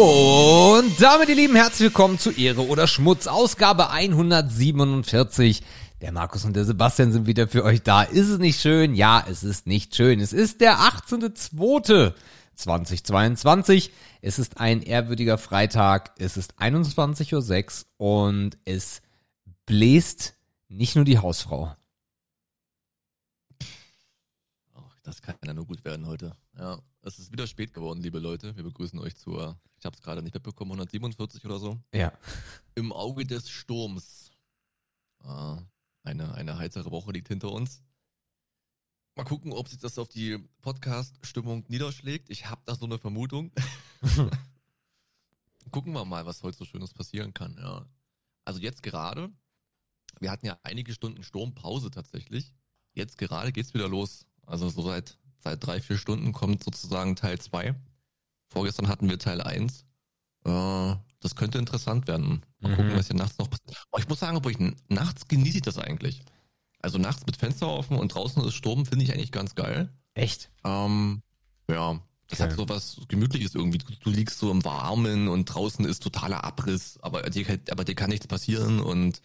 Und damit, ihr Lieben, herzlich willkommen zu Ehre oder Schmutz, Ausgabe 147. Der Markus und der Sebastian sind wieder für euch da. Ist es nicht schön? Ja, es ist nicht schön. Es ist der 18.02.2022. Es ist ein ehrwürdiger Freitag. Es ist 21.06 Uhr und es bläst nicht nur die Hausfrau. Das kann ja nur gut werden heute. Ja, es ist wieder spät geworden, liebe Leute. Wir begrüßen euch zur, ich habe es gerade nicht mitbekommen, 147 oder so. Ja. Im Auge des Sturms. Ah, eine, eine heitere Woche liegt hinter uns. Mal gucken, ob sich das auf die Podcast-Stimmung niederschlägt. Ich habe da so eine Vermutung. gucken wir mal, was heute so Schönes passieren kann. Ja. Also jetzt gerade, wir hatten ja einige Stunden Sturmpause tatsächlich. Jetzt gerade geht's wieder los. Also so seit, seit drei, vier Stunden kommt sozusagen Teil 2. Vorgestern hatten wir Teil 1. Äh, das könnte interessant werden. Mal gucken, Mhm. was hier nachts noch passiert. Oh, ich muss sagen, obwohl ich nachts genieße ich das eigentlich. Also nachts mit Fenster offen und draußen ist Sturm, finde ich eigentlich ganz geil. Echt? Ähm, ja, das Okay. hat so was Gemütliches irgendwie. Du, du liegst so im Warmen und draußen ist totaler Abriss, aber dir, aber dir kann nichts passieren und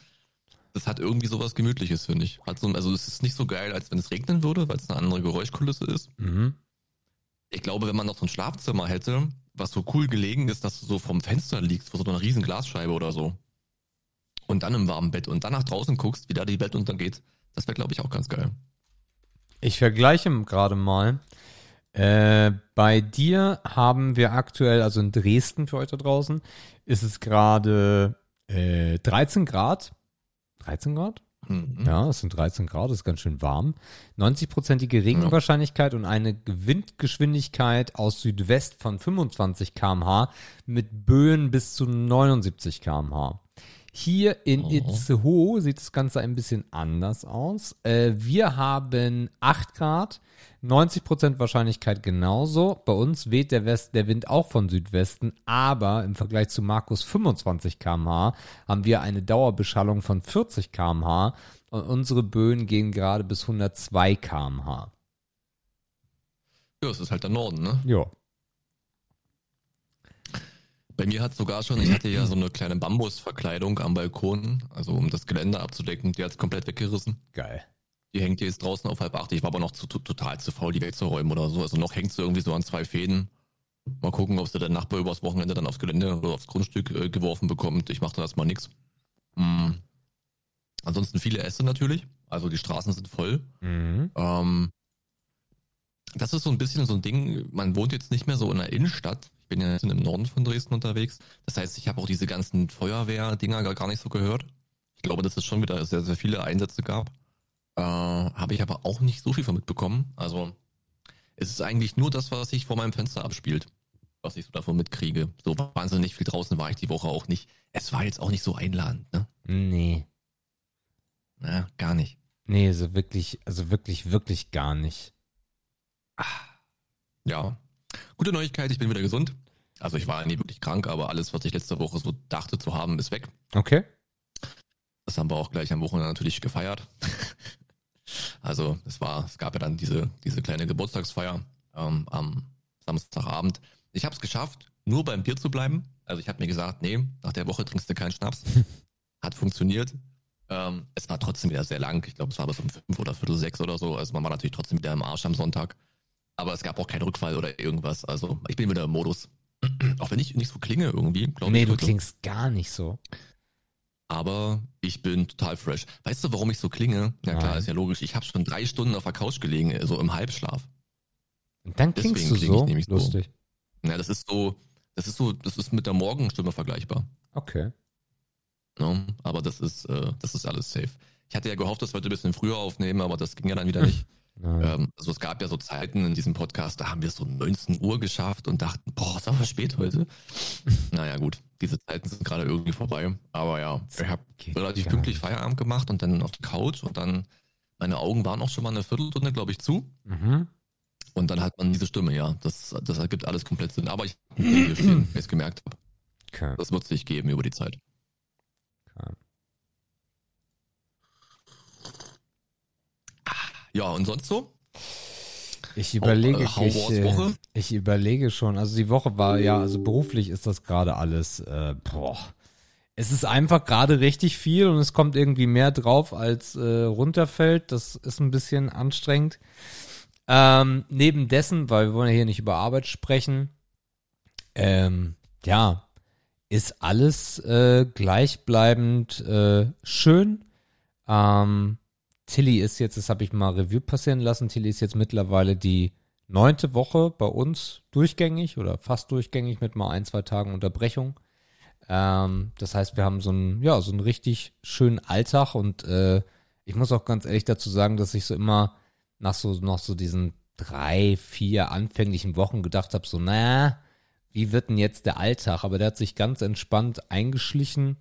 das hat irgendwie so was Gemütliches, finde ich. Hat so, also es ist nicht so geil, als wenn es regnen würde, weil es eine andere Geräuschkulisse ist. Mhm. Ich glaube, wenn man noch so ein Schlafzimmer hätte, was so cool gelegen ist, dass du so vom Fenster liegst, vor so einer riesen Glasscheibe oder so. Und dann im warmen Bett und dann nach draußen guckst, wie da die Welt untergeht, das wäre, glaube ich, auch ganz geil. Ich vergleiche gerade mal. Äh, bei dir haben wir aktuell, also in Dresden für euch da draußen, ist es gerade äh, 13 Grad. 13 Grad? Mhm. Ja, es sind 13 Grad, ist ganz schön warm. 90-prozentige Regenwahrscheinlichkeit und eine Windgeschwindigkeit aus Südwest von 25 km/h mit Böen bis zu 79 km/h. Hier in Oh. Itzehoe sieht das Ganze ein bisschen anders aus. Äh, wir haben 8 Grad, 90% Wahrscheinlichkeit genauso. Bei uns weht der, West, der Wind auch von Südwesten, aber im Vergleich zu Markus 25 km/h haben wir eine Dauerbeschallung von 40 km/h und unsere Böen gehen gerade bis 102 km/h. Ja, es ist halt der Norden, ne? Ja. Bei mir hat sogar schon, ich hatte ja so eine kleine Bambusverkleidung am Balkon, also um das Gelände abzudecken, die hat's komplett weggerissen. Geil. Die hängt hier jetzt draußen auf halb acht. Ich war aber noch zu, to- total zu faul, die wegzuräumen oder so. Also noch hängt sie irgendwie so an zwei Fäden. Mal gucken, ob sie der Nachbar übers Wochenende dann aufs Gelände oder aufs Grundstück äh, geworfen bekommt. Ich mache da erstmal nix. Hm. Ansonsten viele Äste natürlich. Also die Straßen sind voll. Mhm. Ähm, das ist so ein bisschen so ein Ding, man wohnt jetzt nicht mehr so in der Innenstadt. Ich bin ja jetzt im Norden von Dresden unterwegs. Das heißt, ich habe auch diese ganzen Feuerwehr-Dinger gar nicht so gehört. Ich glaube, dass es schon wieder sehr, sehr viele Einsätze gab. Äh, habe ich aber auch nicht so viel von mitbekommen. Also es ist eigentlich nur das, was sich vor meinem Fenster abspielt, was ich so davon mitkriege. So wahnsinnig viel draußen war ich die Woche auch nicht. Es war jetzt auch nicht so einladend, ne? Nee. Na, gar nicht. Nee, so wirklich, also wirklich, wirklich gar nicht. Ja. Gute Neuigkeit, ich bin wieder gesund. Also ich war nie wirklich krank, aber alles, was ich letzte Woche so dachte zu haben, ist weg. Okay. Das haben wir auch gleich am Wochenende natürlich gefeiert. also es war, es gab ja dann diese, diese kleine Geburtstagsfeier ähm, am Samstagabend. Ich habe es geschafft, nur beim Bier zu bleiben. Also ich habe mir gesagt, nee, nach der Woche trinkst du keinen Schnaps. Hat funktioniert. Ähm, es war trotzdem wieder sehr lang. Ich glaube, es war bis um fünf oder viertel sechs oder so. Also man war natürlich trotzdem wieder im Arsch am Sonntag. Aber es gab auch keinen Rückfall oder irgendwas. Also ich bin wieder im Modus. Auch wenn ich nicht so klinge irgendwie, glaube Nee, ich. du heute. klingst gar nicht so. Aber ich bin total fresh. Weißt du, warum ich so klinge? Ja klar, Nein. ist ja logisch. Ich habe schon drei Stunden auf der Couch gelegen, so im Halbschlaf. Und dann klingst Deswegen du kling ich so. nämlich so. Lustig. Ja, das ist so, das ist so, das ist mit der Morgenstimme vergleichbar. Okay. Ne? Aber das ist, äh, das ist alles safe. Ich hatte ja gehofft, dass wir heute ein bisschen früher aufnehmen, aber das ging ja dann wieder nicht. Ähm, also es gab ja so Zeiten in diesem Podcast, da haben wir es so 19 Uhr geschafft und dachten, boah, ist aber spät heute. naja, gut, diese Zeiten sind gerade irgendwie vorbei. Aber ja, ich habe relativ pünktlich nicht. Feierabend gemacht und dann auf die Couch und dann meine Augen waren auch schon mal eine Viertelstunde, glaube ich, zu. Mhm. Und dann hat man diese Stimme, ja. Das, das ergibt alles komplett Sinn. Aber ich hab hier stehen, weil ich es gemerkt habe. Okay. Das wird sich geben über die Zeit. okay. Ja, und sonst so? Ich überlege, Äh, Hau- ich, äh, ich überlege schon. Also die Woche war ja, also beruflich ist das gerade alles, äh, boah. Es ist einfach gerade richtig viel und es kommt irgendwie mehr drauf, als äh, runterfällt. Das ist ein bisschen anstrengend. Ähm, neben dessen, weil wir wollen ja hier nicht über Arbeit sprechen, ähm, ja, ist alles äh, gleichbleibend äh, schön. Ähm, Tilly ist jetzt, das habe ich mal Revue passieren lassen, Tilly ist jetzt mittlerweile die neunte Woche bei uns durchgängig oder fast durchgängig mit mal ein, zwei Tagen Unterbrechung. Ähm, das heißt, wir haben so einen, ja, so einen richtig schönen Alltag und äh, ich muss auch ganz ehrlich dazu sagen, dass ich so immer nach so, nach so diesen drei, vier anfänglichen Wochen gedacht habe, so, na, wie wird denn jetzt der Alltag? Aber der hat sich ganz entspannt eingeschlichen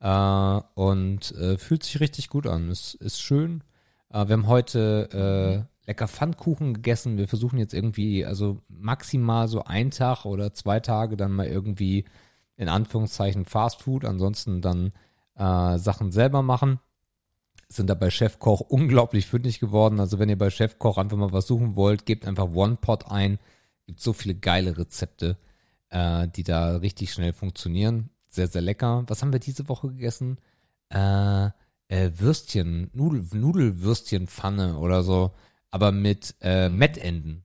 äh, und äh, fühlt sich richtig gut an. Es ist schön. Äh, wir haben heute äh, lecker Pfannkuchen gegessen. Wir versuchen jetzt irgendwie, also maximal so ein Tag oder zwei Tage dann mal irgendwie in Anführungszeichen Fast Food, ansonsten dann äh, Sachen selber machen. Sind da bei Chefkoch unglaublich fündig geworden. Also wenn ihr bei Chefkoch einfach mal was suchen wollt, gebt einfach One Pot ein. Gibt so viele geile Rezepte, äh, die da richtig schnell funktionieren. Sehr, sehr lecker. Was haben wir diese Woche gegessen? Äh, äh, Würstchen, Nudel, Nudelwürstchenpfanne oder so, aber mit äh, Mettenden.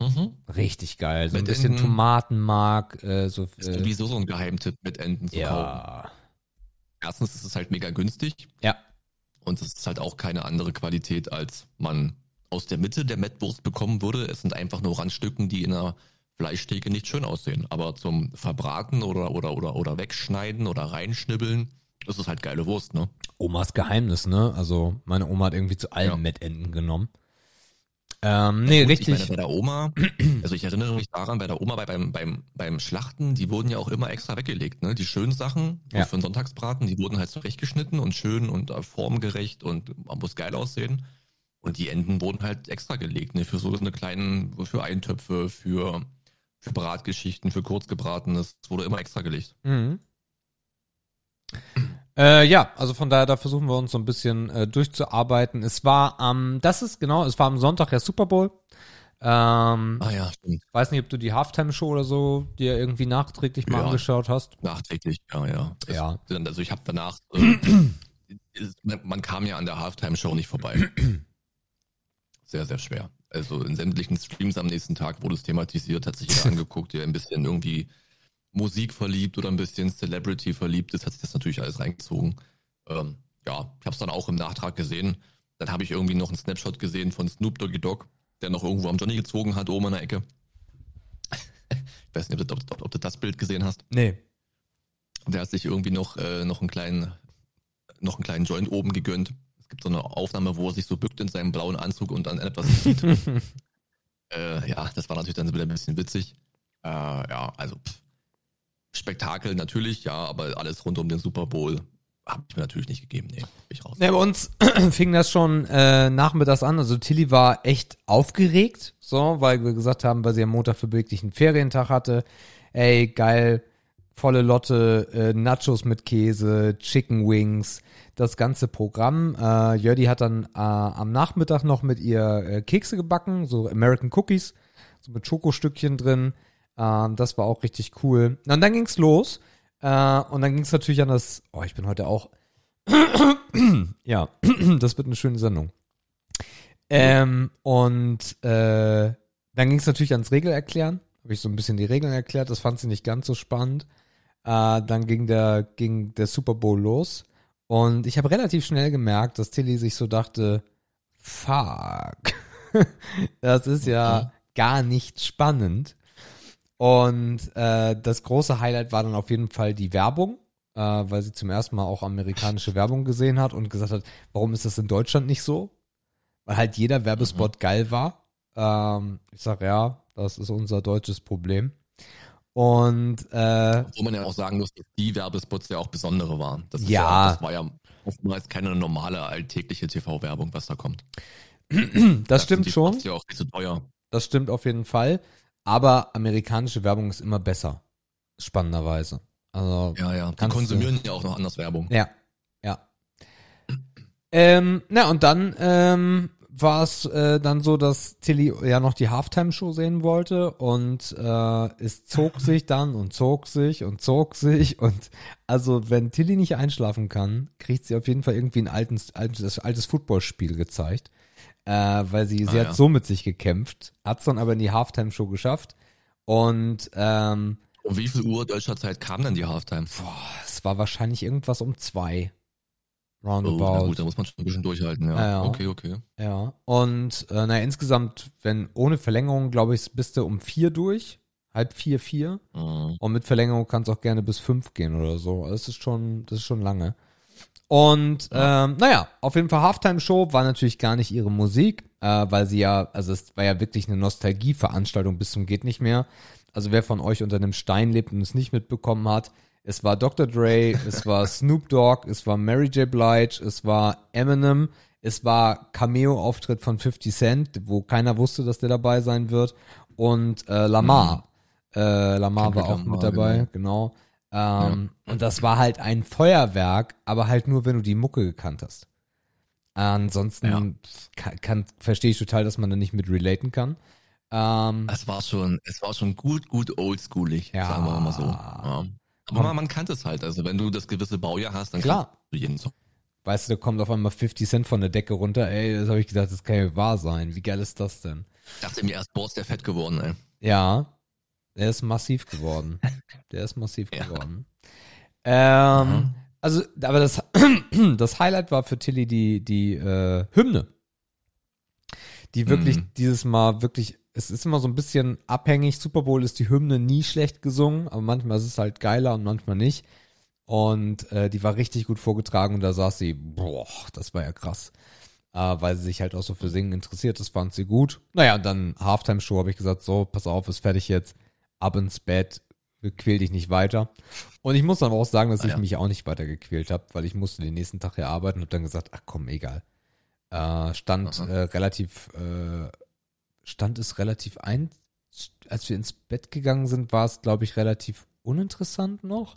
Mhm. Richtig geil. So ein bisschen Mettenden. Tomatenmark, äh, so. Ist Äh, sowieso so ein Geheimtipp mit Enten zu kaufen. ja. Erstens ist es halt mega günstig Ja. und es ist halt auch keine andere Qualität, als man aus der Mitte der Mettwurst bekommen würde. Es sind einfach nur Randstücken, die in einer Fleischtheke nicht schön aussehen. Aber zum Verbraten oder, oder, oder, oder wegschneiden oder reinschnibbeln, das ist halt geile Wurst, ne? Omas Geheimnis, ne? Also meine Oma hat irgendwie zu allen Ja. Mettenden genommen. Ähm, nee, Und richtig. Ich meine, bei der Oma, also ich erinnere mich daran, bei der Oma, bei, beim, beim, beim Schlachten, die wurden ja auch immer extra weggelegt, ne? Die schönen Sachen, Ja. für den Sonntagsbraten, die wurden halt zurechtgeschnitten und schön und äh, formgerecht und man muss geil aussehen. Und die Enden wurden halt extra gelegt, ne? Für so eine kleinen, für Eintöpfe, für, für Bratgeschichten, für kurzgebratenes, das wurde immer extra gelegt. Mhm. Äh, ja, also von daher, da versuchen wir uns so ein bisschen äh, durchzuarbeiten. Es war am, das ist genau, es war am Sonntag ja Super Bowl. Ähm, Ah ja, stimmt. weiß nicht, ob du die Halftime-Show oder so dir irgendwie nachträglich mal Ja. angeschaut hast. Nachträglich, ja, ja. Es- Ja. Also ich habe danach, äh, man kam ja an der Halftime-Show nicht vorbei. Sehr, sehr schwer. Also in sämtlichen Streams am nächsten Tag wurde es thematisiert, hat sich jeder angeguckt, der ein bisschen irgendwie Musik verliebt oder ein bisschen Celebrity verliebt ist, hat sich das natürlich alles reingezogen. Ähm, ja, ich habe es dann auch im Nachtrag gesehen. Dann habe ich irgendwie noch einen Snapshot gesehen von Snoop Doggy Dogg, der noch irgendwo am Johnny gezogen hat, oben in der Ecke. ich weiß nicht, ob, du- ob, ob du das Bild gesehen hast. Nee. Der hat sich irgendwie noch, äh, noch, einen kleinen, noch einen kleinen Joint oben gegönnt. Es gibt so eine Aufnahme, wo er sich so bückt in seinem blauen Anzug und dann etwas sieht. äh, ja, das war natürlich dann wieder ein bisschen witzig. Äh, ja, also pff. Spektakel natürlich, ja, aber alles rund um den Super Bowl habe ich mir natürlich nicht gegeben. Nee, ich raus. Ja, bei uns fing das schon äh, nachmittags an. Also Tilly war echt aufgeregt, so, weil wir gesagt haben, weil sie am Montag verbindlich einen Ferientag hatte. Ey, geil, volle Lotte, äh, Nachos mit Käse, Chicken Wings, das ganze Programm. Äh, Jördi hat dann äh, am Nachmittag noch mit ihr äh, Kekse gebacken, so American Cookies, so mit Schokostückchen drin. Ähm, das war auch richtig cool. Und dann ging's los. Äh, und dann ging's natürlich an das. Oh, ich bin heute auch. ja, das wird eine schöne Sendung. Ähm, und äh, dann ging's natürlich ans Regelerklären. Habe ich so ein bisschen die Regeln erklärt. Das fand sie nicht ganz so spannend. Äh, dann ging der, ging der Super Bowl los. Und ich habe relativ schnell gemerkt, dass Tilly sich so dachte, fuck, das ist ja gar nicht spannend. Und äh, das große Highlight war dann auf jeden Fall die Werbung, äh, weil sie zum ersten Mal auch amerikanische Werbung gesehen hat und gesagt hat, warum ist das in Deutschland nicht so? Weil halt jeder Werbespot geil war. Ähm, ich sag ja, das ist unser deutsches Problem. Und äh, Wo man ja auch sagen muss, dass die Werbespots ja auch besondere waren. Das ist Ja. das war ja oftmals keine normale alltägliche TV-Werbung, was da kommt. das stimmt die schon. Spots ja auch nicht so teuer. Das stimmt auf jeden Fall. Aber amerikanische Werbung ist immer besser. Spannenderweise. Also, Ja, ja. Die Kannst du- konsumieren ja auch noch anders Werbung. ja, ja. Ähm, na, und dann ähm, war es äh, dann so, dass Tilly ja noch die Halftime-Show sehen wollte und äh, es zog sich dann und zog sich und zog sich und also wenn Tilly nicht einschlafen kann, kriegt sie auf jeden Fall irgendwie ein altes, altes, altes Footballspiel gezeigt, äh, weil sie, sie Ah, hat ja. so mit sich gekämpft, hat's dann aber in die Halftime-Show geschafft und ähm, Um wie viel Uhr deutscher Zeit kam denn die Halftime? boah, es war wahrscheinlich irgendwas um zwei. Oh, Roundabout. na gut, da muss man schon ein bisschen durchhalten, ja. Ja, ja. Okay, okay. Ja, und äh, naja, insgesamt, wenn ohne Verlängerung, glaube ich, bist du um vier durch. Halb vier, vier. Mhm. Und mit Verlängerung kann es auch gerne bis fünf gehen oder so. Also Das ist schon, das ist schon lange. Und ähm, naja, auf jeden Fall Halftime-Show war natürlich gar nicht ihre Musik, äh, weil sie ja, also es war ja wirklich eine Nostalgie-Veranstaltung bis zum geht nicht mehr. Also wer von euch unter einem Stein lebt und es nicht mitbekommen hat, es war Dr. Dre, es war Snoop Dogg, es war Mary J. Blige, es war Eminem, es war Cameo-Auftritt von 50 Cent, wo keiner wusste, dass der dabei sein wird und äh, Lamar. Äh, Lamar war auch Lamar, mit dabei, genau. Ähm, Und das war halt ein Feuerwerk, aber halt nur, wenn du die Mucke gekannt hast. Ansonsten Ja. kann, kann, verstehe ich total, dass man da nicht mit relaten kann. Ähm, Es war schon, es war schon gut, gut oldschoolig, Ja. sagen wir mal so. Ja. Aber man, man kannte es halt. Also wenn du das gewisse Baujahr hast, dann Klar. kannst du jeden Song. weißt du, da kommt auf einmal 50 Cent von der Decke runter. Ey, das habe ich gedacht, das kann ja wahr sein. Wie geil ist das denn? Ich dachte mir erst, boah, ist der fett geworden, ey. Ja, der ist massiv geworden. Der ist massiv Ja. geworden. Ähm, Mhm. Also, aber das, das Highlight war für Tilly die, die äh, Hymne. Die wirklich Mhm. dieses Mal wirklich, es ist immer so ein bisschen abhängig. Super Bowl ist die Hymne nie schlecht gesungen, aber manchmal ist es halt geiler und manchmal nicht. Und äh, die war richtig gut vorgetragen und da saß sie, boah, das war ja krass. Äh, weil sie sich halt auch so für Singen interessiert, das fand sie gut. Naja, und dann Halftime-Show habe ich gesagt, so, pass auf, ist fertig jetzt, ab ins Bett, quäl dich nicht weiter. Und ich muss dann auch sagen, dass Ah, ich ja. mich auch nicht weiter gequält habe, weil ich musste den nächsten Tag hier arbeiten und dann gesagt, ach komm, egal. Äh, stand äh, relativ, äh, stand es relativ ein, als wir ins Bett gegangen sind, war es, glaube ich, relativ uninteressant noch.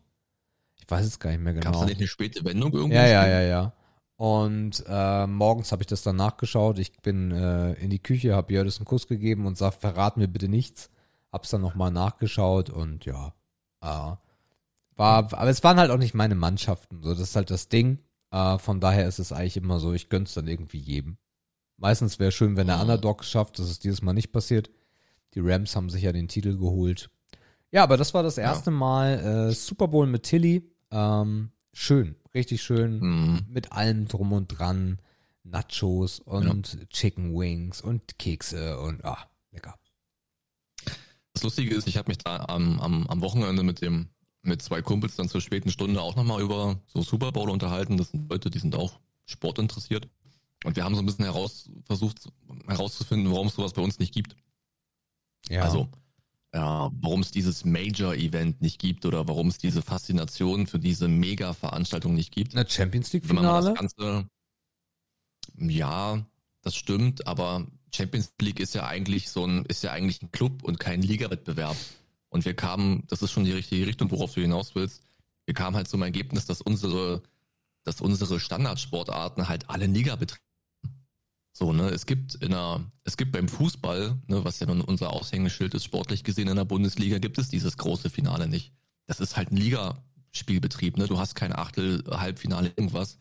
Ich weiß es gar nicht mehr genau. Gab es da nicht eine späte Wendung irgendwie? Ja, ja, ja, ja. Und äh, morgens habe ich das dann nachgeschaut. Ich bin äh, in die Küche, habe Jördis einen Kuss gegeben und sag, verrat mir bitte nichts. Hab's dann nochmal nachgeschaut und ja, äh, war, aber es waren halt auch nicht meine Mannschaften. So, das ist halt das Ding. Äh, von daher ist es eigentlich immer so, ich gönn's dann irgendwie jedem. Meistens wäre schön, wenn der Mhm. Underdog schafft. Das ist dieses Mal nicht passiert. Die Rams haben sich ja den Titel geholt. Ja, aber das war das erste Mal äh, Super Bowl mit Tilly. Ähm, schön, richtig schön Mhm. mit allem drum und dran. Nachos und Chicken Wings und Kekse und ah, lecker. Das Lustige ist, ich habe mich da am, am, am Wochenende mit dem mit zwei Kumpels dann zur späten Stunde auch nochmal über so Super Bowl unterhalten. Das sind Leute, die sind auch sportinteressiert. Und wir haben so ein bisschen heraus, versucht herauszufinden, warum es sowas bei uns nicht gibt. Ja. Also, ja, warum es dieses Major-Event nicht gibt oder warum es diese Faszination für diese Mega-Veranstaltung nicht gibt. eine Champions League Wenn man mal Finale. das Ganze, ja, das stimmt, aber Champions League ist ja eigentlich so ein, ist ja eigentlich ein Club und kein Ligawettbewerb. Und wir kamen, das ist schon die richtige Richtung, worauf du hinaus willst. Wir kamen halt zum Ergebnis, dass unsere, dass unsere Standardsportarten halt alle Liga betreiben. So, ne, es gibt in der, es gibt beim Fußball, ne, was ja nun unser Aushängeschild ist, sportlich gesehen in der Bundesliga, gibt es dieses große Finale nicht. Das ist halt ein Ligaspielbetrieb, ne? Du hast kein Achtel, Halbfinale, irgendwas.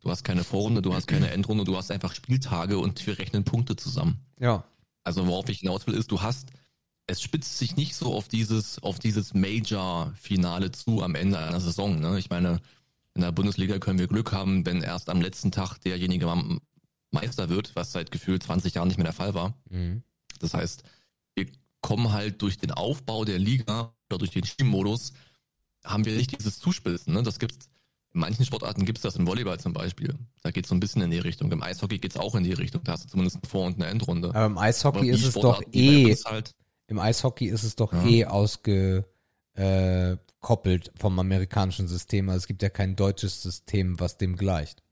Du hast keine Vorrunde, du hast keine Endrunde, du hast einfach Spieltage und wir rechnen Punkte zusammen. Ja. Also worauf ich hinaus will, ist, du hast, es spitzt sich nicht so auf dieses, auf dieses Major-Finale zu am Ende einer Saison. Ne? Ich meine, in der Bundesliga können wir Glück haben, wenn erst am letzten Tag derjenige Meister wird, was seit gefühlt 20 Jahren nicht mehr der Fall war. Mhm. Das heißt, wir kommen halt durch den Aufbau der Liga oder durch den Teammodus, haben wir nicht dieses Zuspitzen. Ne? Das gibt's, in manchen Sportarten gibt's das im Volleyball zum Beispiel. Da geht's so ein bisschen in die Richtung. Im Eishockey geht's auch in die Richtung. Da hast du zumindest eine Vor- und eine Endrunde. Aber im Eishockey Aber ist es doch eh, Halt, im Eishockey ist es doch Ja. eh ausgekoppelt äh, koppelt vom amerikanischen System. Also es gibt ja kein deutsches System, was dem gleicht.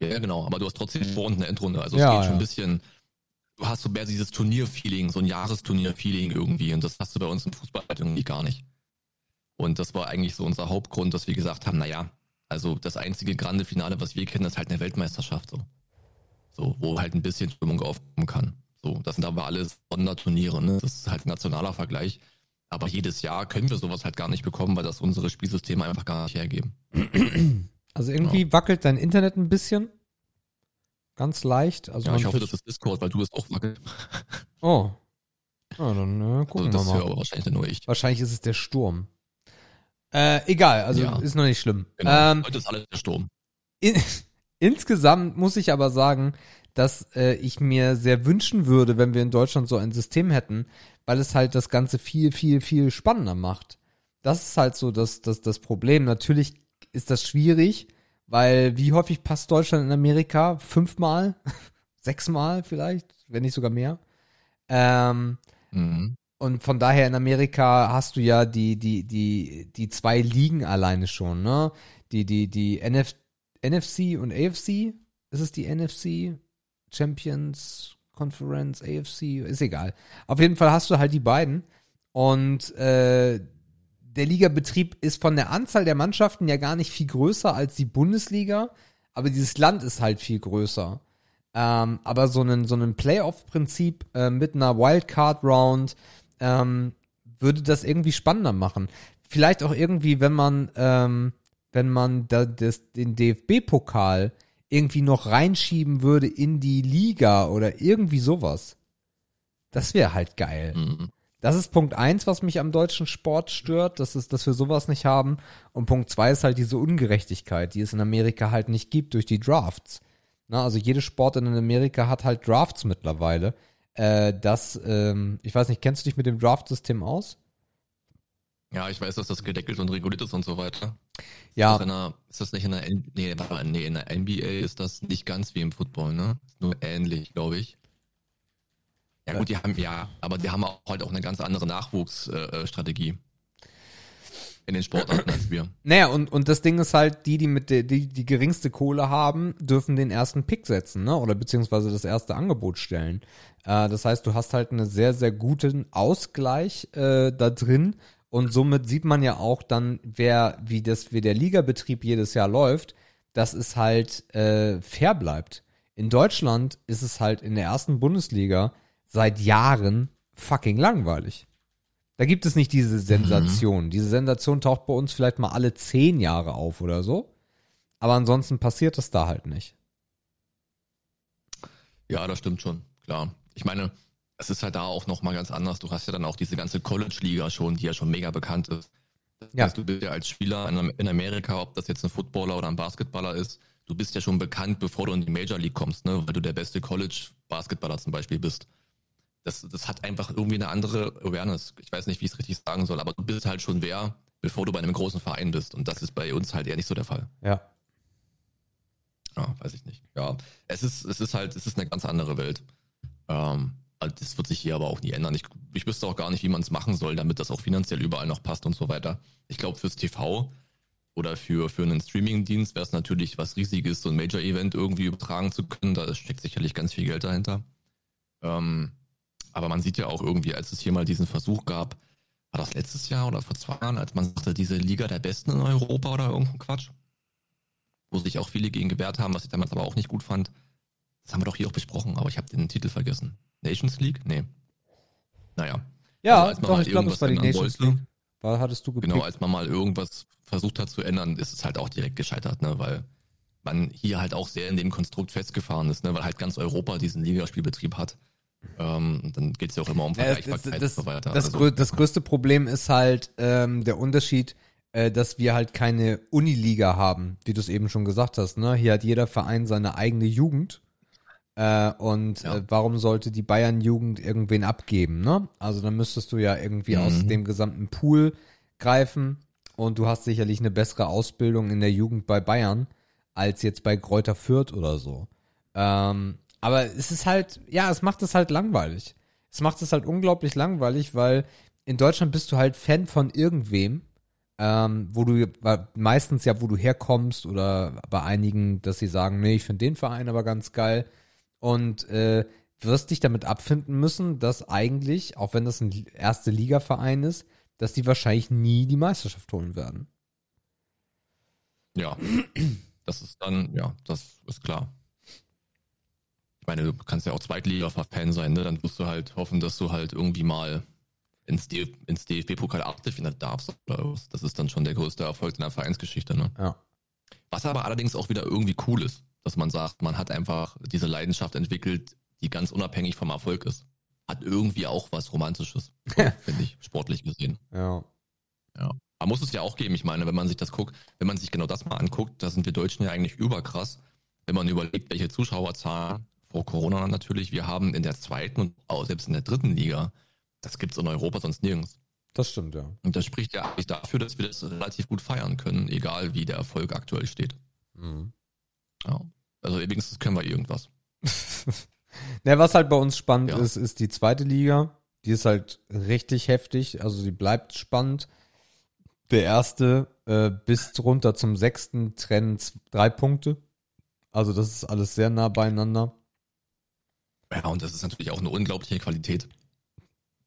Ja, ja, genau. Aber du hast trotzdem Vor- und eine Endrunde. Also Ja, es geht schon ein bisschen, du hast so mehr dieses Turnier-Feeling, so ein Jahresturnier-Feeling irgendwie. Und das hast du bei uns im Fußball halt irgendwie gar nicht. Eine eine. Und das war eigentlich so unser Hauptgrund, dass wir gesagt haben, naja, also das einzige grande Finale, was wir kennen, ist halt eine Weltmeisterschaft so. So, wo halt ein bisschen Stimmung aufkommen kann. So, das sind aber alles Sonderturniere, ne? Das ist halt ein nationaler Vergleich. Aber jedes Jahr können wir sowas halt gar nicht bekommen, weil das unsere Spielsysteme einfach gar nicht hergeben. Also irgendwie ja. wackelt dein Internet ein bisschen. Ganz leicht. Also ja, ich hoffe, das ist Discord, weil du es auch wackelt. Oh. Ja, dann äh, gucken also, das wir mal. Das aber wahrscheinlich nur ich. Wahrscheinlich ist es der Sturm. Äh, egal, also ja. ist noch nicht schlimm. Genau. Ähm, Heute ist alles der Sturm. In, insgesamt muss ich aber sagen, dass äh, ich mir sehr wünschen würde, wenn wir in Deutschland so ein System hätten, weil es halt das Ganze viel, viel, viel spannender macht. Das ist halt so das, das, das Problem. Natürlich ist das schwierig, weil wie häufig passt Deutschland in Amerika? Fünfmal? Sechsmal vielleicht? Wenn nicht sogar mehr. Ähm, mhm. Und von daher in Amerika hast du ja die, die, die, die zwei Ligen alleine schon, ne? Die, die, die NF, NFC und AFC. Ist es die NFC? Champions Conference, AFC, ist egal. Auf jeden Fall hast du halt die beiden. Und äh, der Ligabetrieb ist von der Anzahl der Mannschaften ja gar nicht viel größer als die Bundesliga, aber dieses Land ist halt viel größer. Ähm, aber so ein, so Playoff-Prinzip äh, mit einer Wildcard-Round ähm, würde das irgendwie spannender machen. Vielleicht auch irgendwie, wenn man, ähm, wenn man da das, den DFB-Pokal irgendwie noch reinschieben würde in die Liga oder irgendwie sowas. Das wäre halt geil. Mhm. Das ist Punkt eins, was mich am deutschen Sport stört, dass, es, dass wir sowas nicht haben. Und Punkt zwei ist halt diese Ungerechtigkeit, die es in Amerika halt nicht gibt durch die Drafts. Na, also jede Sport in Amerika hat halt Drafts mittlerweile. Äh, das, ähm, ich weiß nicht, kennst du dich mit dem Draft-System aus? Ja, ich weiß, dass das gedeckelt und reguliert ist und so weiter. Ja. Ist das, einer, ist das nicht in der, nee, nee, in der NBA ist das nicht ganz wie im Football, ne? Ist nur ähnlich, glaube ich. Ja gut, die haben ja, aber die haben auch halt auch eine ganz andere Nachwuchsstrategie äh, in den Sportarten als wir. Naja, und, und das Ding ist halt, die, die mit der, die, die geringste Kohle haben, dürfen den ersten Pick setzen, ne? Oder beziehungsweise das erste Angebot stellen. Äh, das heißt, du hast halt einen sehr, sehr guten Ausgleich äh, da drin. Und somit sieht man ja auch dann, wer, wie das, wie der Ligabetrieb jedes Jahr läuft, dass es halt äh, fair bleibt. In Deutschland ist es halt in der ersten Bundesliga seit Jahren fucking langweilig. Da gibt es nicht diese Sensation. Mhm. Diese Sensation taucht bei uns vielleicht mal alle zehn Jahre auf oder so. Aber ansonsten passiert das da halt nicht. Ja, das stimmt schon, klar. Ich meine, es ist halt da auch nochmal ganz anders. Du hast ja dann auch diese ganze College-Liga schon, die ja schon mega bekannt ist. Das ja. heißt, du bist ja als Spieler in Amerika, ob das jetzt ein Footballer oder ein Basketballer ist, du bist ja schon bekannt, bevor du in die Major League kommst, ne? weil du der beste College-Basketballer zum Beispiel bist das, das hat einfach irgendwie eine andere Awareness. Ich weiß nicht, wie ich es richtig sagen soll, aber du bist halt schon wer, bevor du bei einem großen Verein bist. Und das ist bei uns halt eher nicht so der Fall. Ja. Ja, weiß ich nicht. Ja, es ist, es ist halt, es ist eine ganz andere Welt. Ähm, also das wird sich hier aber auch nie ändern. Ich, ich wüsste auch gar nicht, wie man es machen soll, damit das auch finanziell überall noch passt und so weiter. Ich glaube, fürs TV oder für, für einen Streaming-Dienst wäre es natürlich was Riesiges, so ein Major-Event irgendwie übertragen zu können. Da steckt sicherlich ganz viel Geld dahinter. Ähm, aber man sieht ja auch irgendwie, als es hier mal diesen Versuch gab, war das letztes Jahr oder vor zwei Jahren, als man sagte, diese Liga der Besten in Europa oder irgendein Quatsch, wo sich auch viele gegen gewehrt haben, was ich damals aber auch nicht gut fand. Das haben wir doch hier auch besprochen, aber ich habe den Titel vergessen. Nations League? Nee. Naja. Ja, also doch, ich glaube, es war die Nations wollte, League. War, hattest du gepickt. Genau, als man mal irgendwas versucht hat zu ändern, ist es halt auch direkt gescheitert, ne, weil man hier halt auch sehr in dem Konstrukt festgefahren ist, ne, weil halt ganz Europa diesen Ligaspielbetrieb hat. Ähm, dann geht es ja auch immer um Vergleichbarkeit das, das, und so weiter. Das, also, das größte Problem ist halt ähm, der Unterschied, äh, dass wir halt keine Uniliga haben, wie du es eben schon gesagt hast. Ne? Hier hat jeder Verein seine eigene Jugend. Äh, und ja. äh, warum sollte die Bayern-Jugend irgendwen abgeben? Ne? Also dann müsstest du ja irgendwie mhm. aus dem gesamten Pool greifen. Und du hast sicherlich eine bessere Ausbildung in der Jugend bei Bayern als jetzt bei Kräuter Fürth oder so. Ähm, aber es ist halt, ja, es macht es halt langweilig. Es macht es halt unglaublich langweilig, weil in Deutschland bist du halt Fan von irgendwem, ähm, wo du meistens ja, wo du herkommst oder bei einigen, dass sie sagen, nee, ich finde den Verein aber ganz geil und äh, wirst dich damit abfinden müssen, dass eigentlich, auch wenn das ein erste Liga-Verein ist, dass die wahrscheinlich nie die Meisterschaft holen werden. Ja, das ist dann, ja, das ist klar. Meine, du kannst ja auch Zweitliga-Fan sein, ne? Dann musst du halt hoffen, dass du halt irgendwie mal ins, DF ins DFB-Pokal Achtelfinale darfst. Das ist dann schon der größte Erfolg in der Vereinsgeschichte, ne? Ja. Was aber allerdings auch wieder irgendwie cool ist, dass man sagt, man hat einfach diese Leidenschaft entwickelt, die ganz unabhängig vom Erfolg ist. Hat irgendwie auch was Romantisches, finde ich, sportlich gesehen. Ja. Ja. Aber muss es ja auch geben. Ich meine, wenn man sich das guckt, wenn man sich genau das mal anguckt, da sind wir Deutschen ja eigentlich überkrass. Wenn man überlegt, welche Zuschauerzahlen vor Corona natürlich wir haben in der zweiten und auch selbst in der dritten Liga, das gibt's in Europa sonst nirgends. Das stimmt, ja. Und das spricht ja eigentlich dafür, dass wir das relativ gut feiern können, egal wie der Erfolg aktuell steht. Mhm. Ja. Also wenigstens können wir irgendwas. ne, was halt bei uns spannend Ja. ist, ist die zweite Liga. Die ist halt richtig heftig, also die bleibt spannend. Der erste äh, bis runter zum sechsten trennen drei Punkte. Also das ist alles sehr nah beieinander. Ja, und das ist natürlich auch eine unglaubliche Qualität.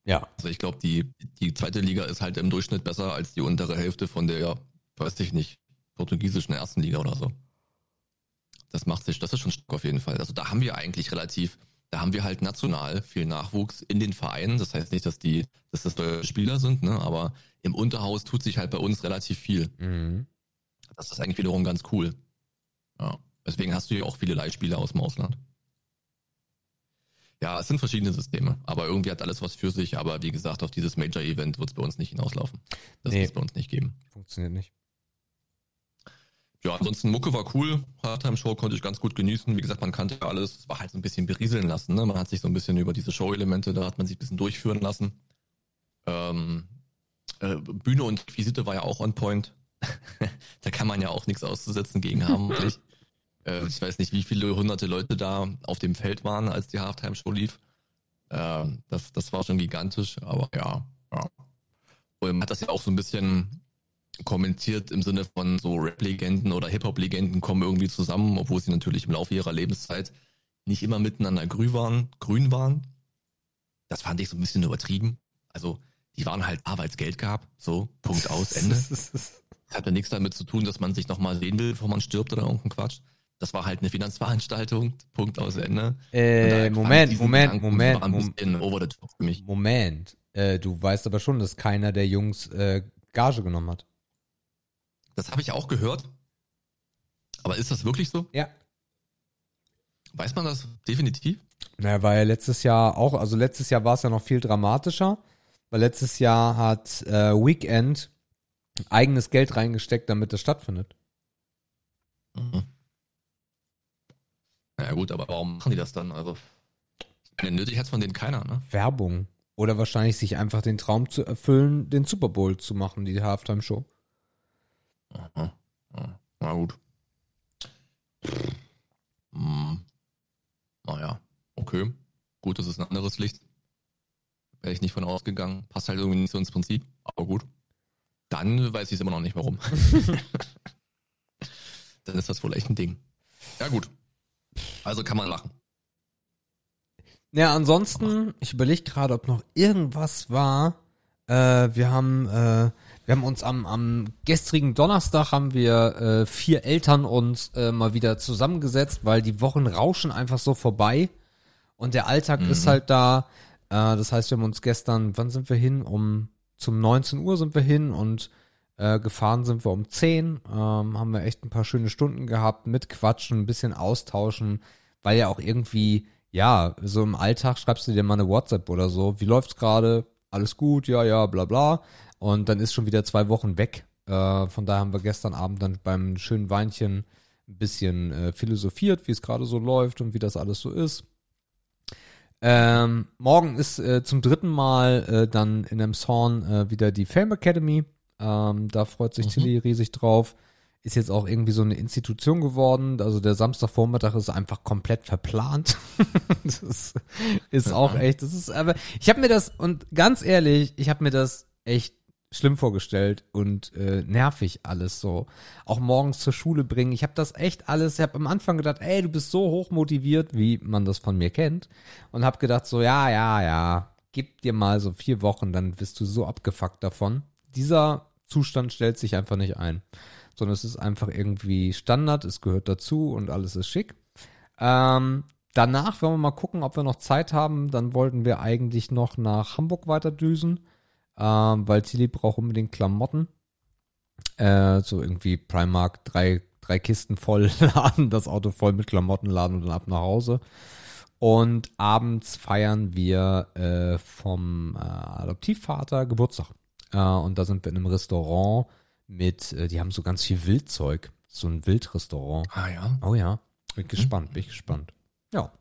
Ja. Also ich glaube, die, die zweite Liga ist halt im Durchschnitt besser als die untere Hälfte von der, weiß ich nicht, portugiesischen ersten Liga oder so. Das macht sich, das ist schon stark auf jeden Fall. Also da haben wir eigentlich relativ, da haben wir halt national viel Nachwuchs in den Vereinen. Das heißt nicht, dass die, dass das deutsche Spieler sind, ne? aber im Unterhaus tut sich halt bei uns relativ viel. Mhm. Das ist eigentlich wiederum ganz cool. Ja. Deswegen hast du ja auch viele Leihspieler aus dem Ausland. Ja, es sind verschiedene Systeme, aber irgendwie hat alles was für sich. Aber wie gesagt, auf dieses Major-Event wird es bei uns nicht hinauslaufen. Das Nee. wird es bei uns nicht geben. Funktioniert nicht. Ja, ansonsten Mucke war cool. Halftime-Show konnte ich ganz gut genießen. Wie gesagt, man kannte ja alles. Es war halt so ein bisschen berieseln lassen. Ne? Man hat sich so ein bisschen über diese Show-Elemente, da hat man sich ein bisschen durchführen lassen. Ähm, äh, Bühne und Visite war ja auch on point. da kann man ja auch nichts auszusetzen gegen haben. Äh, ich weiß nicht, wie viele hunderte Leute da auf dem Feld waren, als die Halftime-Show lief. Äh, das, das war schon gigantisch, aber ja, ja. Und man hat das ja auch so ein bisschen kommentiert im Sinne von so Rap-Legenden oder Hip-Hop-Legenden kommen irgendwie zusammen, obwohl sie natürlich im Laufe ihrer Lebenszeit nicht immer miteinander grün waren, grün waren. Das fand ich so ein bisschen übertrieben. Also, die waren halt da, weil es Geld gab. So, Punkt aus, Ende. Hat ja nichts damit zu tun, dass man sich nochmal sehen will, bevor man stirbt oder irgendein Quatsch. Das war halt eine Finanzveranstaltung, Punkt aus, Ende. Äh, fand ich Moment, Moment, Gedanken, Moment, Moment. over the top für mich. Moment. Äh, du weißt aber schon, dass keiner der Jungs äh, Gage genommen hat. Das habe ich auch gehört. Aber ist das wirklich so? Ja. Weiß man das definitiv? Naja, weil letztes Jahr auch, also letztes Jahr war es ja noch viel dramatischer, weil letztes Jahr hat äh, Weekend eigenes Geld reingesteckt, damit das stattfindet. Mhm. Ja gut, aber warum machen die das dann? Also, nötig hat von denen keiner, ne? Werbung. Oder wahrscheinlich sich einfach den Traum zu erfüllen, den Super Bowl zu machen, die Halftime-Show. Aha. Na gut. Hm. Naja, okay. Gut, das ist ein anderes Licht. Wäre ich nicht von ausgegangen. Passt halt irgendwie nicht so ins Prinzip, aber gut. Dann weiß ich es immer noch nicht, warum. Dann ist das wohl echt ein Ding. Ja, gut. Also kann man machen. Ja, ansonsten, ich überlege gerade, ob noch irgendwas war. Äh, wir haben, äh, wir haben uns am, am gestrigen Donnerstag haben wir äh, vier Eltern uns äh, mal wieder zusammengesetzt, weil die Wochen rauschen einfach so vorbei und der Alltag ist halt da. Äh, das heißt, wir haben uns gestern, wann sind wir hin? Um zum 19 Uhr sind wir hin und äh, gefahren sind wir um 10. Ähm, haben wir echt ein paar schöne Stunden gehabt mit Quatschen, ein bisschen austauschen, weil ja auch irgendwie, ja, so im Alltag schreibst du dir mal eine WhatsApp oder so. Wie läuft's gerade? Alles gut? Ja, ja, bla bla. Und dann ist schon wieder zwei Wochen weg. Äh, von daher haben wir gestern Abend dann beim schönen Weinchen ein bisschen äh, philosophiert, wie es gerade so läuft und wie das alles so ist. Ähm, morgen ist äh, zum dritten Mal äh, dann in dem Zorn äh, wieder die Fame Academy. Ähm, da freut sich Mhm. Tilly riesig drauf. Ist jetzt auch irgendwie so eine Institution geworden. Also der Samstagvormittag ist einfach komplett verplant. das ist, auch echt, das ist aber, ich habe mir das, und ganz ehrlich, ich habe mir das echt schlimm vorgestellt und äh, nervig alles so. Auch morgens zur Schule bringen. Ich habe das echt alles, ich habe am Anfang gedacht, ey, du bist so hoch motiviert, wie man das von mir kennt. Und habe gedacht so, ja, ja, ja, gib dir mal so vier Wochen, dann bist du so abgefuckt davon. Dieser Zustand stellt sich einfach nicht ein. Sondern es ist einfach irgendwie Standard, es gehört dazu und alles ist schick. Ähm, danach wollen wir mal gucken, ob wir noch Zeit haben. Dann wollten wir eigentlich noch nach Hamburg weiterdüsen, ähm, weil Tilly braucht unbedingt Klamotten. Äh, so irgendwie Primark, drei, drei Kisten voll laden, das Auto voll mit Klamotten laden und dann ab nach Hause. Und abends feiern wir äh, vom äh, Adoptivvater Geburtstag. Äh, und da sind wir in einem Restaurant mit, äh, die haben so ganz viel Wildzeug. So ein Wildrestaurant. Ah ja. Oh ja. Bin gespannt, bin ich gespannt. Ja.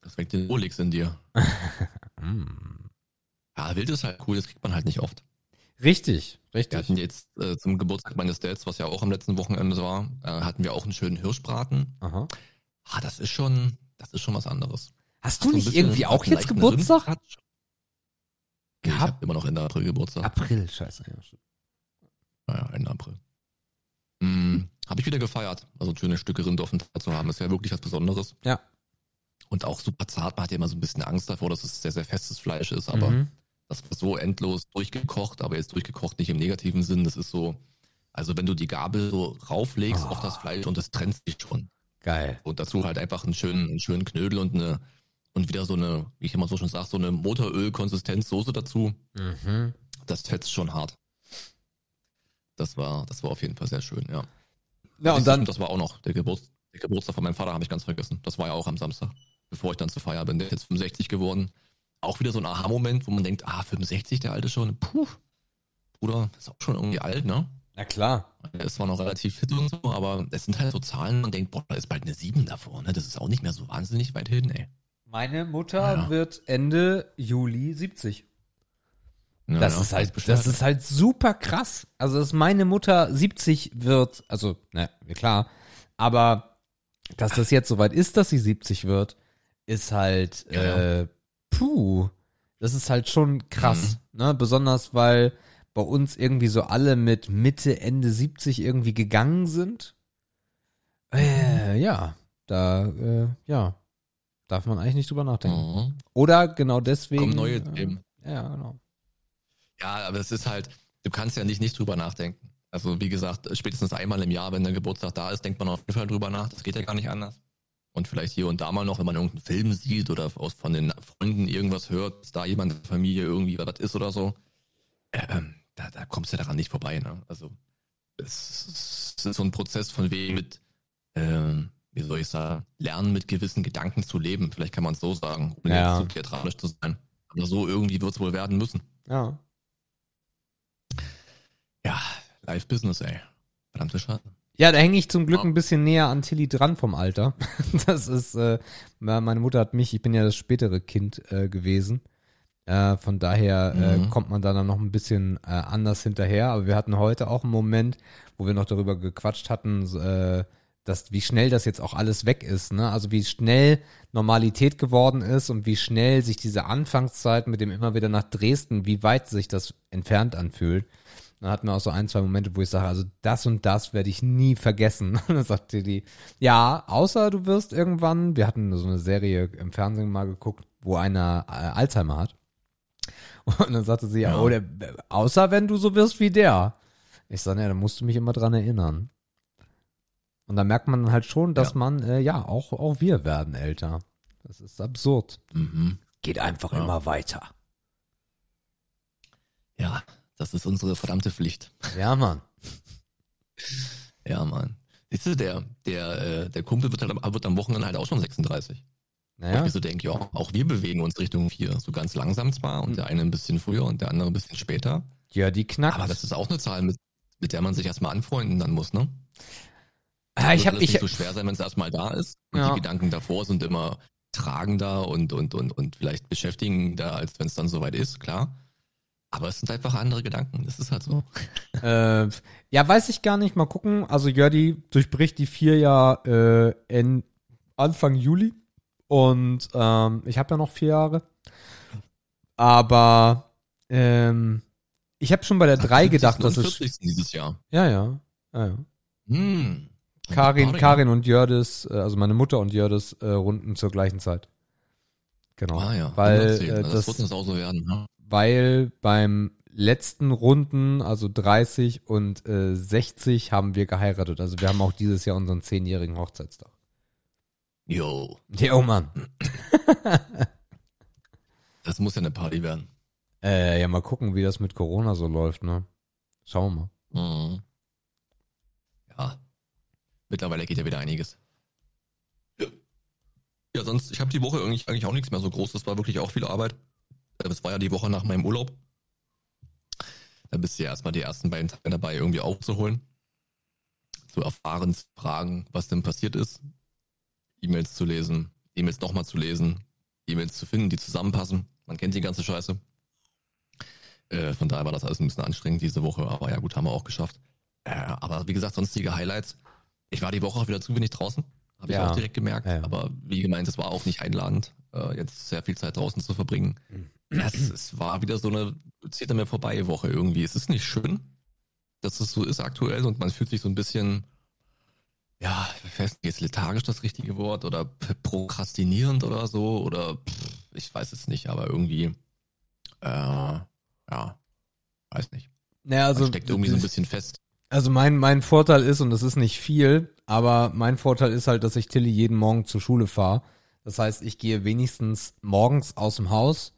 Das weckt den Rolex in dir. Mm. Ja, wild ist halt cool, das kriegt man halt nicht oft. Richtig, Wir richtig. hatten jetzt äh, zum Geburtstag meines Dads, was ja auch am letzten Wochenende war, äh, hatten wir auch einen schönen Hirschbraten. Aha. Ah, das ist schon, das ist schon was anderes. Hast du ein nicht irgendwie auch jetzt Geburtstag? Rindfleisch. Nee, ich habe immer noch Ende April Geburtstag. April, scheiße. Naja, Ende April. Hm, habe ich wieder gefeiert. Also schöne Stücke Rind auf dem Teller zu haben, ist ja wirklich was Besonderes. Ja. Und auch super zart. Man hat ja immer so ein bisschen Angst davor, dass es sehr, sehr festes Fleisch ist. Aber Mhm. das war so endlos durchgekocht, aber jetzt durchgekocht nicht im negativen Sinn. Das ist so, also wenn du die Gabel so rauflegst Ah. auf das Fleisch und es trennt sich schon. Geil. Und dazu halt einfach einen schönen, einen schönen Knödel und eine, und wieder so eine, wie ich immer so schon sage, so eine Motoröl-Konsistenz-Soße dazu. Mhm. Das fetzt schon hart. Das war, das war auf jeden Fall sehr schön, ja. Ja, und dann, das war auch noch der, Geburts, der Geburtstag von meinem Vater, habe ich ganz vergessen. Das war ja auch am Samstag, bevor ich dann zur Feier bin. Der ist jetzt 65 geworden. Auch wieder so ein Aha-Moment, wo man denkt, ah, 65, der Alte schon. Puh, Bruder, ist auch schon irgendwie alt, ne? na klar. Er ist zwar noch relativ fit und so, aber es sind halt so Zahlen, man denkt, boah, da ist bald eine 7 davor, ne? Das ist auch nicht mehr so wahnsinnig weit hin, ey. Meine Mutter Ja. wird Ende Juli 70. Ja, Das ist halt, das ist halt super krass. Also, dass meine Mutter 70 wird, also, na, klar, aber dass das jetzt soweit ist, dass sie 70 wird, ist halt, Ja, ja. äh, puh, das ist halt schon krass, Mhm. ne? Besonders, weil bei uns irgendwie so alle mit Mitte, Ende 70 irgendwie gegangen sind. Äh, ja, da, äh, ja, darf man eigentlich nicht drüber nachdenken. Mhm. Oder genau deswegen. Kommen neue äh, Themen. Ja, genau. Ja, aber es ist halt, du kannst ja nicht nicht drüber nachdenken. Also wie gesagt, spätestens einmal im Jahr, wenn der Geburtstag da ist, denkt man auf jeden Fall drüber nach. Das geht ja gar nicht anders. Und vielleicht hier und da mal noch, wenn man irgendeinen Film sieht oder aus von den Freunden irgendwas hört, dass da jemand in der Familie irgendwie was ist oder so, ähm, da, da kommst du daran nicht vorbei. Ne? Also es, es ist so ein Prozess von wegen mit, ähm, wie soll ich sagen, lernen mit gewissen Gedanken zu leben. Vielleicht kann man es so sagen, ohne Ja. jetzt zu theatralisch zu sein. Aber so irgendwie wird es wohl werden müssen. Ja. Ja, Live-Business, ey. Verdammte Schade. Ja, da hänge ich zum Glück ein bisschen näher an Tilly dran vom Alter. Das ist, äh, meine Mutter hat mich, ich bin ja das spätere Kind äh, gewesen. Äh, von daher äh, Mhm. kommt man da dann noch ein bisschen äh, anders hinterher. Aber wir hatten heute auch einen Moment, wo wir noch darüber gequatscht hatten, äh, dass wie schnell das jetzt auch alles weg ist. Ne? Also wie schnell Normalität geworden ist und wie schnell sich diese Anfangszeit mit dem immer wieder nach Dresden, wie weit sich das entfernt anfühlt. Dann hatten wir auch so ein, zwei Momente, wo ich sage, also das und das werde ich nie vergessen. Und dann sagte die, ja, außer du wirst irgendwann, wir hatten so eine Serie im Fernsehen mal geguckt, wo einer äh, Alzheimer hat. Und dann sagte sie, ja, Ja. oder, außer wenn du so wirst wie der. Ich sage, ja, dann musst du mich immer dran erinnern. Und da merkt man halt schon, dass Ja. man, äh, ja, auch, auch wir werden älter. Das ist absurd. Mhm. Geht einfach Ja. immer weiter. Ja, das ist unsere verdammte Pflicht. Ja, Mann. Ja, Mann. Siehst du, der, der, äh, der Kumpel wird, halt, am- wird am Wochenende halt auch schon 36. Wo ich Naja, mir so denke, ja, auch wir bewegen uns Richtung 4. So ganz langsam zwar und Mhm. der eine ein bisschen früher und der andere ein bisschen später. ja, die knackt. Aber das ist auch eine Zahl, mit, mit der man sich erstmal anfreunden dann muss, ne? Ah, ich habe nicht so schwer sein, wenn es erstmal da ist. Und Ja. die Gedanken davor sind immer tragender und, und, und, und vielleicht beschäftigender, als wenn es dann soweit ist, klar. Aber es sind einfach andere Gedanken. Das ist halt so. Äh, ja, weiß ich gar nicht. Mal gucken. Also Jördi durchbricht die vier ja äh, in Anfang Juli. Und ähm, ich habe ja noch vier Jahre. Aber ähm, ich habe schon bei der drei 50. gedacht, dass es. 40. dieses Jahr. Ja, ja. ja, ja. Hm. Karin, Karin und Jördis, äh, also meine Mutter und Jördis äh, runden zur gleichen Zeit. Genau. Ah ja, Weil, 110. äh, das, das- wird uns auch so werden. Ne? weil beim letzten Runden, also 30 und äh, 60, haben wir geheiratet. Also wir haben auch dieses Jahr unseren zehnjährigen Hochzeitstag. Jo, Jo, Mann. das muss ja eine Party werden. Äh, ja, mal gucken, wie das mit Corona so läuft, ne? Schauen wir mal. Mhm. Ja. Mittlerweile geht ja wieder einiges. Ja, ja sonst, ich habe die Woche eigentlich, eigentlich auch nichts mehr so groß. Das war wirklich auch viel Arbeit. Äh, Das war ja die Woche nach meinem Urlaub. Da bist du ja erstmal die ersten beiden Tage dabei, irgendwie aufzuholen. Zu erfahren, zu fragen, was denn passiert ist. E-Mails zu lesen, E-Mails nochmal zu lesen, E-Mails zu finden, die zusammenpassen. Man kennt die ganze Scheiße. Äh, von daher war das alles ein bisschen anstrengend diese Woche, aber ja gut, haben wir auch geschafft. Äh, aber wie gesagt, sonstige Highlights. Ich war die Woche auch wieder zu wenig draußen, habe ich Ja. auch direkt gemerkt. Ja. Aber wie gemeint, es war auch nicht einladend, äh, jetzt sehr viel Zeit draußen zu verbringen. Es, es war wieder so eine zieht an mir vorbei Woche irgendwie. Es ist nicht schön, dass es so ist aktuell und man fühlt sich so ein bisschen, ja, ich weiß nicht, ist lethargisch das richtige Wort oder prokrastinierend oder so oder ich weiß es nicht, aber irgendwie, äh, ja, weiß nicht. Naja, Also, also, steckt irgendwie so ein bisschen fest. Also mein, mein Vorteil ist, und das ist nicht viel, aber mein Vorteil ist halt, dass ich Tilly jeden Morgen zur Schule fahre. Das heißt, ich gehe wenigstens morgens aus dem Haus,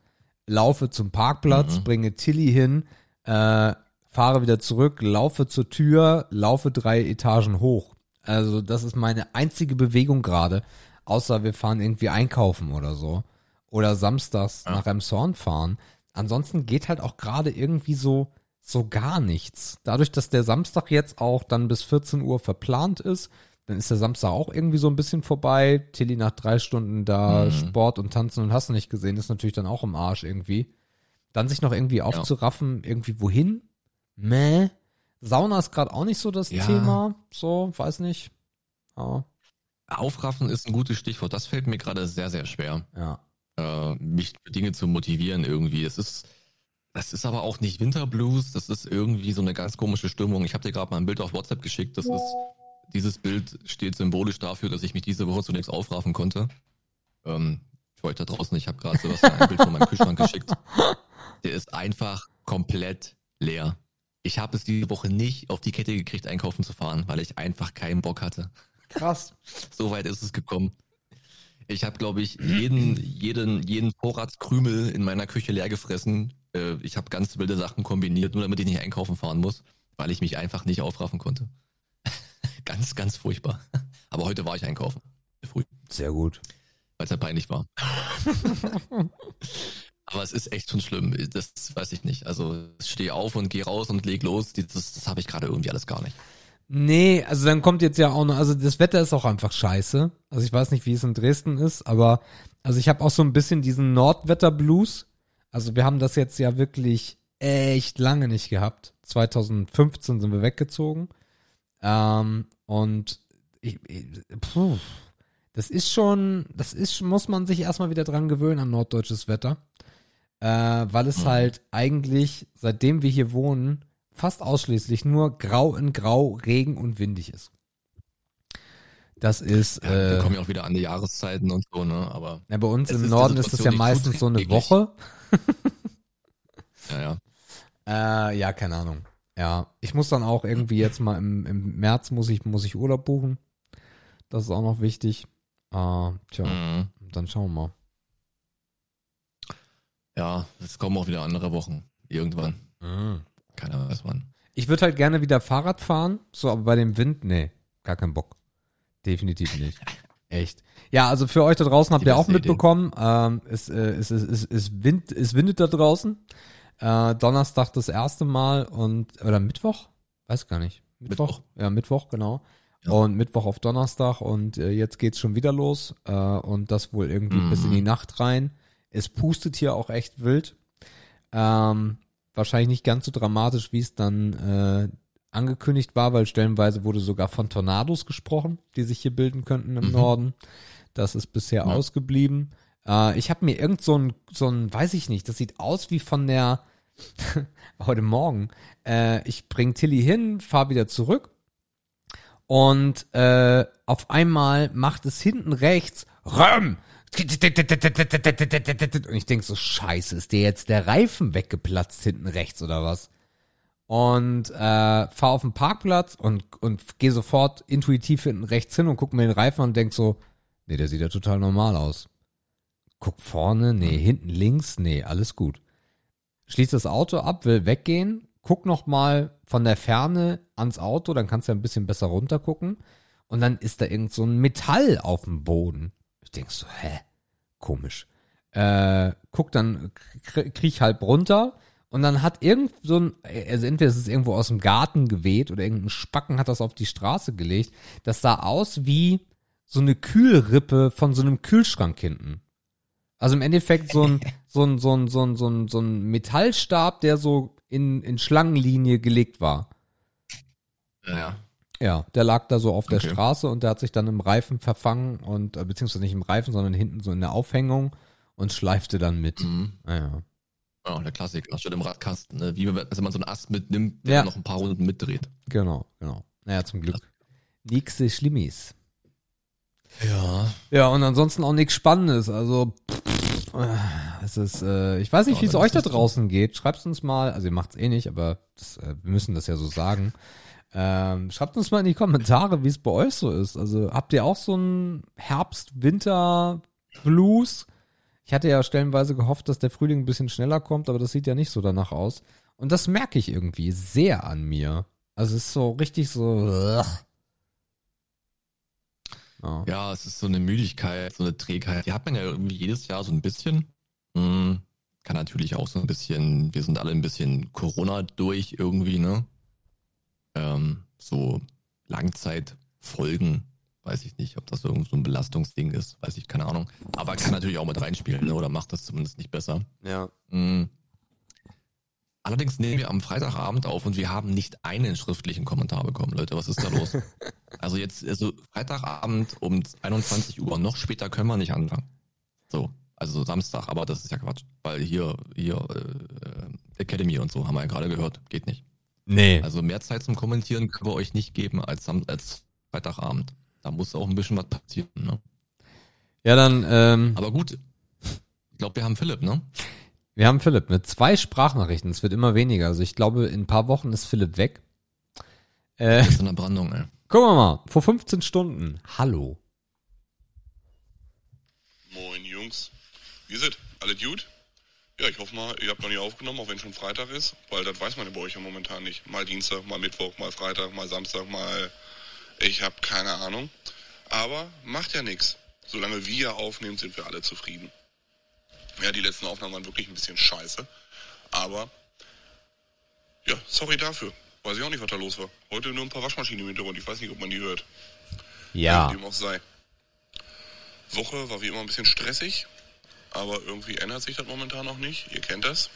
laufe zum Parkplatz, Mhm. bringe Tilly hin, äh, fahre wieder zurück, laufe zur Tür, laufe drei Etagen hoch. Also das ist meine einzige Bewegung gerade, außer wir fahren irgendwie einkaufen oder so. Oder samstags Ja. nach Emshorn fahren. Ansonsten geht halt auch gerade irgendwie so, so gar nichts. Dadurch, dass der Samstag jetzt auch dann bis 14 Uhr verplant ist, dann ist der Samstag auch irgendwie so ein bisschen vorbei. Tilly nach drei Stunden da Mhm. Sport und Tanzen und hast du nicht gesehen, ist natürlich dann auch im Arsch irgendwie. Dann sich noch irgendwie aufzuraffen, irgendwie wohin? Meh. Sauna ist gerade auch nicht so das Ja. Thema. So, weiß nicht. Ja, Aufraffen ist ein gutes Stichwort. Das fällt mir gerade sehr, sehr schwer. ja. äh, mich für Dinge zu motivieren irgendwie. Es ist, das ist aber auch nicht Winterblues, das ist irgendwie so eine ganz komische Stimmung. Ich habe dir gerade mal ein Bild auf WhatsApp geschickt. Das ist, dieses Bild steht symbolisch dafür, dass ich mich diese Woche zunächst aufraffen konnte. Ähm, für euch da draußen, ich habe gerade Sebastian ein Bild von meinem Kühlschrank geschickt. Der ist einfach komplett leer. Ich habe es diese Woche nicht auf die Kette gekriegt, einkaufen zu fahren, weil ich einfach keinen Bock hatte. Krass. So weit ist es gekommen. Ich habe, glaube ich, jeden, jeden, jeden Vorratskrümel in meiner Küche leer gefressen. Äh, ich habe ganz wilde Sachen kombiniert, nur damit ich nicht einkaufen fahren muss, weil ich mich einfach nicht aufraffen konnte. ganz, ganz furchtbar. Aber heute war ich einkaufen. Früh, Sehr gut. weil es ja peinlich war. Aber es ist echt schon schlimm. Das weiß ich nicht. Also ich stehe auf und gehe raus und leg los. Das, das habe ich gerade irgendwie alles gar nicht. Nee, also dann kommt jetzt ja auch noch, also das Wetter ist auch einfach scheiße. Also ich weiß nicht, wie es in Dresden ist, aber also ich habe auch so ein bisschen diesen Nordwetter-Blues. Also wir haben das jetzt ja wirklich echt lange nicht gehabt. 2015 sind wir weggezogen. Ähm, und ich, ich, puh, das ist schon, das ist, muss man sich erstmal wieder dran gewöhnen an norddeutsches Wetter. Äh, weil es Mhm. halt eigentlich, seitdem wir hier wohnen, fast ausschließlich nur grau in grau, Regen und windig ist. Das ist, Ja, wir äh, kommen ja auch wieder an die Jahreszeiten und so, ne? Aber na, bei uns im Norden ist es ja meistens so eine. Woche. ja, ja. Äh, ja, keine Ahnung. Ja, ich muss dann auch irgendwie jetzt mal im, im März muss ich, muss ich Urlaub buchen. Das ist auch noch wichtig. Äh, tja, Mhm. dann schauen wir mal. Ja, es kommen auch wieder andere Wochen. Irgendwann. Keiner weiß wann. Ich würde halt gerne wieder Fahrrad fahren, so, aber bei dem Wind, nee, gar keinen Bock. Definitiv nicht. Echt. Ja, also für euch da draußen habt ihr auch mitbekommen, ähm, es, äh, es, es, es, es, wind, es windet da draußen. Äh, Donnerstag das erste Mal und, oder Mittwoch? Weiß gar nicht. Mittwoch? Mittwoch. Ja, Mittwoch, genau. Ja. Und Mittwoch auf Donnerstag und äh, jetzt geht's schon wieder los äh, und das wohl irgendwie Mhm. bis in die Nacht rein. Es pustet hier auch echt wild. Ähm, wahrscheinlich nicht ganz so dramatisch, wie es dann äh, angekündigt war, weil stellenweise wurde sogar von Tornados gesprochen, die sich hier bilden könnten im Mhm. Norden. Das ist bisher Ja. ausgeblieben. Äh, ich habe mir irgend so ein, so ein, weiß ich nicht, das sieht aus wie von der heute Morgen. Äh, ich bring Tilly hin, fahr wieder zurück und äh, auf einmal macht es hinten rechts Röm. Und ich denk so, scheiße, ist dir jetzt der Reifen weggeplatzt hinten rechts oder was? Und äh, fahr auf den Parkplatz und, und gehe sofort intuitiv hinten rechts hin und guck mir den Reifen an und denk so, Nee, der sieht ja total normal aus. Guck vorne, nee, hinten links, nee, alles gut. Schließt das Auto ab, will weggehen, guck noch mal von der Ferne ans Auto, dann kannst du ja ein bisschen besser runtergucken. Und dann ist da irgend so ein Metall auf dem Boden. Ich denk so, hä? Komisch. Äh, guck dann, kr- kriech halb runter und dann hat irgend so ein, also entweder ist es irgendwo aus dem Garten geweht oder irgendein Spacken hat das auf die Straße gelegt. Das sah aus wie so eine Kühlrippe von so einem Kühlschrank hinten. Also im Endeffekt so ein, so ein, so ein, so ein, so ein, so ein Metallstab, der so in, in Schlangenlinie gelegt war. Ja, ja. Ja, der lag da so auf der Okay. Straße und der hat sich dann im Reifen verfangen und äh, beziehungsweise nicht im Reifen, sondern hinten so in der Aufhängung und schleifte dann mit. Mhm. Naja. Ja, der Klassiker. Statt im Radkasten. Ne? Wie wenn also man so einen Ast mitnimmt, der Ja. noch ein paar Runden mitdreht. Genau, genau. Naja, zum Glück. Nix Schlimmis. Ja. Ja, und ansonsten auch nichts Spannendes. Also, pff, es ist, äh, ich weiß nicht, Ja, wie es euch da draußen geht. Schreibt uns mal, also ihr macht's eh nicht, aber das, äh, wir müssen das ja so sagen. Ähm, schreibt uns mal in die Kommentare, wie es bei euch so ist. Also habt ihr auch so einen Herbst-Winter-Blues? Ich hatte ja stellenweise gehofft, dass der Frühling ein bisschen schneller kommt, aber das sieht ja nicht so danach aus. Und das merke ich irgendwie sehr an mir. Also es ist so richtig so. Ja. Ja, es ist so eine Müdigkeit, so eine Trägheit. Die hat man ja irgendwie jedes Jahr so ein bisschen. Hm, kann natürlich auch so ein bisschen, wir sind alle ein bisschen Corona durch irgendwie, ne? Ähm, so Langzeitfolgen, weiß ich nicht, ob das irgend so ein Belastungsding ist, weiß ich, keine Ahnung. Aber kann natürlich auch mit reinspielen, ne? oder macht das zumindest nicht besser. ja. Mm. Allerdings nehmen wir am Freitagabend auf und wir haben nicht einen schriftlichen Kommentar bekommen, Leute. Was ist da los? also jetzt, also Freitagabend um 21 Uhr, noch später können wir nicht anfangen. So, also Samstag, aber das ist ja Quatsch. Weil hier, hier, äh, Academy und so haben wir ja gerade gehört, geht nicht. Nee. Also mehr Zeit zum Kommentieren können wir euch nicht geben als, Sam als Freitagabend. Da muss auch ein bisschen was passieren, ne? Ja, dann, ähm, Aber gut, ich glaube, wir haben Philipp, ne? wir haben Philipp mit zwei Sprachnachrichten. Es wird immer weniger. Also ich glaube, in ein paar Wochen ist Philipp weg. Äh, Jetzt in der Brandung, ey. gucken wir mal. Vor 15 Stunden. Hallo. Moin Jungs. Wie ist es? Alle gut? Ja, ich hoffe mal, ihr habt noch nicht aufgenommen, auch wenn schon Freitag ist, weil das weiß man ja bei euch ja momentan nicht. Mal Dienstag, mal Mittwoch, mal Freitag, mal Samstag, mal ich habe keine Ahnung. Aber macht ja nichts. Solange wir aufnehmen, sind wir alle zufrieden. Ja, die letzten Aufnahmen waren wirklich ein bisschen scheiße. Aber ja, sorry dafür. Weiß ich auch nicht, was da los war. Heute nur ein paar Waschmaschinen im Hintergrund. Ich weiß nicht, ob man die hört. Ja. Wie dem auch sei. Woche war wie immer ein bisschen stressig, aber irgendwie ändert sich das momentan noch nicht. Ihr kennt das.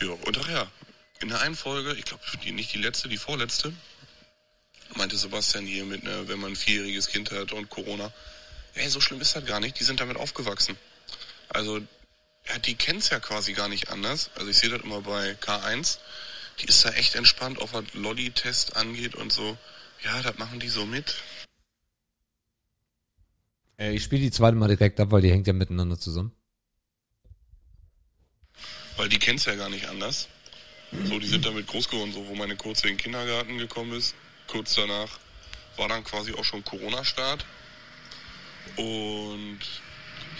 Ja, und ach ja, in der einen Folge, ich glaube nicht die letzte, die vorletzte, meinte Sebastian hier mit, ne, wenn man ein vierjähriges Kind hat und Corona. Ey, so schlimm ist das gar nicht. Die sind damit aufgewachsen. Also, ja, die kennt's ja quasi gar nicht anders. Also ich sehe das immer bei K1. Die ist da echt entspannt, auch was Lolli-Test angeht und so. Ja, das machen die so mit. Äh, ich spiele die zweite mal direkt ab, weil die hängt ja miteinander zusammen. Weil die kennt's ja gar nicht anders. So, die sind damit groß geworden, so wo meine Kurze in den Kindergarten gekommen ist. Kurz danach war dann quasi auch schon Corona-Start. Und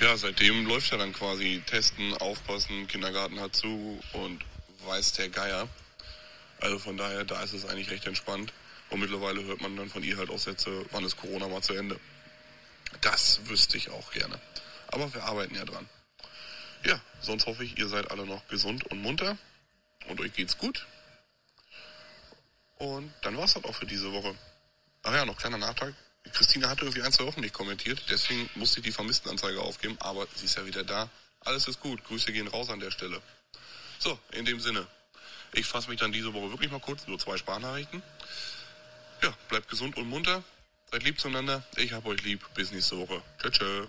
ja, seitdem läuft ja dann quasi testen, aufpassen, Kindergarten hat zu und weiß der Geier. Also von daher, da ist es eigentlich recht entspannt. Und mittlerweile hört man dann von ihr halt auch Sätze, wann ist Corona mal zu Ende. Das wüsste ich auch gerne. Aber wir arbeiten ja dran. Ja, sonst hoffe ich, ihr seid alle noch gesund und munter und euch geht's gut. Und dann war's das auch für diese Woche. Ach ja, noch kleiner Nachtrag. Christine hatte irgendwie ein, zwei Wochen nicht kommentiert, deswegen musste ich die Vermisstenanzeige aufgeben, aber sie ist ja wieder da. Alles ist gut, Grüße gehen raus an der Stelle. So, in dem Sinne. Ich fasse mich dann diese Woche wirklich mal kurz, nur zwei Sprachnachrichten. Ja, bleibt gesund und munter. Seid lieb zueinander. Ich hab euch lieb. Bis nächste Woche. Tschö, tschö.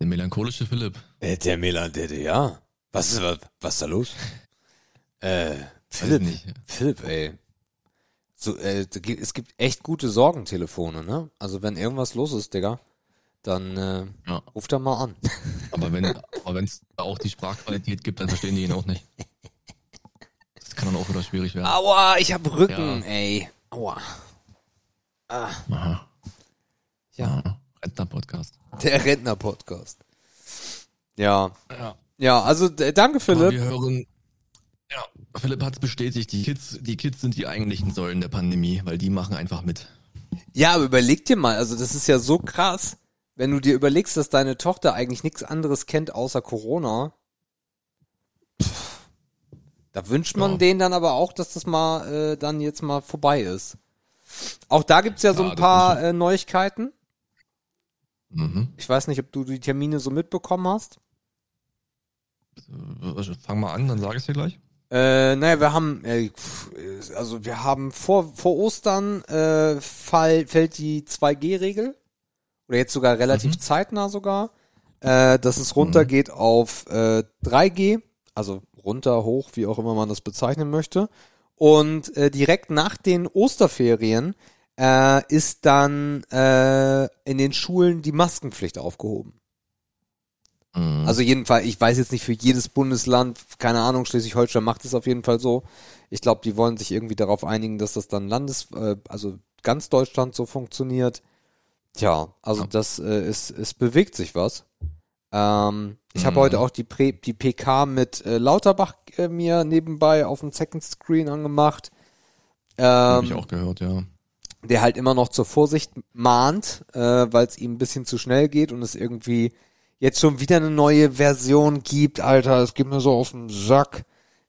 Der melancholische Philipp. Äh, der Milan, der, der, ja. Was ist, was, was ist da los? Äh, Philipp, nicht. Philipp, ey. So, äh, es gibt echt gute Sorgentelefone, ne? Also wenn irgendwas los ist, Digga, dann äh, Ja. ruf da mal an. Aber wenn aber wenn es auch die Sprachqualität gibt, dann verstehen die ihn auch nicht. Das kann dann auch wieder schwierig werden. Aua, ich hab Rücken, Ja. ey. Aua. Aha. Ja. Rentner-Podcast. der Rentner-Podcast. Ja. Ja. Ja, also danke, Aber Philipp. wir hören, ja, Philipp hat's bestätigt, die Kids, die Kids sind die eigentlichen Säulen der Pandemie, weil die machen einfach mit. Ja, aber überleg dir mal, also das ist ja so krass, wenn du dir überlegst, dass deine Tochter eigentlich nichts anderes kennt außer Corona. Pff, da wünscht man Ja. denen dann aber auch, dass das mal äh, dann jetzt mal vorbei ist. Auch da gibt's ja so Ja, ein paar äh, Neuigkeiten. Mhm. Ich weiß nicht, ob du die Termine so mitbekommen hast. Also, Fang mal an, dann sage ich dir gleich. Äh, naja, wir haben, äh, also wir haben vor, vor Ostern äh, fall, fällt die 2G-Regel. Oder jetzt sogar relativ Mhm. zeitnah sogar. Äh, dass es runtergeht auf äh, 3G. Also runter, hoch, wie auch immer man das bezeichnen möchte. Und äh, direkt nach den Osterferien äh, ist dann äh, in den Schulen die Maskenpflicht aufgehoben. Mhm. Also jedenfalls, ich weiß jetzt nicht für jedes Bundesland, keine Ahnung, Schleswig-Holstein macht es auf jeden Fall so. Ich glaube, die wollen sich irgendwie darauf einigen, dass das dann Landes, äh, also ganz Deutschland so funktioniert. Tja, also Ja. das ist, äh, es, es bewegt sich was. Ähm, ich habe Mhm. heute auch die, Prä die PK mit äh, Lauterbach äh, mir nebenbei auf dem Second Screen angemacht. Habe Ähm, ich auch gehört, ja. der halt immer noch zur Vorsicht mahnt, äh, weil es ihm ein bisschen zu schnell geht und es irgendwie jetzt schon wieder eine neue Version gibt, Alter, es gibt mir so auf den Sack.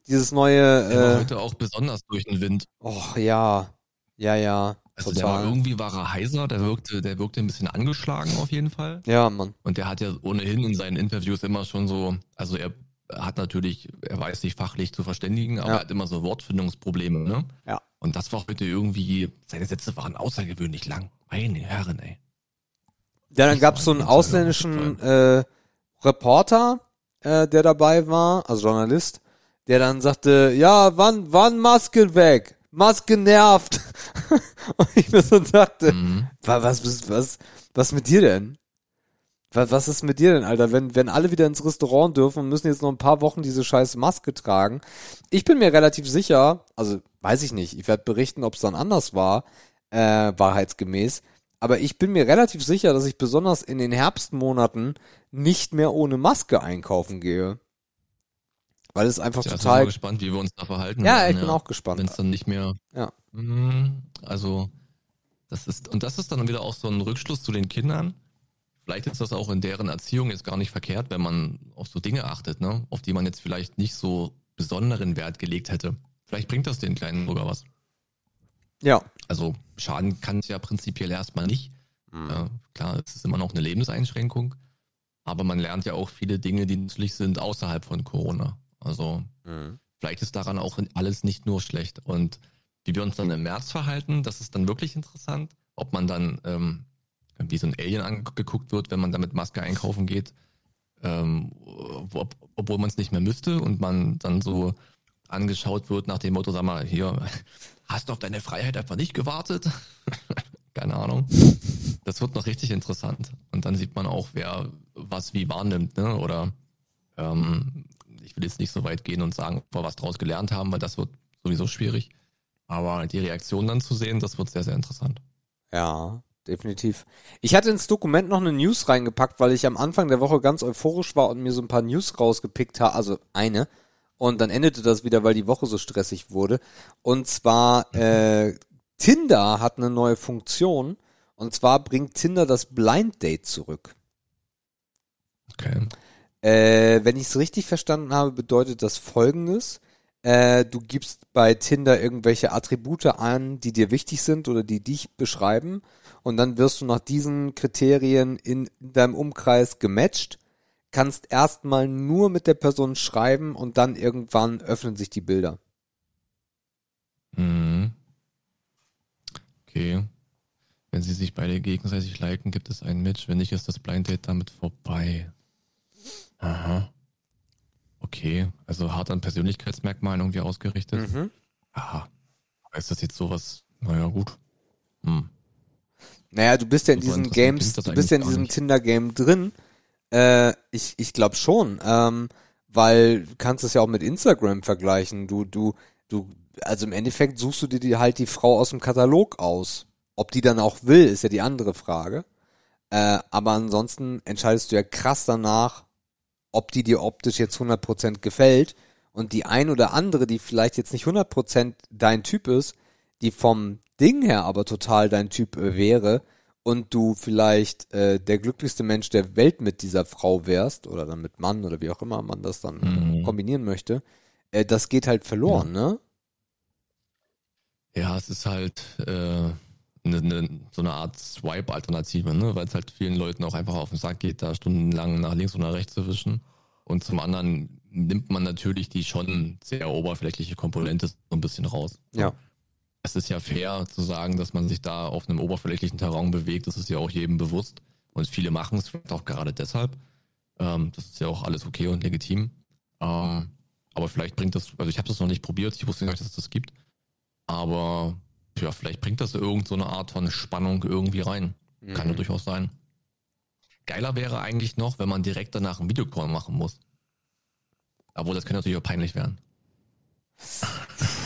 Dieses Der war neue, äh, heute auch besonders durch den Wind. oh ja, ja, ja, Also der war total. irgendwie war er heiser, der wirkte, der wirkte ein bisschen angeschlagen auf jeden Fall. Ja, Mann. Und der hat ja ohnehin in seinen Interviews immer schon so, also er hat natürlich, er weiß sich fachlich zu verständigen, aber Ja. er hat immer so Wortfindungsprobleme, ne? Ja. Und das war heute irgendwie, seine Sätze waren außergewöhnlich lang. Meine Herren, ey. Ja, dann Ich gab's so einen ausländischen äh, Reporter, äh, der dabei war, also Journalist, der dann sagte, ja, wann, wann Maske weg? Maske nervt. und ich mir so dachte, Mhm. Wa- Was, was, was, was mit dir denn? Was, was ist mit dir denn, Alter? Wenn, wenn alle wieder ins Restaurant dürfen und müssen jetzt noch ein paar Wochen diese scheiß Maske tragen. Ich bin mir relativ sicher, also weiß ich nicht, ich werde berichten, ob es dann anders war, äh, wahrheitsgemäß. Aber ich bin mir relativ sicher, dass ich besonders in den Herbstmonaten nicht mehr ohne Maske einkaufen gehe. Weil es einfach Ja, sind wir total. mal gespannt, wie wir uns da verhalten. Ja, werden, ich bin auch gespannt. Wenn es dann nicht mehr. Ja. Mhm, Also, das ist, und das ist dann wieder auch so ein Rückschluss zu den Kindern. Vielleicht ist das auch in deren Erziehung jetzt gar nicht verkehrt, wenn man auf so Dinge achtet, ne? Auf die man jetzt vielleicht nicht so besonderen Wert gelegt hätte. Vielleicht bringt das den Kleinen sogar was. Ja. Also, schaden kann es ja prinzipiell erstmal nicht. Ja, klar, es ist immer noch eine Lebenseinschränkung. Aber man lernt ja auch viele Dinge, die nützlich sind außerhalb von Corona. Also, Mhm. Vielleicht ist daran auch alles nicht nur schlecht. Und wie wir uns dann im März verhalten, das ist dann wirklich interessant. Ob man dann ähm, wie so ein Alien angeguckt wird, wenn man da mit Maske einkaufen geht, ähm, ob, obwohl man es nicht mehr müsste und man dann so angeschaut wird nach dem Motto, sag mal, hier, hast du auf deine Freiheit einfach nicht gewartet? Keine Ahnung. Das wird noch richtig interessant. Und dann sieht man auch, wer was wie wahrnimmt, ne? Oder ähm, ich will jetzt nicht so weit gehen und sagen, ob wir was draus gelernt haben, weil das wird sowieso schwierig. Aber die Reaktion dann zu sehen, das wird sehr, sehr interessant. Ja, definitiv. Ich hatte ins Dokument noch eine News reingepackt, weil ich am Anfang der Woche ganz euphorisch war und mir so ein paar News rausgepickt habe, also eine. Und dann endete das wieder, weil die Woche so stressig wurde. Und zwar, äh, Tinder hat eine neue Funktion. Und zwar bringt Tinder das Blind Date zurück. Okay. Äh, wenn ich es richtig verstanden habe, bedeutet das folgendes. Äh, du gibst bei Tinder irgendwelche Attribute an, die dir wichtig sind oder die dich beschreiben. Und dann wirst du nach diesen Kriterien in, in deinem Umkreis gematcht, kannst erstmal nur mit der Person schreiben und dann irgendwann öffnen sich die Bilder. Mhm. Okay. Wenn sie sich beide gegenseitig liken, gibt es ein Match. Wenn nicht, ist das Blind Date damit vorbei. Aha. Okay. Also hart an Persönlichkeitsmerkmalen irgendwie ausgerichtet. Mhm. Aha. Ist das jetzt sowas? Naja, gut. Hm. Naja, du bist ja in diesen Games, du bist ja in diesem. Tinder-Game drin. Äh, ich ich glaube schon, ähm, weil du kannst es ja auch mit Instagram vergleichen. Du, du, du, also im Endeffekt suchst du dir die, halt die Frau aus dem Katalog aus. Ob die dann auch will, ist ja die andere Frage. Äh, aber ansonsten entscheidest du ja krass danach, ob die dir optisch jetzt 100% gefällt. Und die ein oder andere, die vielleicht jetzt nicht 100% dein Typ ist, die vom Ding her aber total dein Typ äh, wäre und du vielleicht äh, der glücklichste Mensch der Welt mit dieser Frau wärst oder dann mit Mann oder wie auch immer man das dann Mhm. kombinieren möchte, äh, das geht halt verloren, ne? Ja, es ist halt äh, ne, ne, so eine Art Swipe-Alternative, ne? weil es halt vielen Leuten auch einfach auf den Sack geht, da stundenlang nach links und nach rechts zu wischen. Und zum anderen nimmt man natürlich die schon sehr oberflächliche Komponente so ein bisschen raus. Ja. Es ist ja fair zu sagen, dass man sich da auf einem oberflächlichen Terrain bewegt, das ist ja auch jedem bewusst. Und viele machen es vielleicht auch gerade deshalb. Ähm, das ist ja auch alles okay und legitim. Ähm, aber vielleicht bringt das, also ich habe das noch nicht probiert, ich wusste nicht, dass es das gibt. Aber ja, vielleicht bringt das irgend so eine Art von Spannung irgendwie rein. Kann ja Mhm. durchaus sein. Geiler wäre eigentlich noch, wenn man direkt danach einen Videocall machen muss. Obwohl, das könnte natürlich auch peinlich werden.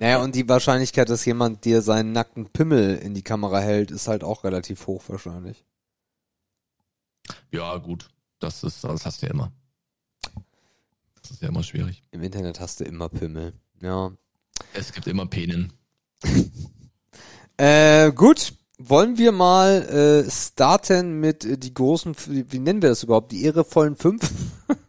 Naja, und die Wahrscheinlichkeit, dass jemand dir seinen nackten Pimmel in die Kamera hält, ist halt auch relativ hoch wahrscheinlich. Ja, gut. Das ist, das hast du ja immer. Das ist ja immer schwierig. Im Internet hast du immer Pimmel. Ja. Es gibt immer Penen. Äh, gut. Wollen wir mal äh, starten mit äh, die großen, wie, nennen wir das überhaupt? Die ehrevollen fünf?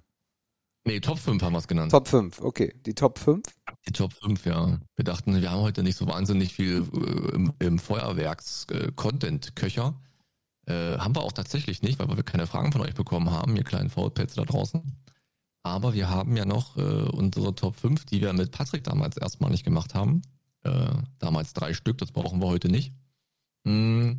Nee, Top 5 haben wir es genannt. Top 5, okay. Die Top 5? Die Top 5, ja. Wir dachten, wir haben heute nicht so wahnsinnig viel äh, im, im Feuerwerks-Content-Köcher. Äh, haben wir auch tatsächlich nicht, weil wir keine Fragen von euch bekommen haben, ihr kleinen Faulpelze da draußen. Aber wir haben ja noch äh, unsere Top 5, die wir mit Patrick damals erstmalig gemacht haben. Äh, damals drei Stück, das brauchen wir heute nicht. Mm,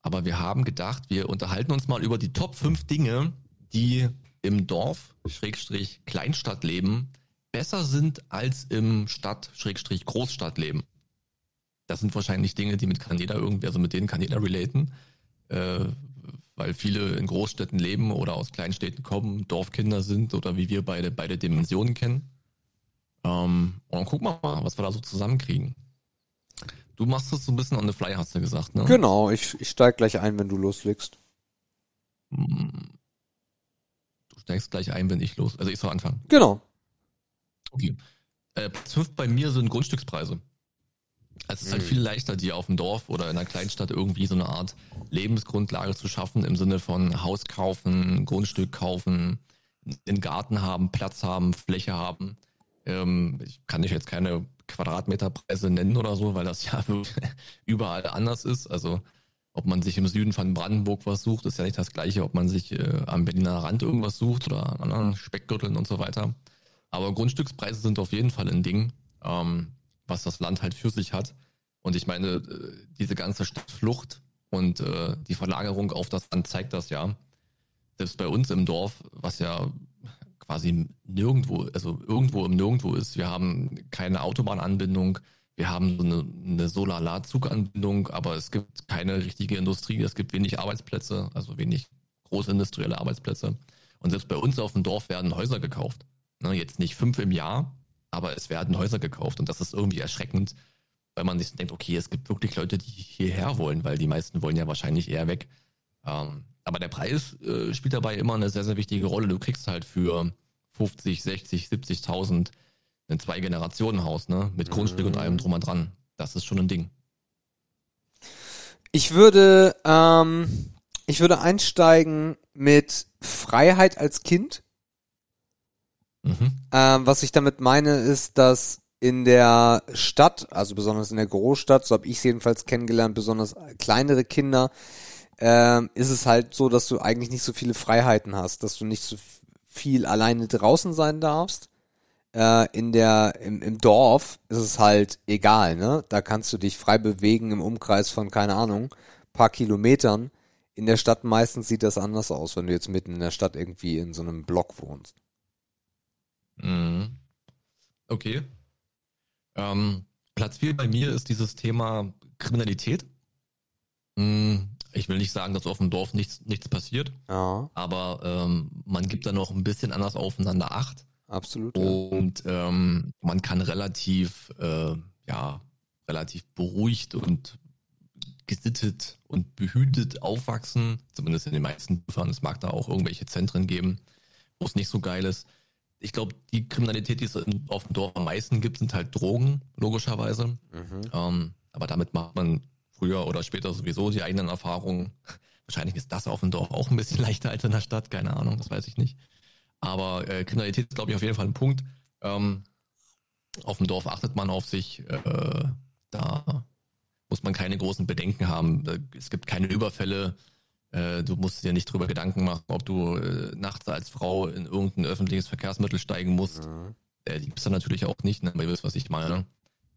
aber wir haben gedacht, wir unterhalten uns mal über die Top 5 Dinge, die im Dorf, Schrägstrich, Kleinstadtleben besser sind als im Stadt, Schrägstrich, Großstadtleben. Das sind wahrscheinlich Dinge, die mit kann jeder irgendwie, also mit denen kann jeder relaten, äh, weil viele in Großstädten leben oder aus Kleinstädten kommen, Dorfkinder sind oder wie wir beide beide Dimensionen kennen. Ähm, und dann gucken wir mal, was wir da so zusammenkriegen. Du machst das so ein bisschen on the fly, hast du gesagt, ne? Genau, ich, ich steig gleich ein, wenn du loslegst. Hm. Du steigst gleich ein, wenn ich los. Also ich soll anfangen. Genau. Okay. Äh, Platz 5 bei mir sind Grundstückspreise. Also es ist halt Mhm. viel leichter, dir auf dem Dorf oder in einer Kleinstadt irgendwie so eine Art Lebensgrundlage zu schaffen, im Sinne von Haus kaufen, Grundstück kaufen, einen Garten haben, Platz haben, Fläche haben. Ähm, ich kann dich jetzt keine Quadratmeterpreise nennen oder so, weil das ja überall anders ist. Also ob man sich im Süden von Brandenburg was sucht, ist ja nicht das gleiche, ob man sich äh, am Berliner Rand irgendwas sucht oder an anderen Speckgürteln und so weiter. Aber Grundstückspreise sind auf jeden Fall ein Ding, ähm, was das Land halt für sich hat. Und ich meine, äh, diese ganze Stadtflucht und äh, die Verlagerung auf das Land zeigt das ja. Selbst bei uns im Dorf, was ja quasi nirgendwo, also irgendwo im Nirgendwo ist. Wir haben keine Autobahnanbindung, wir haben so eine, eine Solar-Zuganbindung, aber es gibt keine richtige Industrie, es gibt wenig Arbeitsplätze, also wenig große industrielle Arbeitsplätze. Und selbst bei uns auf dem Dorf werden Häuser gekauft. Ne, jetzt nicht fünf im Jahr, aber es werden Häuser gekauft und das ist irgendwie erschreckend, weil man sich denkt, okay, es gibt wirklich Leute, die hierher wollen, weil die meisten wollen ja wahrscheinlich eher weg. Ähm, aber der Preis äh, spielt dabei immer eine sehr, sehr wichtige Rolle. Du kriegst halt für 50, 60, 70.000 ein Zwei-Generationen-Haus, ne? Mit Grundstück und allem drum und dran. Das ist schon ein Ding. Ich würde, ähm, ich würde einsteigen mit Freiheit als Kind. Mhm. Ähm, was ich damit meine, ist, dass in der Stadt, also besonders in der Großstadt, so habe ich es jedenfalls kennengelernt, besonders kleinere Kinder, ähm, ist es halt so, dass du eigentlich nicht so viele Freiheiten hast, dass du nicht so viel alleine draußen sein darfst. Äh, in der, im, im Dorf ist es halt egal, ne? Da kannst du dich frei bewegen im Umkreis von, keine Ahnung, paar Kilometern. In der Stadt meistens sieht das anders aus, wenn du jetzt mitten in der Stadt irgendwie in so einem Block wohnst. Mhm. Okay. Ähm, Platz 4 bei mir ist dieses Thema Kriminalität. Hm, Ich will nicht sagen, dass auf dem Dorf nichts, nichts passiert, Ja, aber ähm, man gibt da noch ein bisschen anders aufeinander Acht. absolut. Ja. Und ähm, man kann relativ äh, ja, relativ beruhigt und gesittet und behütet aufwachsen, zumindest in den meisten Dörfern. Es mag da auch irgendwelche Zentren geben, wo es nicht so geil ist. Ich glaube, die Kriminalität, die es auf dem Dorf am meisten gibt, sind halt Drogen, logischerweise. Mhm. Ähm, aber damit macht man früher oder später sowieso die eigenen Erfahrungen. Wahrscheinlich ist das auf dem Dorf auch ein bisschen leichter als in der Stadt, keine Ahnung, das weiß ich nicht. Aber äh, Kriminalität ist, glaube ich, auf jeden Fall ein Punkt. Ähm, auf dem Dorf achtet man auf sich. Äh, da muss man keine großen Bedenken haben. Es gibt keine Überfälle. Äh, du musst dir nicht drüber Gedanken machen, ob du äh, nachts als Frau in irgendein öffentliches Verkehrsmittel steigen musst. Mhm. Äh, die gibt's dann natürlich auch nicht, ne? aber ihr wisst, was ich meine.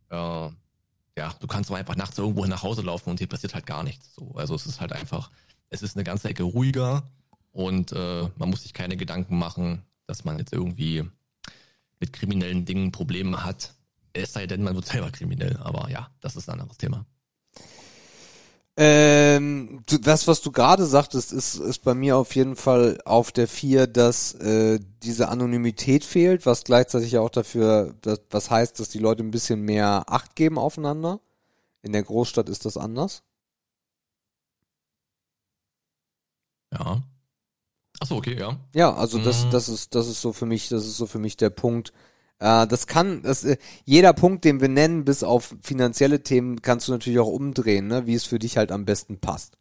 Äh, ja, du kannst aber einfach nachts irgendwo nach Hause laufen und hier passiert halt gar nichts. So, also es ist halt einfach, es ist eine ganze Ecke ruhiger und äh, man muss sich keine Gedanken machen, dass man jetzt irgendwie mit kriminellen Dingen Probleme hat. Es sei denn, man wird selber kriminell, aber ja, das ist ein anderes Thema. Ähm, das, was du gerade sagtest, ist, ist bei mir auf jeden Fall auf der vier, dass äh, diese Anonymität fehlt, was gleichzeitig auch dafür, dass, was heißt, dass die Leute ein bisschen mehr Acht geben aufeinander. In der Großstadt ist das anders. Ja. Achso, okay, ja. Ja, also das, Mhm. das ist, das ist so für mich, das ist so für mich der Punkt. Äh, das kann, das, äh, jeder Punkt, den wir nennen, bis auf finanzielle Themen, kannst du natürlich auch umdrehen, ne, wie es für dich halt am besten passt.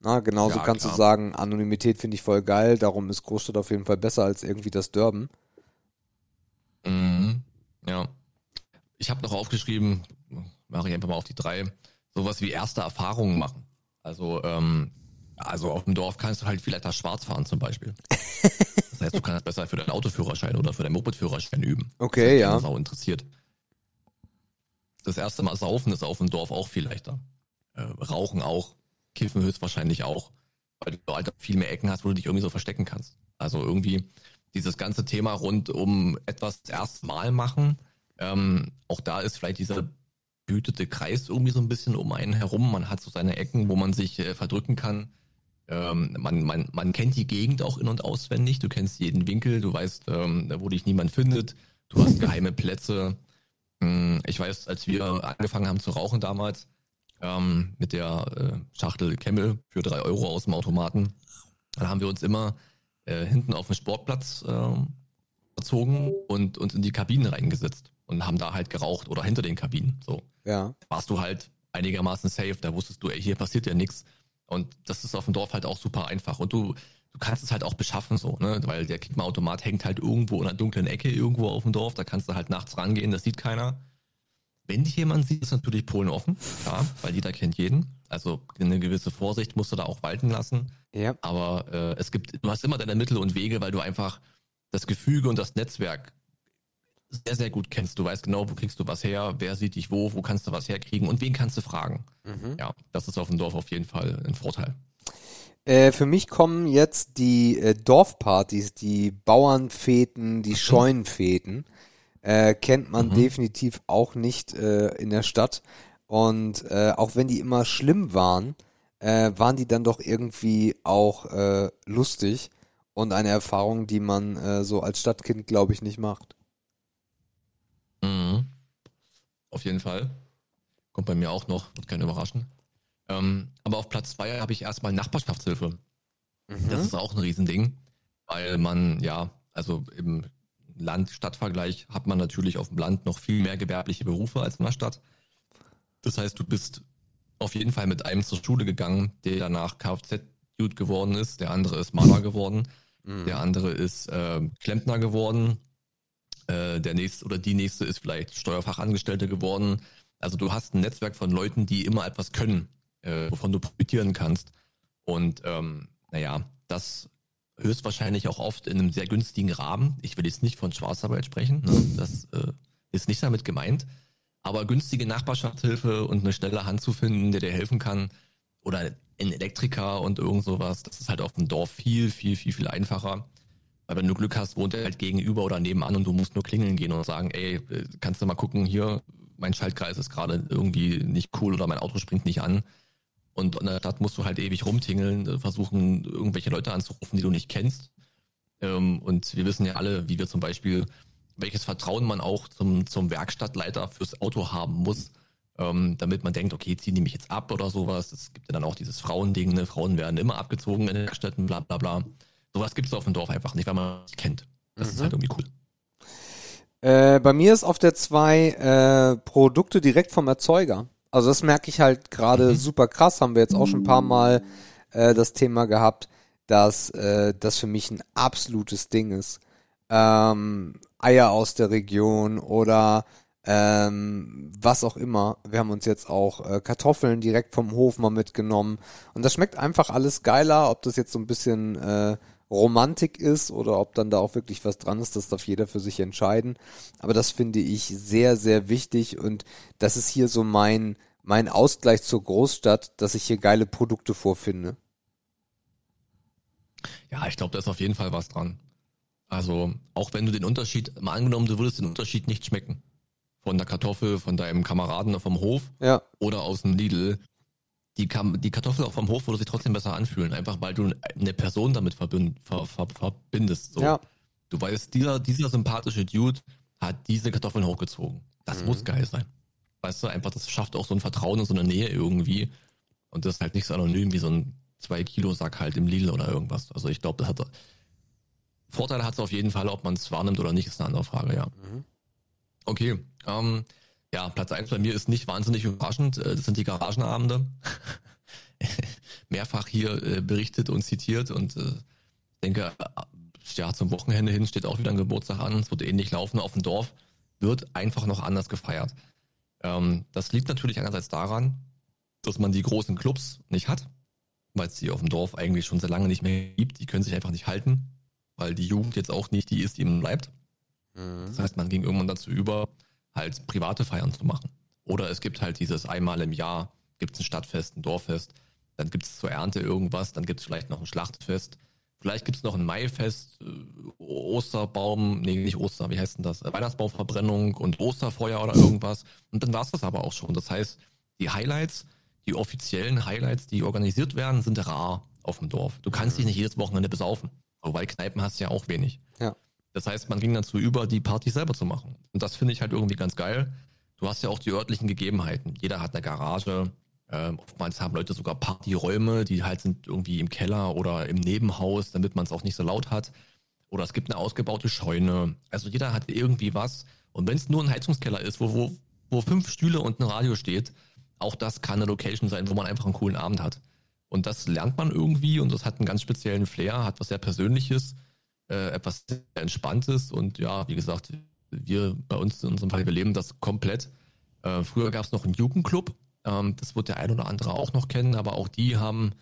Na, genauso Ja, kannst du klar. sagen, Anonymität finde ich voll geil, darum ist Großstadt auf jeden Fall besser als irgendwie das Dörben. Mhm. Ja. Ich habe noch aufgeschrieben, mache ich einfach mal auf die drei, sowas wie erste Erfahrungen machen. Also, ähm, also auf dem Dorf kannst du halt viel leichter schwarz fahren zum Beispiel. Das heißt, du kannst besser für deinen Autoführerschein oder für deinen Mopedführerschein üben. Okay, Das ja. ist auch interessiert. Das erste Mal saufen ist auf dem Dorf auch viel leichter. Äh, rauchen auch, kiffen höchstwahrscheinlich auch, weil du halt viel mehr Ecken hast, wo du dich irgendwie so verstecken kannst. Also irgendwie dieses ganze Thema rund um etwas das erste Mal machen, ähm, auch da ist vielleicht dieser behütete Kreis irgendwie so ein bisschen um einen herum. Man hat so seine Ecken, wo man sich äh, verdrücken kann. Ähm, man, man, man kennt die Gegend auch in- und auswendig. Du kennst jeden Winkel, du weißt, ähm, wo dich niemand findet. Du hast geheime Plätze. Hm, Ich weiß, als wir angefangen haben zu rauchen damals, ähm, mit der äh, Schachtel Camel für drei Euro aus dem Automaten, dann haben wir uns immer äh, hinten auf den Sportplatz ähm, verzogen und uns in die Kabinen reingesetzt und haben da halt geraucht oder hinter den Kabinen. So Ja. warst du halt einigermaßen safe, da wusstest du, ey, hier passiert ja nichts. Und das ist auf dem Dorf halt auch super einfach. Und du, du kannst es halt auch beschaffen so, ne? Weil der Kickma-Automat hängt halt irgendwo in einer dunklen Ecke irgendwo auf dem Dorf, da kannst du halt nachts rangehen, das sieht keiner. Wenn dich jemand sieht, ist natürlich Polen offen, klar, weil jeder kennt jeden. Also eine gewisse Vorsicht musst du da auch walten lassen. Ja. Aber äh, es gibt, du hast immer deine Mittel und Wege, weil du einfach das Gefüge und das Netzwerk sehr, sehr gut kennst. Du weißt genau, wo kriegst du was her, wer sieht dich wo, wo kannst du was herkriegen und wen kannst du fragen. Mhm. Ja, das ist auf dem Dorf auf jeden Fall ein Vorteil. Äh, für mich kommen jetzt die äh, Dorfpartys, die Bauernfäten, die Scheunenfäten. Äh, kennt man Mhm. definitiv auch nicht äh, in der Stadt. Und äh, auch wenn die immer schlimm waren, äh, waren die dann doch irgendwie auch äh, lustig und eine Erfahrung, die man äh, so als Stadtkind, glaube ich, nicht macht. Mhm. Auf jeden Fall. Kommt bei mir auch noch, wird keinen überraschen. Ähm, aber auf Platz zwei habe ich erstmal Nachbarschaftshilfe. Das ist auch ein Riesending, weil man, ja, also im Land-Stadt-Vergleich hat man natürlich auf dem Land noch viel mehr gewerbliche Berufe als in der Stadt. Das heißt, du bist auf jeden Fall mit einem zur Schule gegangen, der danach Kfz-Dude geworden ist, der andere ist Maler geworden, der andere ist äh, Klempner geworden, äh, der nächste oder die nächste ist vielleicht Steuerfachangestellte geworden. Also du hast ein Netzwerk von Leuten, die immer etwas können, äh, wovon du profitieren kannst. Und ähm, naja, das höchstwahrscheinlich auch oft in einem sehr günstigen Rahmen. Ich will jetzt nicht von Schwarzarbeit sprechen, ne? das äh, ist nicht damit gemeint. Aber günstige Nachbarschaftshilfe und eine schnelle Hand zu finden, der dir helfen kann, oder ein Elektriker und irgend sowas, das ist halt auf dem Dorf viel, viel, viel, viel einfacher. Weil wenn du Glück hast, wohnt er halt gegenüber oder nebenan und du musst nur klingeln gehen und sagen, ey, kannst du mal gucken, hier, mein Schaltkreis ist gerade irgendwie nicht cool oder mein Auto springt nicht an. Und in der Stadt musst du halt ewig rumtingeln, versuchen, irgendwelche Leute anzurufen, die du nicht kennst. Ähm, Und wir wissen ja alle, wie wir zum Beispiel, welches Vertrauen man auch zum, zum Werkstattleiter fürs Auto haben muss, ähm, damit man denkt, okay, ziehen die mich jetzt ab oder sowas. Es gibt ja dann auch dieses Frauending, ne? Frauen werden immer abgezogen in den Städten, bla bla bla. Sowas gibt es auf dem Dorf einfach nicht, weil man es kennt. Das ist halt irgendwie cool. Äh, bei mir ist auf der 2 äh, Produkte direkt vom Erzeuger. Also das merke ich halt gerade super krass. Haben wir jetzt auch schon ein paar Mal äh, das Thema gehabt, dass äh, das für mich ein absolutes Ding ist. Ähm, Eier aus der Region oder ähm, was auch immer. Wir haben uns jetzt auch äh, Kartoffeln direkt vom Hof mal mitgenommen. Und das schmeckt einfach alles geiler, ob das jetzt so ein bisschen äh, Romantik ist oder ob dann da auch wirklich was dran ist, das darf jeder für sich entscheiden. Aber das finde ich sehr, sehr wichtig und das ist hier so mein, mein Ausgleich zur Großstadt, dass ich hier geile Produkte vorfinde. Ja, ich glaube, da ist auf jeden Fall was dran. Also, auch wenn du den Unterschied, mal angenommen, du würdest den Unterschied nicht schmecken. Von der Kartoffel, von deinem Kameraden vom Hof Ja, oder aus dem Lidl. Die, Kam die Kartoffel auch vom Hof würde sich trotzdem besser anfühlen, einfach weil du eine Person damit verbind ver ver verbindest. So. ja, Du weißt, dieser, dieser sympathische Dude hat diese Kartoffeln hochgezogen. Das muss geil sein. Weißt du, einfach, das schafft auch so ein Vertrauen und so eine Nähe irgendwie. Und das ist halt nicht so anonym wie so ein 2-Kilo-Sack halt im Lidl oder irgendwas. Also ich glaube, das hat Vorteile hat es auf jeden Fall, ob man es wahrnimmt oder nicht, ist eine andere Frage, ja. Okay. Ähm, ja, Platz eins bei mir ist nicht wahnsinnig überraschend. Äh, Das sind die Garagenabende. Mehrfach hier äh, berichtet und zitiert und äh, ich denke, ja, zum Wochenende hin steht auch wieder ein Geburtstag an. Es wird ähnlich laufen auf dem Dorf. Wird einfach noch anders gefeiert. Ähm, das liegt natürlich einerseits daran, dass man die großen Clubs nicht hat, weil es die auf dem Dorf eigentlich schon sehr lange nicht mehr gibt. Die können sich einfach nicht halten, weil die Jugend jetzt auch nicht die ist, die eben bleibt. Das heißt, man ging irgendwann dazu über, halt private Feiern zu machen. Oder es gibt halt dieses einmal im Jahr, gibt es ein Stadtfest, ein Dorffest, dann gibt es zur Ernte irgendwas, dann gibt es vielleicht noch ein Schlachtfest, vielleicht gibt es noch ein Maifest, äh, Osterbaum, nee, nicht Oster, wie heißt denn das? Weihnachtsbaumverbrennung und Osterfeuer oder irgendwas. Und dann war es das aber auch schon. Das heißt, die Highlights, die offiziellen Highlights, die organisiert werden, sind rar auf dem Dorf. Du kannst dich nicht jedes Wochenende besaufen. Wobei Kneipen hast du ja auch wenig. ja. Das heißt, man ging dazu über, die Partys selber zu machen. Und das finde ich halt irgendwie ganz geil. Du hast ja auch die örtlichen Gegebenheiten. Jeder hat eine Garage. Ähm, oftmals haben Leute sogar Partyräume, die halt sind irgendwie im Keller oder im Nebenhaus, damit man es auch nicht so laut hat. Oder es gibt eine ausgebaute Scheune. Also jeder hat irgendwie was. Und wenn es nur ein Heizungskeller ist, wo, wo, wo fünf Stühle und ein Radio steht, auch das kann eine Location sein, wo man einfach einen coolen Abend hat. Und das lernt man irgendwie und das hat einen ganz speziellen Flair, hat was sehr Persönliches, äh, etwas Entspanntes und ja, wie gesagt, wir bei uns in unserem Fall, wir leben das komplett. Äh, früher gab es noch einen Jugendclub, ähm, das wird der ein oder andere auch noch kennen, aber auch die haben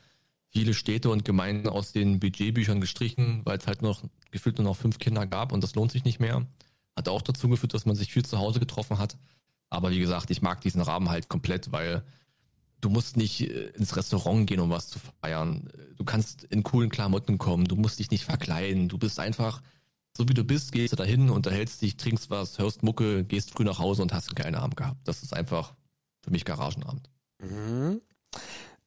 viele Städte und Gemeinden aus den Budgetbüchern gestrichen, weil es halt noch gefühlt nur noch fünf Kinder gab und das lohnt sich nicht mehr. Hat auch dazu geführt, dass man sich viel zu Hause getroffen hat. Aber wie gesagt, ich mag diesen Rahmen halt komplett, weil du musst nicht äh, ins Restaurant gehen, um was zu feiern. Du kannst in coolen Klamotten kommen, du musst dich nicht verkleiden. Du bist einfach, so wie du bist, gehst du dahin, unterhältst dich, trinkst was, hörst Mucke, gehst früh nach Hause und hast einen geilen Abend gehabt. Das ist einfach für mich Garagenabend. Mhm.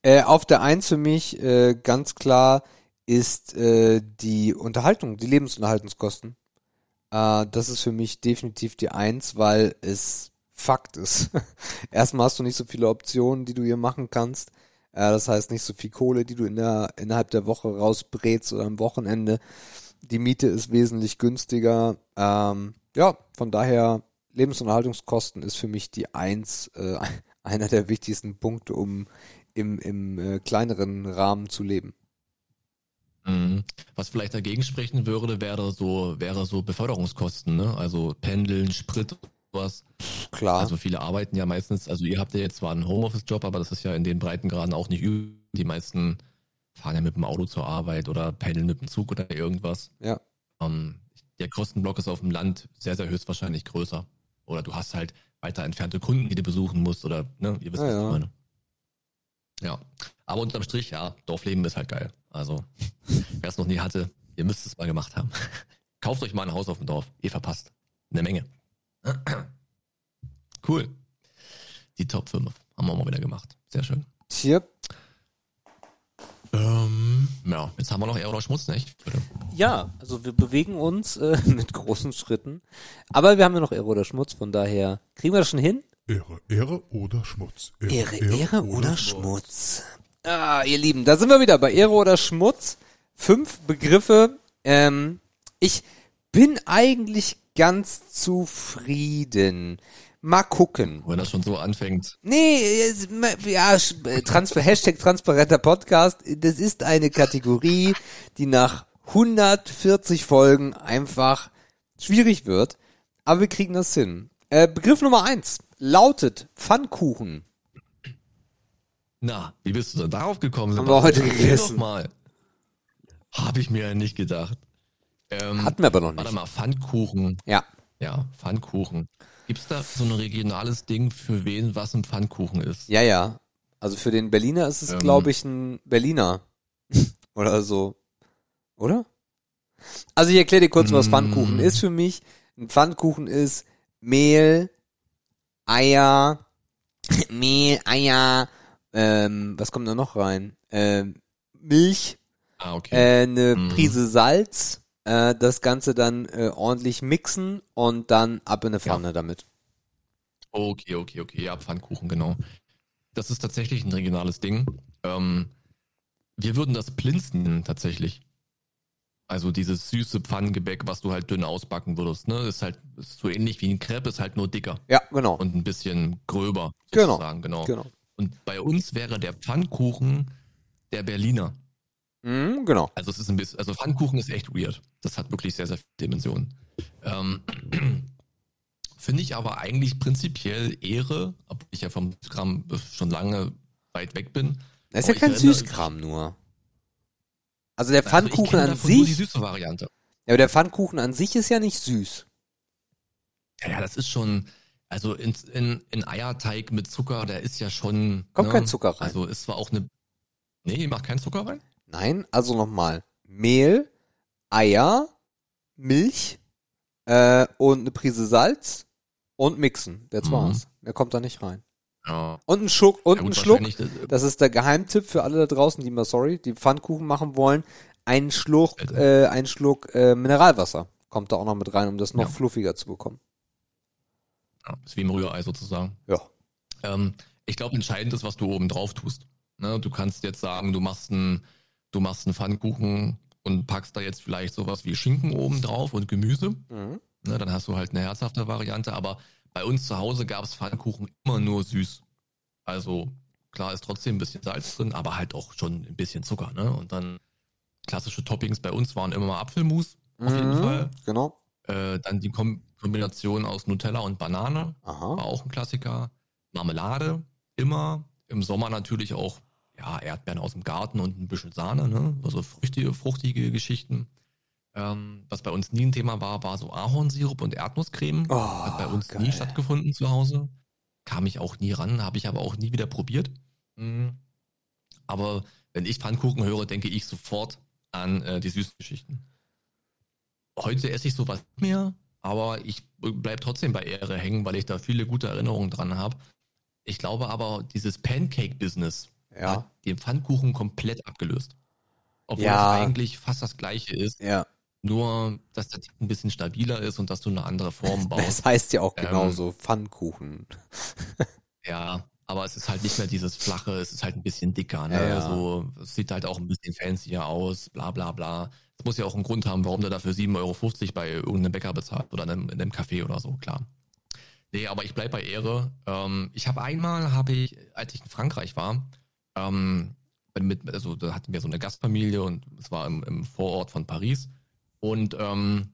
Äh, auf der Eins für mich äh, ganz klar ist äh, die Unterhaltung, die Lebensunterhaltungskosten. Äh, das ist für mich definitiv die Eins, weil es Fakt ist. Erstmal hast du nicht so viele Optionen, die du hier machen kannst. Äh, das heißt nicht so viel Kohle, die du in der, innerhalb der Woche rausbrätst oder am Wochenende. Die Miete ist wesentlich günstiger. Ähm, ja, von daher Lebensunterhaltungskosten ist für mich die Eins, äh, einer der wichtigsten Punkte, um im, im äh, kleineren Rahmen zu leben. Mhm. Was vielleicht dagegen sprechen würde, wäre so, wäre so Beförderungskosten, ne? Also Pendeln, Sprit, sowas. Klar. Also viele arbeiten ja meistens, also ihr habt ja jetzt zwar einen Homeoffice-Job, aber das ist ja in den Breitengraden auch nicht übel. Die meisten fahren ja mit dem Auto zur Arbeit oder pendeln mit dem Zug oder irgendwas. ja. Ähm, der Kostenblock ist auf dem Land sehr, sehr höchstwahrscheinlich größer. Oder du hast halt weiter entfernte Kunden, die du besuchen musst oder, ne, ihr wisst, Ja, was ich meine. Ja. Aber unterm Strich, ja, Dorfleben ist halt geil. Also, wer es noch nie hatte, ihr müsst es mal gemacht haben. Kauft euch mal ein Haus auf dem Dorf. Ihr verpasst. Eine Menge. Cool. Die Top 5 haben wir mal wieder gemacht. Sehr schön. Hier, Ähm, ja, jetzt haben wir noch eher oder Schmutz, nicht? Bitte. ja, also wir bewegen uns äh, mit großen Schritten. Aber wir haben ja noch Ehre oder Schmutz, von daher kriegen wir das schon hin. Ehre, Ehre oder Schmutz? Ehre, Ehre oder Schmutz. Ah, ihr Lieben, da sind wir wieder bei Ehre oder Schmutz. Fünf Begriffe. Ähm, ich bin eigentlich ganz zufrieden. Mal gucken. Wenn das schon so anfängt. Nee, ja, äh, Transfer, Hashtag transparenter Podcast, das ist eine Kategorie, die nach 140 Folgen einfach schwierig wird. Aber wir kriegen das hin. Äh, Begriff Nummer eins lautet Pfannkuchen. Na, wie bist du denn darauf gekommen? Haben wir heute gegessen. Habe ich mir ja nicht gedacht. Ähm, Hatten wir aber noch Warte nicht. mal, Pfannkuchen. Ja. Ja, Pfannkuchen. Gibt's da so ein regionales Ding für wen, was ein Pfannkuchen ist? Ja, ja. Also für den Berliner ist es, Ähm. glaube ich, ein Berliner. Oder so. Oder? Also ich erkläre dir kurz, was Mm. Pfannkuchen ist für mich. Ein Pfannkuchen ist Mehl, Eier, Mehl, Eier, ähm, was kommt da noch rein? Ähm, Milch, Ah, okay. äh, eine Mm. Prise Salz, äh, das Ganze dann äh, ordentlich mixen und dann ab in eine Pfanne damit. Okay, okay, okay. Ja, Pfannkuchen, genau. Das ist tatsächlich ein regionales Ding. Ähm, wir würden das Plinz nennen, tatsächlich. Also dieses süße Pfannengebäck, was du halt dünn ausbacken würdest. Ne? Ist halt ist so ähnlich wie ein Crepe, ist halt nur dicker Ja, genau. und ein bisschen gröber. Genau, Sozusagen, genau. Genau. Und bei uns wäre der Pfannkuchen der Berliner. Mhm, genau. Also es ist ein bisschen, also Pfannkuchen ist echt weird. Das hat wirklich sehr, sehr viele Dimensionen. Ähm, Finde ich aber eigentlich prinzipiell Ehre, obwohl ich ja vom Gramm schon lange weit weg bin. Das ist Aber ja kein erinnere- Süßkram nur. Also der Also Pfannkuchen kenne an davon nur die sich, süße Variante. ja, aber der Pfannkuchen an sich ist ja nicht süß. Ja, ja, das ist schon, also in, in, in Eierteig mit Zucker, der ist ja schon. Kommt ne? kein Zucker rein. Also ist zwar auch eine. Nee, macht kein Zucker rein? Nein, also nochmal. Mehl, Eier, Milch äh, und eine Prise Salz und mixen. That's Mhm. war's. Mehr kommt da nicht rein. Ja. Und ein Schluck, und ja ein Schluck, äh, das ist der Geheimtipp für alle da draußen, die mal, sorry, die Pfannkuchen machen wollen. Ein Schluck, äh, ein Schluck äh, Mineralwasser kommt da auch noch mit rein, um das noch Ja. fluffiger zu bekommen. Ja, ist wie im Rührei sozusagen. Ja. Ähm, ich glaube, entscheidend ist, was du oben drauf tust. Ne, du kannst jetzt sagen, du machst einen, du machst einen Pfannkuchen und packst da jetzt vielleicht sowas wie Schinken oben drauf und Gemüse. Mhm. Ne, dann hast du halt eine herzhafte Variante. Aber bei uns zu Hause gab es Pfannkuchen immer nur süß. Also klar ist trotzdem ein bisschen Salz drin, aber halt auch schon ein bisschen Zucker. Ne? Und dann klassische Toppings bei uns waren immer mal Apfelmus auf jeden Mhm, Fall. Genau. Äh, dann die Kom Kombination aus Nutella und Banane war Aha. auch ein Klassiker. Marmelade, immer. Im Sommer natürlich auch ja, Erdbeeren aus dem Garten und ein bisschen Sahne, ne? Also fruchtige, fruchtige Geschichten. Ähm, was bei uns nie ein Thema war, war so Ahornsirup und Erdnusscreme. Oh, Hat bei uns geil. nie stattgefunden zu Hause. Kam ich auch nie ran, habe ich aber auch nie wieder probiert. Mhm. Aber wenn ich Pfannkuchen höre, denke ich sofort an äh, die süßen Geschichten. Heute esse ich sowas nicht mehr, aber ich bleib trotzdem bei Ehre hängen, weil ich da viele gute Erinnerungen dran habe. Ich glaube aber, dieses Pancake-Business Ja. hat den Pfannkuchen komplett abgelöst. Obwohl Ja. es eigentlich fast das gleiche ist, Ja. nur dass der Tick ein bisschen stabiler ist und dass du eine andere Form baust. Das heißt ja auch Ähm, genauso Pfannkuchen. Ja, aber es ist halt nicht mehr dieses flache, es ist halt ein bisschen dicker, ne? Ja, ja. So, es sieht halt auch ein bisschen fancier aus, bla bla bla. Es muss ja auch einen Grund haben, warum du dafür 7,50 Euro bei irgendeinem Bäcker bezahlt oder in einem, in einem Café oder so, klar. Nee, aber ich bleib bei Ehre. Ähm, ich habe einmal, habe ich, als ich in Frankreich war, ähm, mit, also da hatten wir so eine Gastfamilie und es war im, im Vorort von Paris. Und ähm,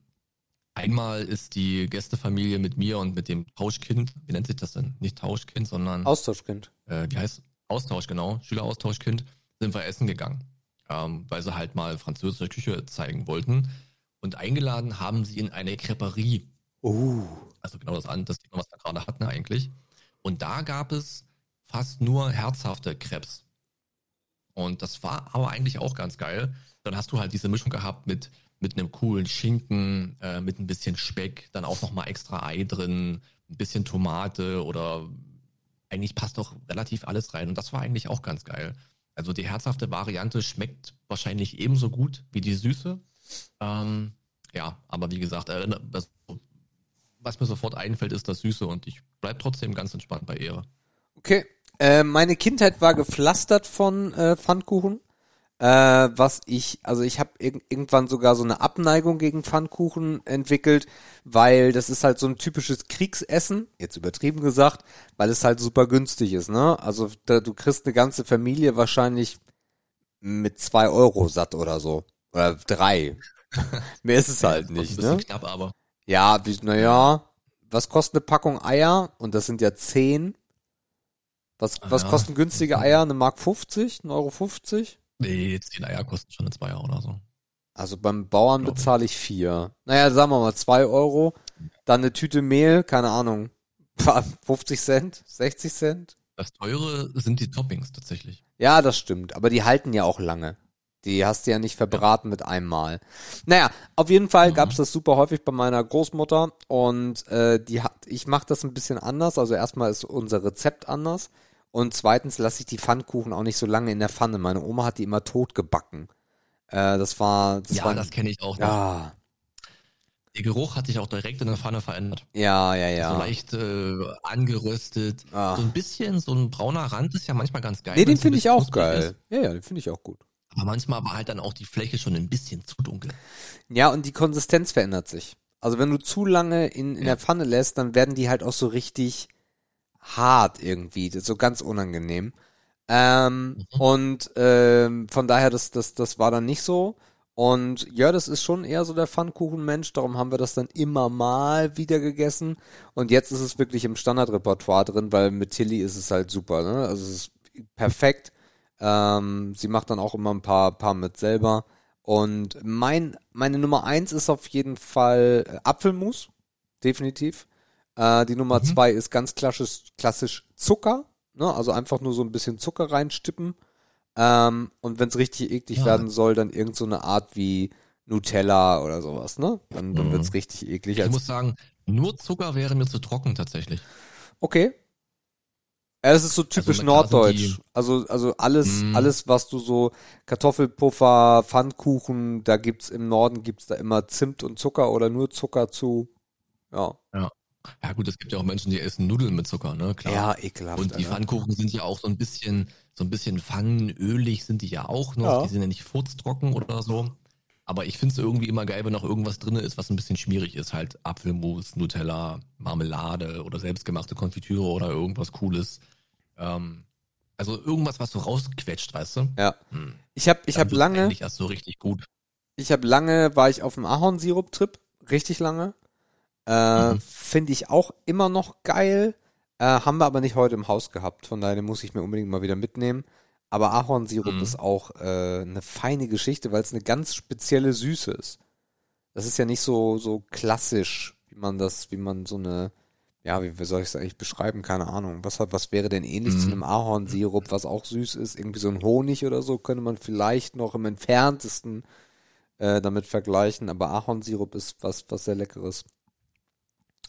einmal ist die Gästefamilie mit mir und mit dem Tauschkind, wie nennt sich das denn? Nicht Tauschkind, sondern Austauschkind. äh, wie heißt Austausch, genau, Schüleraustauschkind, sind wir essen gegangen, ähm, weil sie halt mal französische Küche zeigen wollten. Und eingeladen haben sie in eine Creperie, Uh. also genau das, an- das Thema, was wir gerade hatten eigentlich. Und da gab es fast nur herzhafte Krebs. Und das war aber eigentlich auch ganz geil. Dann hast du halt diese Mischung gehabt mit, mit einem coolen Schinken, äh, mit ein bisschen Speck, dann auch nochmal extra Ei drin, ein bisschen Tomate oder eigentlich passt doch relativ alles rein. Und das war eigentlich auch ganz geil. Also die herzhafte Variante schmeckt wahrscheinlich ebenso gut wie die süße. Ähm, ja, aber wie gesagt, also was mir sofort einfällt, ist das Süße und ich bleib trotzdem ganz entspannt bei Ehre. Okay. Äh, meine Kindheit war gepflastert von äh, Pfannkuchen. Äh, was ich, also ich habe irg irgendwann sogar so eine Abneigung gegen Pfannkuchen entwickelt, weil das ist halt so ein typisches Kriegsessen, jetzt übertrieben gesagt, weil es halt super günstig ist, ne? Also da, du kriegst eine ganze Familie wahrscheinlich mit zwei Euro satt oder so. Oder drei. Mehr ist es halt nicht, ne? knapp, aber Ja, wie, naja, was kostet eine Packung Eier? Und das sind ja zehn. Was, was Ja. kosten günstige Eier? Eine Mark 50? Ein Euro 50? nee, 10 Eier kosten schon eine Zweier oder so. Also beim Bauern bezahle ich vier. Naja, sagen wir mal zwei Euro. Dann eine Tüte Mehl, keine Ahnung. 50 Cent? 60 Cent? Das teure sind die Toppings tatsächlich. Ja, das stimmt. Aber die halten ja auch lange. Die hast du ja nicht verbraten mit einem Mal. Naja, auf jeden Fall Mhm. gab's das super häufig bei meiner Großmutter und äh, die hat, ich mache das ein bisschen anders. Also erstmal ist unser Rezept anders und zweitens lasse ich die Pfannkuchen auch nicht so lange in der Pfanne. Meine Oma hat die immer tot gebacken. Äh, das war, das ja, war, das kenne ich auch ja, Der Geruch hat sich auch direkt in der Pfanne verändert. ja, ja, ja. So leicht äh, angeröstet. Ah. So ein bisschen, so ein brauner Rand ist ja manchmal ganz geil. nee, den finde ich auch geil. Ist. Ja, ja, den finde ich auch gut. Aber manchmal war halt dann auch die Fläche schon ein bisschen zu dunkel. Ja, und die Konsistenz verändert sich. Also wenn du zu lange in, in Ja. der Pfanne lässt, dann werden die halt auch so richtig hart irgendwie. So ganz unangenehm. Ähm, Mhm. Und ähm, von daher, das, das, das war dann nicht so. Und ja, das ist schon eher so der Pfannkuchenmensch, darum haben wir das dann immer mal wieder gegessen. Und jetzt ist es wirklich im Standardrepertoire drin, weil mit Tilly ist es halt super, ne? Also es ist perfekt. Ähm, sie macht dann auch immer ein paar, paar mit selber. Und mein, meine Nummer eins ist auf jeden Fall äh, Apfelmus. Definitiv. Äh, die Nummer Mhm. zwei ist ganz klassisch, klassisch Zucker. Ne? Also einfach nur so ein bisschen Zucker reinstippen. Ähm, und wenn es richtig eklig Ja. werden soll, dann irgend so eine Art wie Nutella oder sowas, ne? Dann, dann Mhm. wird's richtig eklig. Ich Als, muss sagen, nur Zucker wäre mir zu trocken tatsächlich. okay. Ja, Es ist so typisch na klar sind norddeutsch. also, also alles, Mm. alles, was du so Kartoffelpuffer, Pfannkuchen, da gibt's im Norden gibt's da immer Zimt und Zucker oder nur Zucker zu. Ja. Ja gut, es gibt ja auch Menschen, die essen Nudeln mit Zucker, ne? Klar. Ja, ekelhaft. Und die Alter. Pfannkuchen sind ja auch so ein bisschen, so ein bisschen pfannenölig sind die ja auch noch. Ja. Die sind ja nicht furztrocken oder so. Aber ich finde es irgendwie immer geil, wenn noch irgendwas drin ist, was ein bisschen schmierig ist. Halt Apfelmus, Nutella, Marmelade oder selbstgemachte Konfitüre oder irgendwas Cooles. Ähm, also irgendwas, was so rausquetscht, weißt du? Ja. Hm. Ich habe ich Dann hab lange, Eigentlich erst so richtig gut. ich habe lange, war ich auf dem Ahornsirup-Trip, richtig lange. Äh, Mhm. Finde ich auch immer noch geil. Äh, haben wir aber nicht heute im Haus gehabt. Von daher muss ich mir unbedingt mal wieder mitnehmen. Aber Ahornsirup Mhm. ist auch äh, eine feine Geschichte, weil es eine ganz spezielle Süße ist. Das ist ja nicht so so klassisch, wie man das, wie man so eine, ja, wie, wie soll ich es eigentlich beschreiben? Keine Ahnung. Was hat, was wäre denn ähnlich zu Mhm. einem Ahornsirup, was auch süß ist? Irgendwie so ein Honig oder so könnte man vielleicht noch im entferntesten äh, damit vergleichen. Aber Ahornsirup ist was, was sehr leckeres.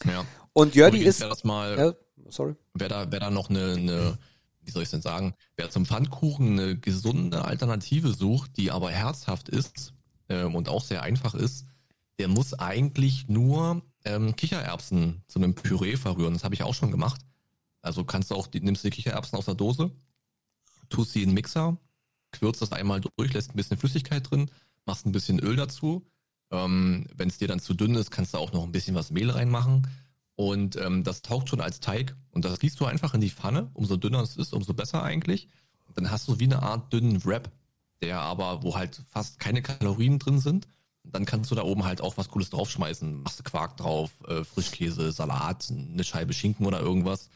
Ja. Und Jördi ist, das mal, ja, sorry. wer da, wer da noch eine, eine, wie soll ich denn sagen, wer zum Pfannkuchen eine gesunde Alternative sucht, die aber herzhaft ist ähm, und auch sehr einfach ist, der muss eigentlich nur ähm, Kichererbsen zu einem Püree verrühren. Das habe ich auch schon gemacht. Also kannst du auch, die, nimmst du die Kichererbsen aus der Dose, tust sie in den Mixer, quirlst das einmal durch, lässt ein bisschen Flüssigkeit drin, machst ein bisschen Öl dazu. Ähm, Wenn es dir dann zu dünn ist, kannst du auch noch ein bisschen was Mehl reinmachen. Und ähm, das taucht schon als Teig. Und das gießt du einfach in die Pfanne. Umso dünner es ist, umso besser eigentlich. Und dann hast du wie eine Art dünnen Wrap, der aber, wo halt fast keine Kalorien drin sind. Und dann kannst du da oben halt auch was Cooles draufschmeißen. Machst du Quark drauf, äh, Frischkäse, Salat, eine Scheibe Schinken oder irgendwas.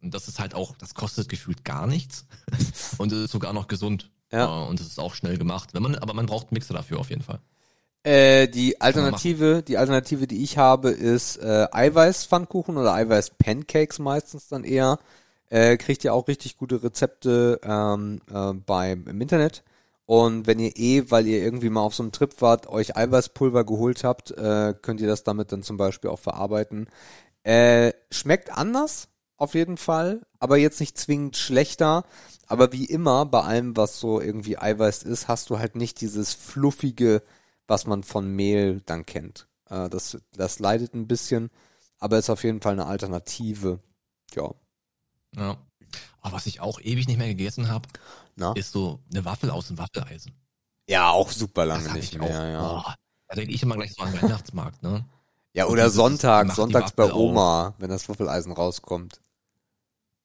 Und das ist halt auch, das kostet gefühlt gar nichts. und es ist sogar noch gesund. Ja. Äh, und es ist auch schnell gemacht. Wenn man, aber man braucht einen Mixer dafür auf jeden Fall. Äh, die Alternative, die Alternative, die ich habe, ist äh, Eiweiß-Pfannkuchen oder Eiweiß-Pancakes meistens dann eher. Äh, kriegt ihr auch richtig gute Rezepte ähm, äh, beim im Internet. Und wenn ihr eh, weil ihr irgendwie mal auf so einem Trip wart, euch Eiweißpulver geholt habt, äh, könnt ihr das damit dann zum Beispiel auch verarbeiten. Äh, schmeckt anders, auf jeden Fall, aber jetzt nicht zwingend schlechter. Aber wie immer, bei allem, was so irgendwie Eiweiß ist, hast du halt nicht dieses fluffige, was man von Mehl dann kennt. Äh, das, das leidet ein bisschen. aber ist auf jeden Fall eine Alternative. Ja. Ja. Aber was ich auch ewig nicht mehr gegessen habe, ist so eine Waffel aus dem Waffeleisen. Ja, auch super lange nicht ich mehr, auch. ja. Boah, da denke ich immer gleich so an den Weihnachtsmarkt, ne? Ja, oder Sonntag, sonntags bei Waffel auf. Oma, wenn das Waffeleisen rauskommt.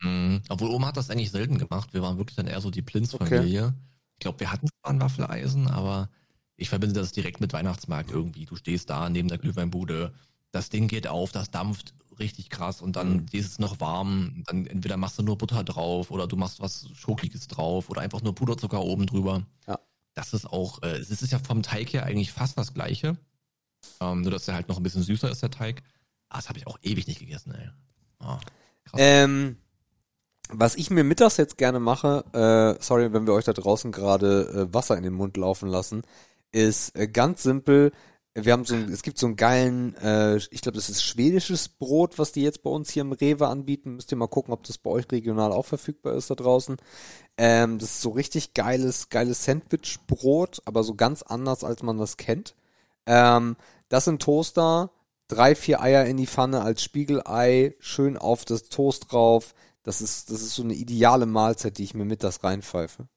Mhm. Obwohl Oma hat das eigentlich selten gemacht. Wir waren wirklich dann eher so die Plinz-Familie. Ich glaube, wir hatten zwar ein Waffeleisen, aber ich verbinde das direkt mit Weihnachtsmarkt irgendwie. Du stehst da neben der Glühweinbude, das Ding geht auf, das dampft richtig krass und dann Mhm. ist es noch warm. Dann entweder machst du nur Butter drauf oder du machst was Schokoliges drauf oder einfach nur Puderzucker oben drüber. Ja. Das ist auch, äh, es ist ja vom Teig her eigentlich fast das gleiche. Ähm, nur, dass der halt noch ein bisschen süßer ist, der Teig. Ah, das habe ich auch ewig nicht gegessen, ey. Ah, krass. Ähm, was ich mir mittags jetzt gerne mache, äh, sorry, wenn wir euch da draußen gerade äh, Wasser in den Mund laufen lassen, ist äh, ganz simpel. Wir haben so ein, es gibt so einen geilen, äh, ich glaube, das ist schwedisches Brot, was die jetzt bei uns hier im Rewe anbieten. Müsst ihr mal gucken, ob das bei euch regional auch verfügbar ist da draußen. Ähm, das ist so richtig geiles, geiles Sandwich-Brot, aber so ganz anders, als man das kennt. Ähm, das in Toaster, drei, vier Eier in die Pfanne als Spiegelei, schön auf das Toast drauf. Das ist, das ist so eine ideale Mahlzeit, die ich mir mittags reinpfeife.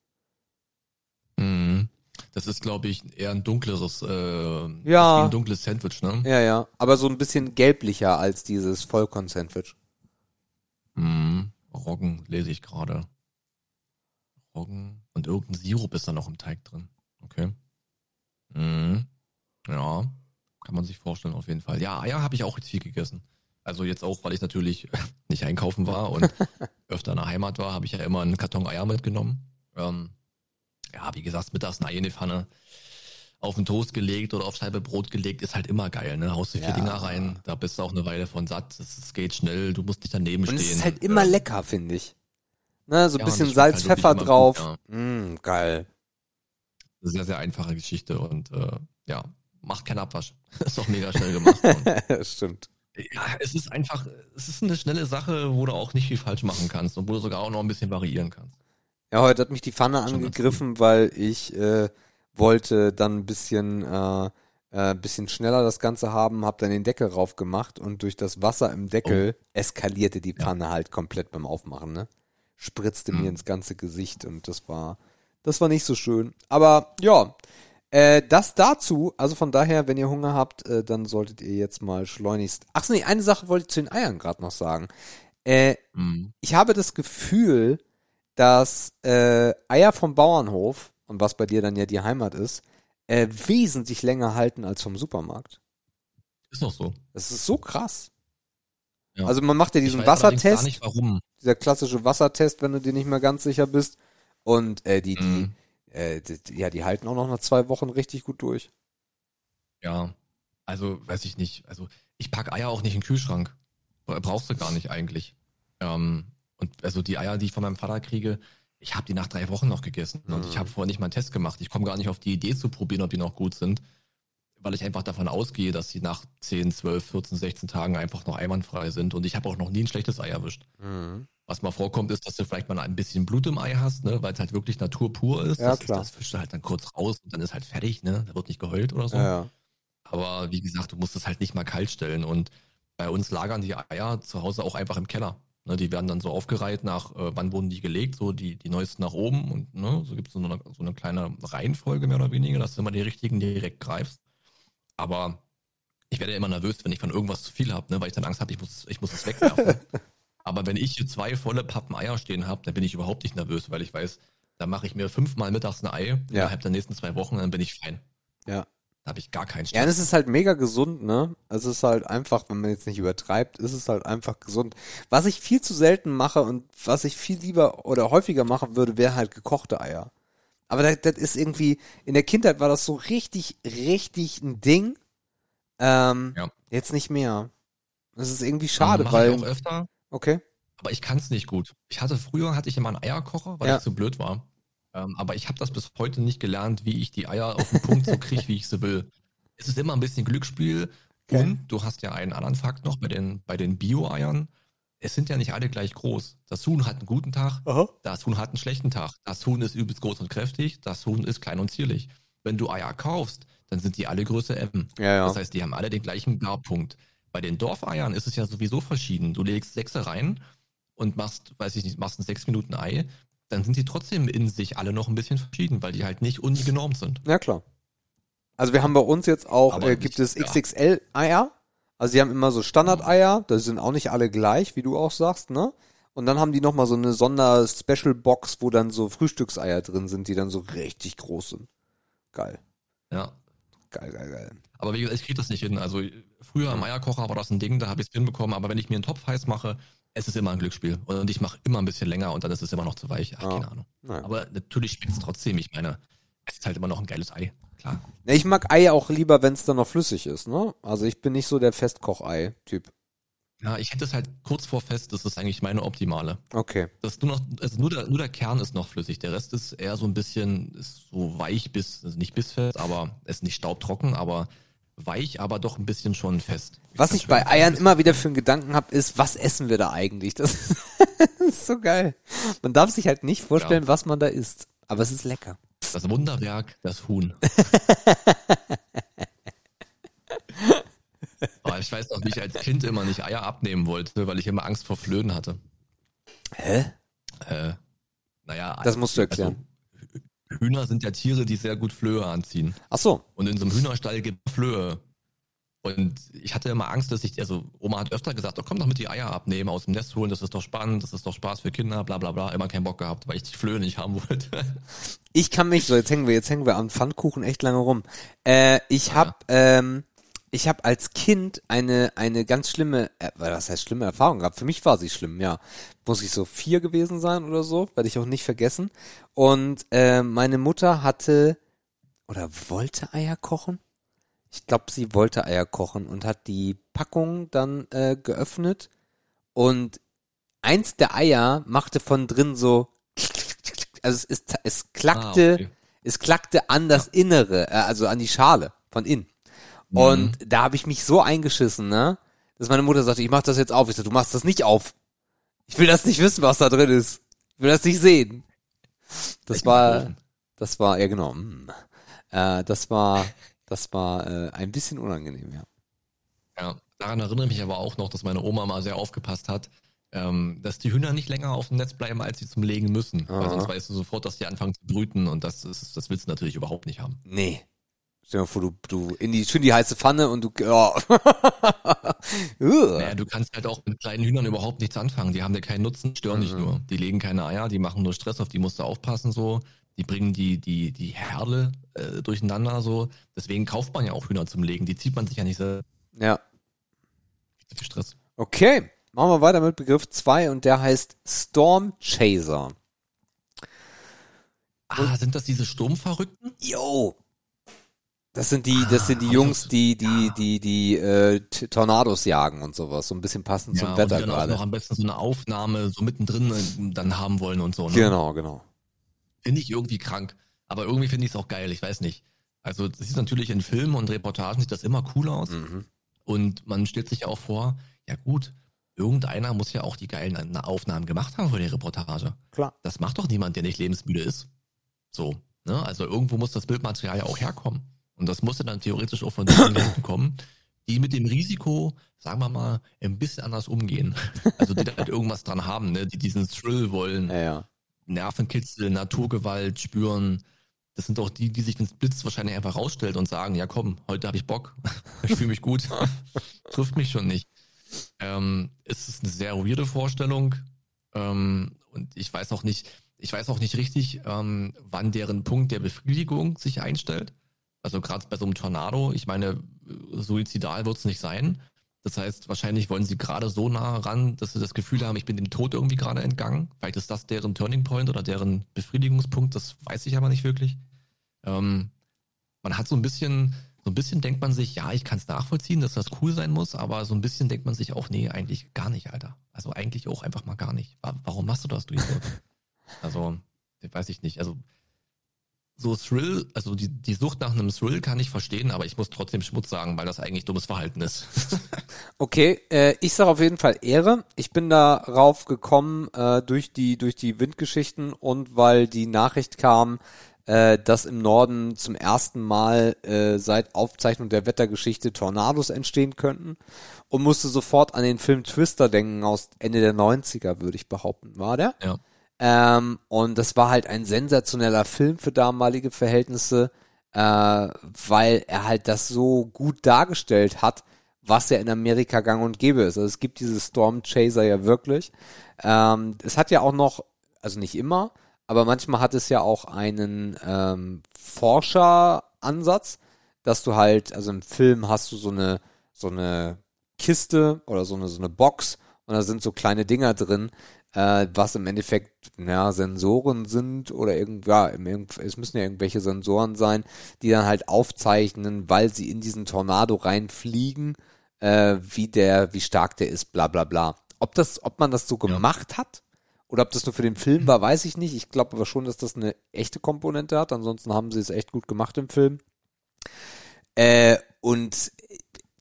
Mhm. Das ist, glaube ich, eher ein dunkleres, äh, Ja. ein dunkles Sandwich, ne? Ja, ja. Aber so ein bisschen gelblicher als dieses Vollkorn-Sandwich. Mhm. Roggen lese ich gerade. Roggen und irgendein Sirup ist da noch im Teig drin. Okay. Mhm. Ja, kann man sich vorstellen auf jeden Fall. Ja, Eier habe ich auch richtig viel gegessen. Also jetzt auch, weil ich natürlich nicht einkaufen war und öfter in der Heimat war, habe ich ja immer einen Karton Eier mitgenommen. Ähm, ja, wie gesagt, mittags ein Ei in die Pfanne auf den Toast gelegt oder auf Scheibe Brot gelegt, ist halt immer geil, ne? Haust du vier Ja. Dinger rein, da bist du auch eine Weile von satt, es, geht schnell, du musst nicht daneben Und stehen. es ist halt immer Ähm, lecker, finde ich. Ne, so ein Ja, bisschen und Salz, halt Pfeffer drauf. gut, Mm, geil. Sehr, sehr einfache Geschichte und äh, ja, macht keinen Abwasch. ist doch mega schnell gemacht. Und, Stimmt. ja, es ist einfach, es ist eine schnelle Sache, wo du auch nicht viel falsch machen kannst und wo du sogar auch noch ein bisschen variieren kannst. Ja, heute hat mich die Pfanne angegriffen, weil ich äh, wollte dann ein bisschen, äh, äh, bisschen schneller das Ganze haben, hab dann den Deckel rauf gemacht und durch das Wasser im Deckel eskalierte die Ja. Pfanne halt komplett beim Aufmachen, ne? Spritzte mir Mhm. ins ganze Gesicht und das war, das war nicht so schön. Aber ja, äh, das dazu, also von daher, wenn ihr Hunger habt, äh, dann solltet ihr jetzt mal schleunigst. Ach nee, eine Sache wollte ich zu den Eiern gerade noch sagen. Äh, Mhm. ich habe das Gefühl, dass äh, Eier vom Bauernhof, und was bei dir dann ja die Heimat ist, äh, wesentlich länger halten als vom Supermarkt. Ist noch so. Das ist so krass. Ja. Also man macht ja Ich diesen weiß allerdings Wassertest, Gar nicht warum. dieser klassische Wassertest, wenn du dir nicht mehr ganz sicher bist. Und äh, die, die, Mhm. äh, die, ja, die halten auch noch nach zwei Wochen richtig gut durch. Ja, also weiß ich nicht. Also ich pack Eier auch nicht in den Kühlschrank. Bra- Brauchst du gar nicht eigentlich. Ähm, und also die Eier, die ich von meinem Vater kriege, ich habe die nach drei Wochen noch gegessen. Und Mhm. ich habe vorher nicht mal einen Test gemacht. Ich komme gar nicht auf die Idee zu probieren, ob die noch gut sind. Weil ich einfach davon ausgehe, dass sie nach 10, 12, 14, 16 Tagen einfach noch einwandfrei sind. Und ich habe auch noch nie ein schlechtes Ei erwischt. Was mal vorkommt, ist, dass du vielleicht mal ein bisschen Blut im Ei hast, ne, weil es halt wirklich naturpur ist. Ja, das, klar. das fischst du halt dann kurz raus und dann ist halt fertig, ne? Da wird nicht geheult oder so. Ja. Aber wie gesagt, du musst es halt nicht mal kalt stellen. Und bei uns lagern die Eier zu Hause auch einfach im Keller. Ne, die werden dann so aufgereiht nach, äh, wann wurden die gelegt, so die, die neuesten nach oben. Und ne, so gibt es so eine, so eine kleine Reihenfolge mehr oder weniger, dass du immer die richtigen direkt greifst. Aber ich werde immer nervös, wenn ich von irgendwas zu viel habe, ne, weil ich dann Angst habe, ich muss, ich muss es wegwerfen. Aber wenn ich hier zwei volle Pappen Eier stehen habe, dann bin ich überhaupt nicht nervös, weil ich weiß, da mache ich mir fünfmal mittags ein Ei Ja. innerhalb der nächsten zwei Wochen, dann bin ich fein. Ja. Da habe ich gar keinen Ja, und es ist halt mega gesund, ne? Es ist halt einfach, wenn man jetzt nicht übertreibt, ist es halt einfach gesund. Was ich viel zu selten mache und was ich viel lieber oder häufiger machen würde, wäre halt gekochte Eier. Aber das, das ist irgendwie, in der Kindheit war das so richtig, richtig ein Ding. Ähm, Ja. Jetzt nicht mehr. Das ist irgendwie schade, Mach weil. ich auch öfter, Okay. aber ich kann es nicht gut. Ich hatte früher hatte ich immer einen Eierkocher, weil Ja. ich zu blöd war. Ähm, aber ich habe das bis heute nicht gelernt, wie ich die Eier auf den Punkt so kriege, wie ich sie will. Es ist immer ein bisschen Glücksspiel. Okay. Und du hast ja einen anderen Fakt noch bei den, bei den Bio-Eiern. Es sind ja nicht alle gleich groß. Das Huhn hat einen guten Tag, Aha. das Huhn hat einen schlechten Tag. Das Huhn ist übelst groß und kräftig, das Huhn ist klein und zierlich. Wenn du Eier kaufst, dann sind die alle Größe M. Ja, ja. Das heißt, die haben alle den gleichen Garpunkt. Bei den Dorfeiern ist es ja sowieso verschieden. Du legst Sechse rein und machst, weiß ich nicht, machst ein sechs Minuten Ei, dann sind die trotzdem in sich alle noch ein bisschen verschieden, weil die halt nicht unigenormt sind. Ja, klar. Also wir haben bei uns jetzt auch, äh, nicht- gibt es ja. XXL-Eier. Also die haben immer so Standard-Eier, das sind auch nicht alle gleich, wie du auch sagst, ne? Und dann haben die nochmal so eine Sonder-Special-Box, wo dann so Frühstückseier drin sind, die dann so richtig groß sind. Geil. Ja. Geil, geil, geil. Aber wie gesagt, ich kriege das nicht hin. Also früher im Eierkocher war das ein Ding, da habe ich es hinbekommen, aber wenn ich mir einen Topf heiß mache, es ist immer ein Glücksspiel. Und ich mache immer ein bisschen länger und dann ist es immer noch zu weich. Ach, Ja. keine Ahnung. Naja. Aber natürlich schmeckt es trotzdem. Ich meine, es ist halt immer noch ein geiles Ei. Klar. Ja, ich mag Eier auch lieber, wenn es dann noch flüssig ist, ne? Also ich bin nicht so der Festkochei-Typ. Ja, ich hätte es halt kurz vor fest, das ist eigentlich meine optimale. Okay. Das nur noch, also nur der, nur der Kern ist noch flüssig. Der Rest ist eher so ein bisschen, ist so weich bis, also nicht bissfest, aber ist nicht staubtrocken, aber weich, aber doch ein bisschen schon fest. Was ich bei. Eiern immer wieder für einen Gedanken habe, ist, was essen wir da eigentlich? Das ist so geil. Man darf sich halt nicht vorstellen, Ja. was man da isst. Aber es ist lecker. Das Wunderwerk, das Huhn. Aber ich weiß noch, wie ich als Kind immer nicht Eier abnehmen wollte, weil ich immer Angst vor Flöhen hatte. Hä? Äh, naja, Das musst du erklären. Also, Hühner sind ja Tiere, die sehr gut Flöhe anziehen. Ach so. Und in so einem Hühnerstall gibt es Flöhe. Und ich hatte immer Angst, dass ich, also Oma hat öfter gesagt, oh, komm doch mit die Eier abnehmen, aus dem Nest holen, das ist doch spannend, das ist doch Spaß für Kinder, bla bla bla. Immer keinen Bock gehabt, weil ich die Flöhe nicht haben wollte. Ich kann mich, so jetzt hängen wir, jetzt hängen wir am Pfannkuchen echt lange rum. Äh, ich hab, ähm, ich hab als Kind eine, eine ganz schlimme, äh, was heißt schlimme Erfahrung gehabt. Für mich war sie schlimm, ja. Muss ich so vier gewesen sein oder so, werde ich auch nicht vergessen. Und äh, meine Mutter hatte oder wollte Eier kochen. Ich glaube, sie wollte Eier kochen und hat die Packung dann äh, geöffnet und eins der Eier machte von drin so, also es, ist, es klackte, Ah, okay. es klackte an das Innere, äh, also an die Schale von innen. Und da habe ich mich so eingeschissen, ne, dass meine Mutter sagte, ich mach das jetzt auf. Ich so, du machst das nicht auf. Ich will das nicht wissen, was da drin ist. Ich will das nicht sehen. Das war, das war, ja genau. mm. Äh, das war, das war äh, ein bisschen unangenehm, ja. Ja, daran erinnere ich mich aber auch noch, dass meine Oma mal sehr aufgepasst hat, ähm, dass die Hühner nicht länger auf dem Netz bleiben, als sie zum Legen müssen. Weil Aha. sonst weißt du sofort, dass die anfangen zu brüten und das ist, das willst du natürlich überhaupt nicht haben. Nee. Stell dir mal vor, du, du in die, schön die heiße Pfanne und du, ja. Naja, du kannst halt auch mit kleinen Hühnern überhaupt nichts anfangen. Die haben dir keinen Nutzen, stören dich Mhm. nur. Die legen keine Eier, die machen nur Stress, auf die musst du aufpassen so. Die bringen die, die, die Herde äh, durcheinander so. Deswegen kauft man ja auch Hühner zum Legen. Die zieht man sich ja nicht so ja. viel Stress. Okay. Machen wir weiter mit Begriff 2 und der heißt Storm Chaser. Ah, sind das diese Sturmverrückten? Yo. Das sind die, das sind die Ah, Jungs, die, die, ja. die, die, äh, Tornados jagen und sowas. So ein bisschen passend zum und Wetter die dann auch noch gerade. am besten so eine Aufnahme so mittendrin äh, dann haben wollen und so. Ne? Genau, genau. Finde ich irgendwie krank. Aber irgendwie finde ich es auch geil, ich weiß nicht. Also das ist natürlich in Filmen und Reportagen sieht das immer cool aus. Mhm. Und man stellt sich ja auch vor, ja gut, irgendeiner muss ja auch die geilen Aufnahmen gemacht haben für die Reportage. Klar. Das macht doch niemand, der nicht lebensmüde ist. So, ne? Also irgendwo muss das Bildmaterial ja auch herkommen. Und das musste dann theoretisch auch von den Leuten kommen, die mit dem Risiko, sagen wir mal, ein bisschen anders umgehen. Also die da halt irgendwas dran haben, ne? die diesen Thrill wollen. Ja, ja. Nervenkitzel, Naturgewalt spüren. Das sind doch die, die sich, wenn es blitzt, wahrscheinlich einfach rausstellt und sagen, ja komm, heute habe ich Bock, ich fühle mich gut, trifft mich schon nicht. Ähm, es ist eine sehr weirde Vorstellung ähm, und ich weiß auch nicht, ich weiß auch nicht richtig, ähm, wann deren Punkt der Befriedigung sich einstellt. Also gerade bei so einem Tornado, ich meine, suizidal wird es nicht sein. Das heißt, wahrscheinlich wollen sie gerade so nah ran, dass sie das Gefühl haben, ich bin dem Tod irgendwie gerade entgangen. Vielleicht ist das deren Turning Point oder deren Befriedigungspunkt, das weiß ich aber nicht wirklich. Ähm, man hat so ein bisschen, so ein bisschen denkt man sich, ja, ich kann es nachvollziehen, dass das cool sein muss, aber so ein bisschen denkt man sich auch, nee, eigentlich gar nicht, Alter. Also eigentlich auch einfach mal gar nicht. Wa- Warum machst du das, du Idiot? Also, weiß ich nicht. Also so Thrill, also die, die Sucht nach einem Thrill kann ich verstehen, aber ich muss trotzdem Schmutz sagen, weil das eigentlich dummes Verhalten ist. Okay, äh, ich sage auf jeden Fall Ehre. Ich bin darauf gekommen äh, durch die durch die Windgeschichten und weil die Nachricht kam, äh, dass im Norden zum ersten Mal äh, seit Aufzeichnung der Wettergeschichte Tornados entstehen könnten und musste sofort an den Film Twister denken aus Ende der 90er, würde ich behaupten, war der? Ja. Ähm, und das war halt ein sensationeller Film für damalige Verhältnisse, äh, weil er halt das so gut dargestellt hat, was ja in Amerika gang und gäbe ist. Also es gibt diese Storm Chaser ja wirklich. Ähm, es hat ja auch noch, also nicht immer, aber manchmal hat es ja auch einen ähm, Forscheransatz, dass du halt, also im Film hast du so eine, so eine Kiste oder so eine, so eine Box und da sind so kleine Dinger drin, äh, was im Endeffekt ja, Sensoren sind oder irgend, ja, im, es müssen ja irgendwelche Sensoren sein, die dann halt aufzeichnen, weil sie in diesen Tornado reinfliegen, äh, wie der, wie stark der ist, bla bla bla. Ob das, ob man das so gemacht hat oder ob das nur für den Film war, weiß ich nicht. Ich glaube aber schon, dass das eine echte Komponente hat. Ansonsten haben sie es echt gut gemacht im Film. Äh, und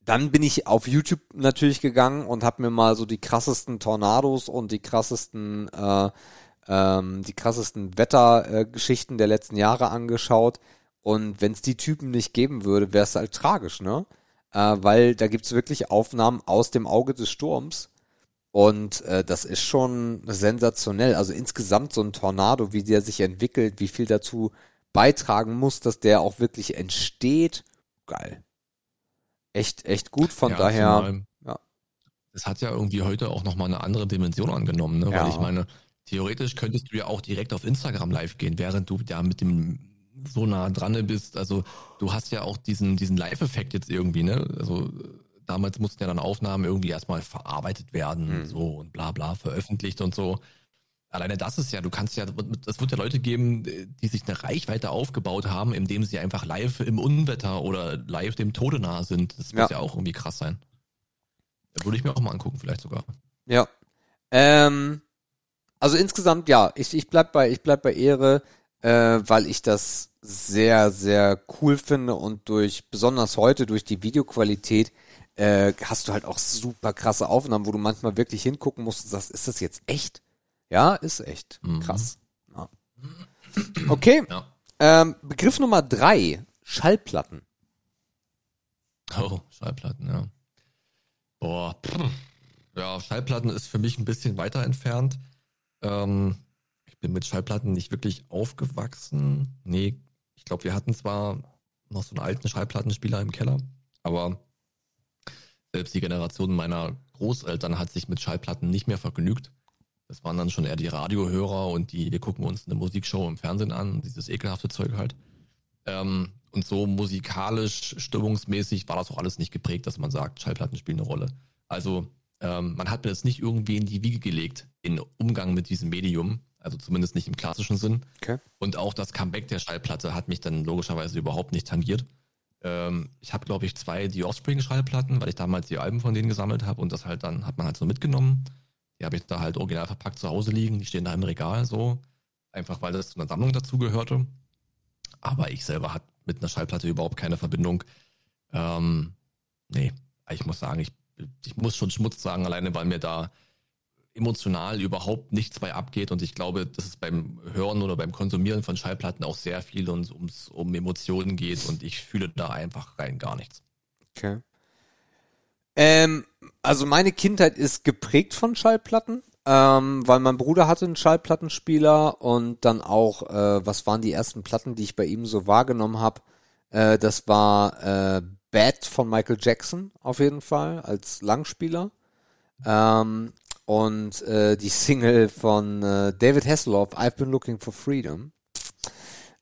dann bin ich auf YouTube natürlich gegangen und habe mir mal so die krassesten Tornados und die krassesten, äh, ähm, die krassesten Wettergeschichten der letzten Jahre angeschaut. Und wenn es die Typen nicht geben würde, wäre es halt tragisch, ne? Äh, weil da gibt's wirklich Aufnahmen aus dem Auge des Sturms. Und äh, das ist schon sensationell. Also insgesamt so ein Tornado, wie der sich entwickelt, wie viel dazu beitragen muss, dass der auch wirklich entsteht. Geil. Echt, echt gut. Von Ja, daher, ja. Das hat ja irgendwie heute auch nochmal eine andere Dimension angenommen, ne? Ja. Weil ich meine, theoretisch könntest du ja auch direkt auf Instagram live gehen, während du da mit dem so nah dran bist. Also du hast ja auch diesen, diesen Live-Effekt jetzt irgendwie, ne? Also damals mussten ja dann Aufnahmen irgendwie erstmal verarbeitet werden, Mhm. so und bla bla, veröffentlicht und so. Alleine das ist ja, du kannst ja, es wird ja Leute geben, die sich eine Reichweite aufgebaut haben, indem sie einfach live im Unwetter oder live dem Tode nahe sind. Das Ja. muss ja auch irgendwie krass sein. Da würde ich mir auch mal angucken, vielleicht sogar. Ja. Ähm, also insgesamt, ja, ich, ich bleib bei, ich bleib bei Ehre, äh, weil ich das sehr, sehr cool finde und durch, besonders heute durch die Videoqualität, äh, hast du halt auch super krasse Aufnahmen, wo du manchmal wirklich hingucken musst und sagst, ist das jetzt echt? Ja, ist echt. Mhm. Krass. Ja. Okay, Ja. ähm, Begriff Nummer drei, Schallplatten. Oh, Schallplatten, ja. Boah, pff. ja, Schallplatten ist für mich ein bisschen weiter entfernt. Ähm, ich bin mit Schallplatten nicht wirklich aufgewachsen. Nee, ich glaube, wir hatten zwar noch so einen alten Schallplattenspieler im Keller, aber selbst die Generation meiner Großeltern hat sich mit Schallplatten nicht mehr vergnügt. Das waren dann schon eher die Radiohörer und die, wir gucken uns eine Musikshow im Fernsehen an, dieses ekelhafte Zeug halt. Ähm, und so musikalisch, stimmungsmäßig war das auch alles nicht geprägt, dass man sagt, Schallplatten spielen eine Rolle. Also ähm, man hat mir das nicht irgendwie in die Wiege gelegt, in Umgang mit diesem Medium, also zumindest nicht im klassischen Sinn. Okay. Und auch das Comeback der Schallplatte hat mich dann logischerweise überhaupt nicht tangiert. Ähm, ich habe, glaube ich, zwei die Offspring-Schallplatten, weil ich damals die Alben von denen gesammelt habe und das halt dann hat man halt so mitgenommen. Die habe ich da halt original verpackt zu Hause liegen, die stehen da im Regal so, einfach weil das zu einer Sammlung dazugehörte. Aber ich selber hat mit einer Schallplatte überhaupt keine Verbindung. Ähm, nee, ich muss sagen, ich, ich muss schon Schmutz sagen, alleine weil mir da emotional überhaupt nichts bei abgeht und ich glaube, dass es beim Hören oder beim Konsumieren von Schallplatten auch sehr viel ums, ums, um Emotionen geht und ich fühle da einfach rein gar nichts. Okay. Ähm, also meine Kindheit ist geprägt von Schallplatten, ähm, weil mein Bruder hatte einen Schallplattenspieler und dann auch, äh, was waren die ersten Platten, die ich bei ihm so wahrgenommen habe? Äh, das war äh, Bad von Michael Jackson auf jeden Fall als Langspieler. Ähm, und äh, die Single von äh, David Hasselhoff, I've Been Looking for Freedom.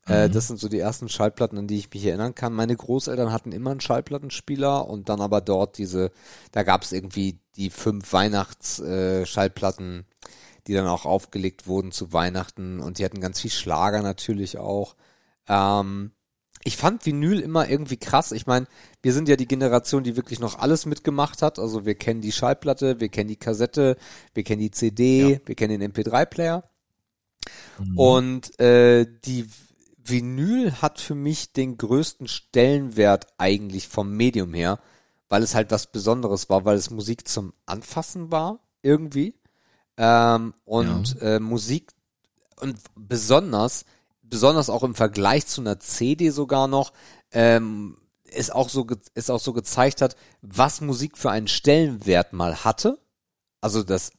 Äh, das sind so die ersten Schallplatten, an die ich mich erinnern kann. Meine Großeltern hatten immer einen Schallplattenspieler und dann aber dort diese, da gab es irgendwie die fünf Weihnachts-Schallplatten, äh, die dann auch aufgelegt wurden zu Weihnachten und die hatten ganz viel Schlager natürlich auch. Ähm, ich fand Vinyl immer irgendwie krass. Ich meine, wir sind ja die Generation, die wirklich noch alles mitgemacht hat. Also wir kennen die Schallplatte, wir kennen die Kassette, wir kennen die CD, wir kennen den MP3-Player. Und äh, die Vinyl hat für mich den größten Stellenwert eigentlich vom Medium her, weil es halt was Besonderes war, weil es Musik zum Anfassen war, irgendwie. Ähm, und äh, Musik und besonders besonders auch im Vergleich zu einer CD sogar noch, ähm, es auch so, es auch so gezeigt hat, was Musik für einen Stellenwert mal hatte. Also das,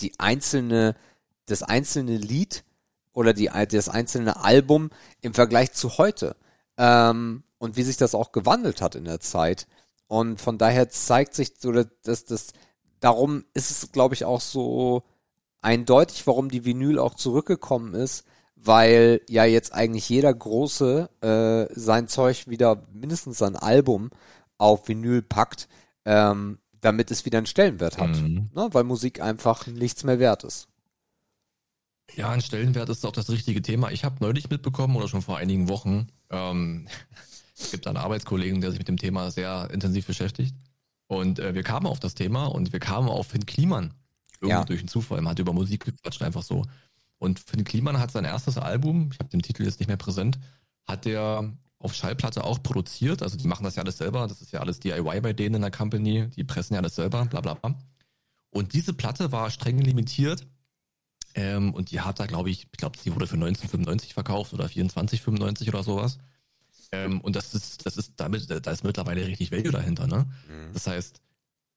die einzelne, das einzelne Lied oder die, das einzelne Album im Vergleich zu heute. Ähm, und wie sich das auch gewandelt hat in der Zeit. Und von daher zeigt sich so, dass das, darum ist es, glaube ich, auch so eindeutig, warum die Vinyl auch zurückgekommen ist, weil ja jetzt eigentlich jeder Große äh, sein Zeug wieder, mindestens sein Album, auf Vinyl packt, ähm, damit es wieder einen Stellenwert hat. Mhm. Ne? Weil Musik einfach nichts mehr wert ist. Ja, ein Stellenwert ist auch das richtige Thema. Ich habe neulich mitbekommen oder schon vor einigen Wochen, ähm, es gibt einen Arbeitskollegen, der sich mit dem Thema sehr intensiv beschäftigt. Und äh, wir kamen auf das Thema und wir kamen auf Finn Kliman. Irgendwie Ja. durch einen Zufall. Man hat über Musik gequatscht, einfach so. Und Finn Kliman hat sein erstes Album, ich habe den Titel jetzt nicht mehr präsent, hat der auf Schallplatte auch produziert. Also die machen das ja alles selber. Das ist ja alles DIY bei denen in der Company. Die pressen ja alles selber, bla bla bla. Und diese Platte war streng limitiert. Ähm, und die hat da, glaube ich, ich glaube, die wurde für 1995 verkauft oder 24,95 oder sowas. Ähm, und das ist, das ist damit, da ist mittlerweile richtig Value dahinter, ne? Das heißt,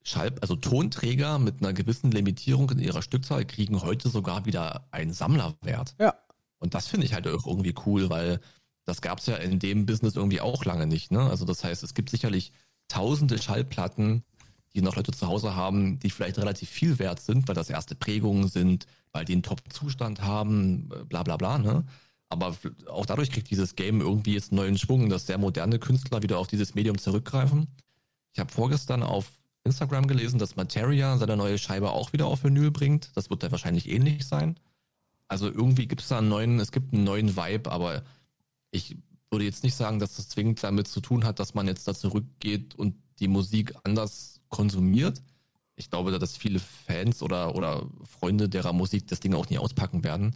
Schall, also Tonträger mit einer gewissen Limitierung in ihrer Stückzahl kriegen heute sogar wieder einen Sammlerwert. Ja. Und das finde ich halt auch irgendwie cool, weil das gab's ja in dem Business irgendwie auch lange nicht. Ne? Also das heißt, es gibt sicherlich tausende Schallplatten, die noch Leute zu Hause haben, die vielleicht relativ viel wert sind, weil das erste Prägungen sind, weil die einen Top-Zustand haben, äh, bla bla bla. Ne? Aber auch dadurch kriegt dieses Game irgendwie jetzt einen neuen Schwung, dass sehr moderne Künstler wieder auf dieses Medium zurückgreifen. Ich habe vorgestern auf Instagram gelesen, dass Materia seine neue Scheibe auch wieder auf Vinyl bringt. Das wird da wahrscheinlich ähnlich sein. Also irgendwie gibt es da einen neuen, es gibt einen neuen Vibe, aber ich würde jetzt nicht sagen, dass das zwingend damit zu tun hat, dass man jetzt da zurückgeht und die Musik anders konsumiert. Ich glaube, dass viele Fans oder, oder Freunde derer Musik das Ding auch nie auspacken werden.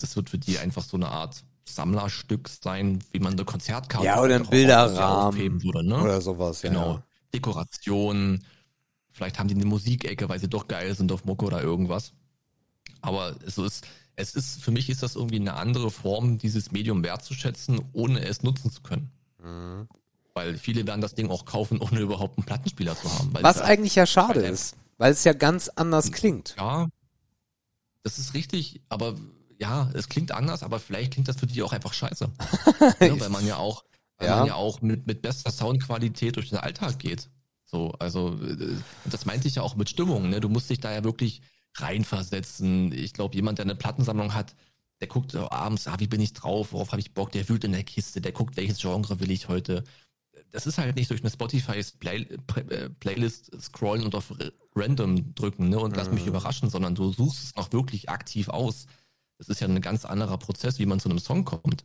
Das wird für die einfach so eine Art Sammlerstück sein, wie man eine Konzertkarte Ja, oder ein Bilderrahmen würde, ne? Oder sowas, ja. Genau. Dekoration. Vielleicht haben die eine Musikecke, weil sie doch geil sind auf Mucke oder irgendwas. Aber so ist, es ist, für mich ist das irgendwie eine andere Form, dieses Medium wertzuschätzen, ohne es nutzen zu können. Mhm. Weil viele werden das Ding auch kaufen, ohne überhaupt einen Plattenspieler zu haben. Was eigentlich ja schade ist, weil es ja ganz anders klingt. Ja, das ist richtig, aber ja, es klingt anders, aber vielleicht klingt das für die auch einfach scheiße. ja, weil man ja auch, weil Ja. man ja auch mit, mit bester Soundqualität durch den Alltag geht. So, also, äh, das meinte ich ja auch mit Stimmung, ne? Du musst dich da ja wirklich reinversetzen. Ich glaube, jemand, der eine Plattensammlung hat, der guckt abends, ah, wie bin ich drauf, worauf habe ich Bock, der wühlt in der Kiste, der guckt, welches Genre will ich heute. Das ist halt nicht durch eine Spotify Play, äh, Playlist scrollen und auf Random drücken ne, und lass mich überraschen, sondern du suchst es noch wirklich aktiv aus. Das ist ja ein ganz anderer Prozess, wie man zu einem Song kommt.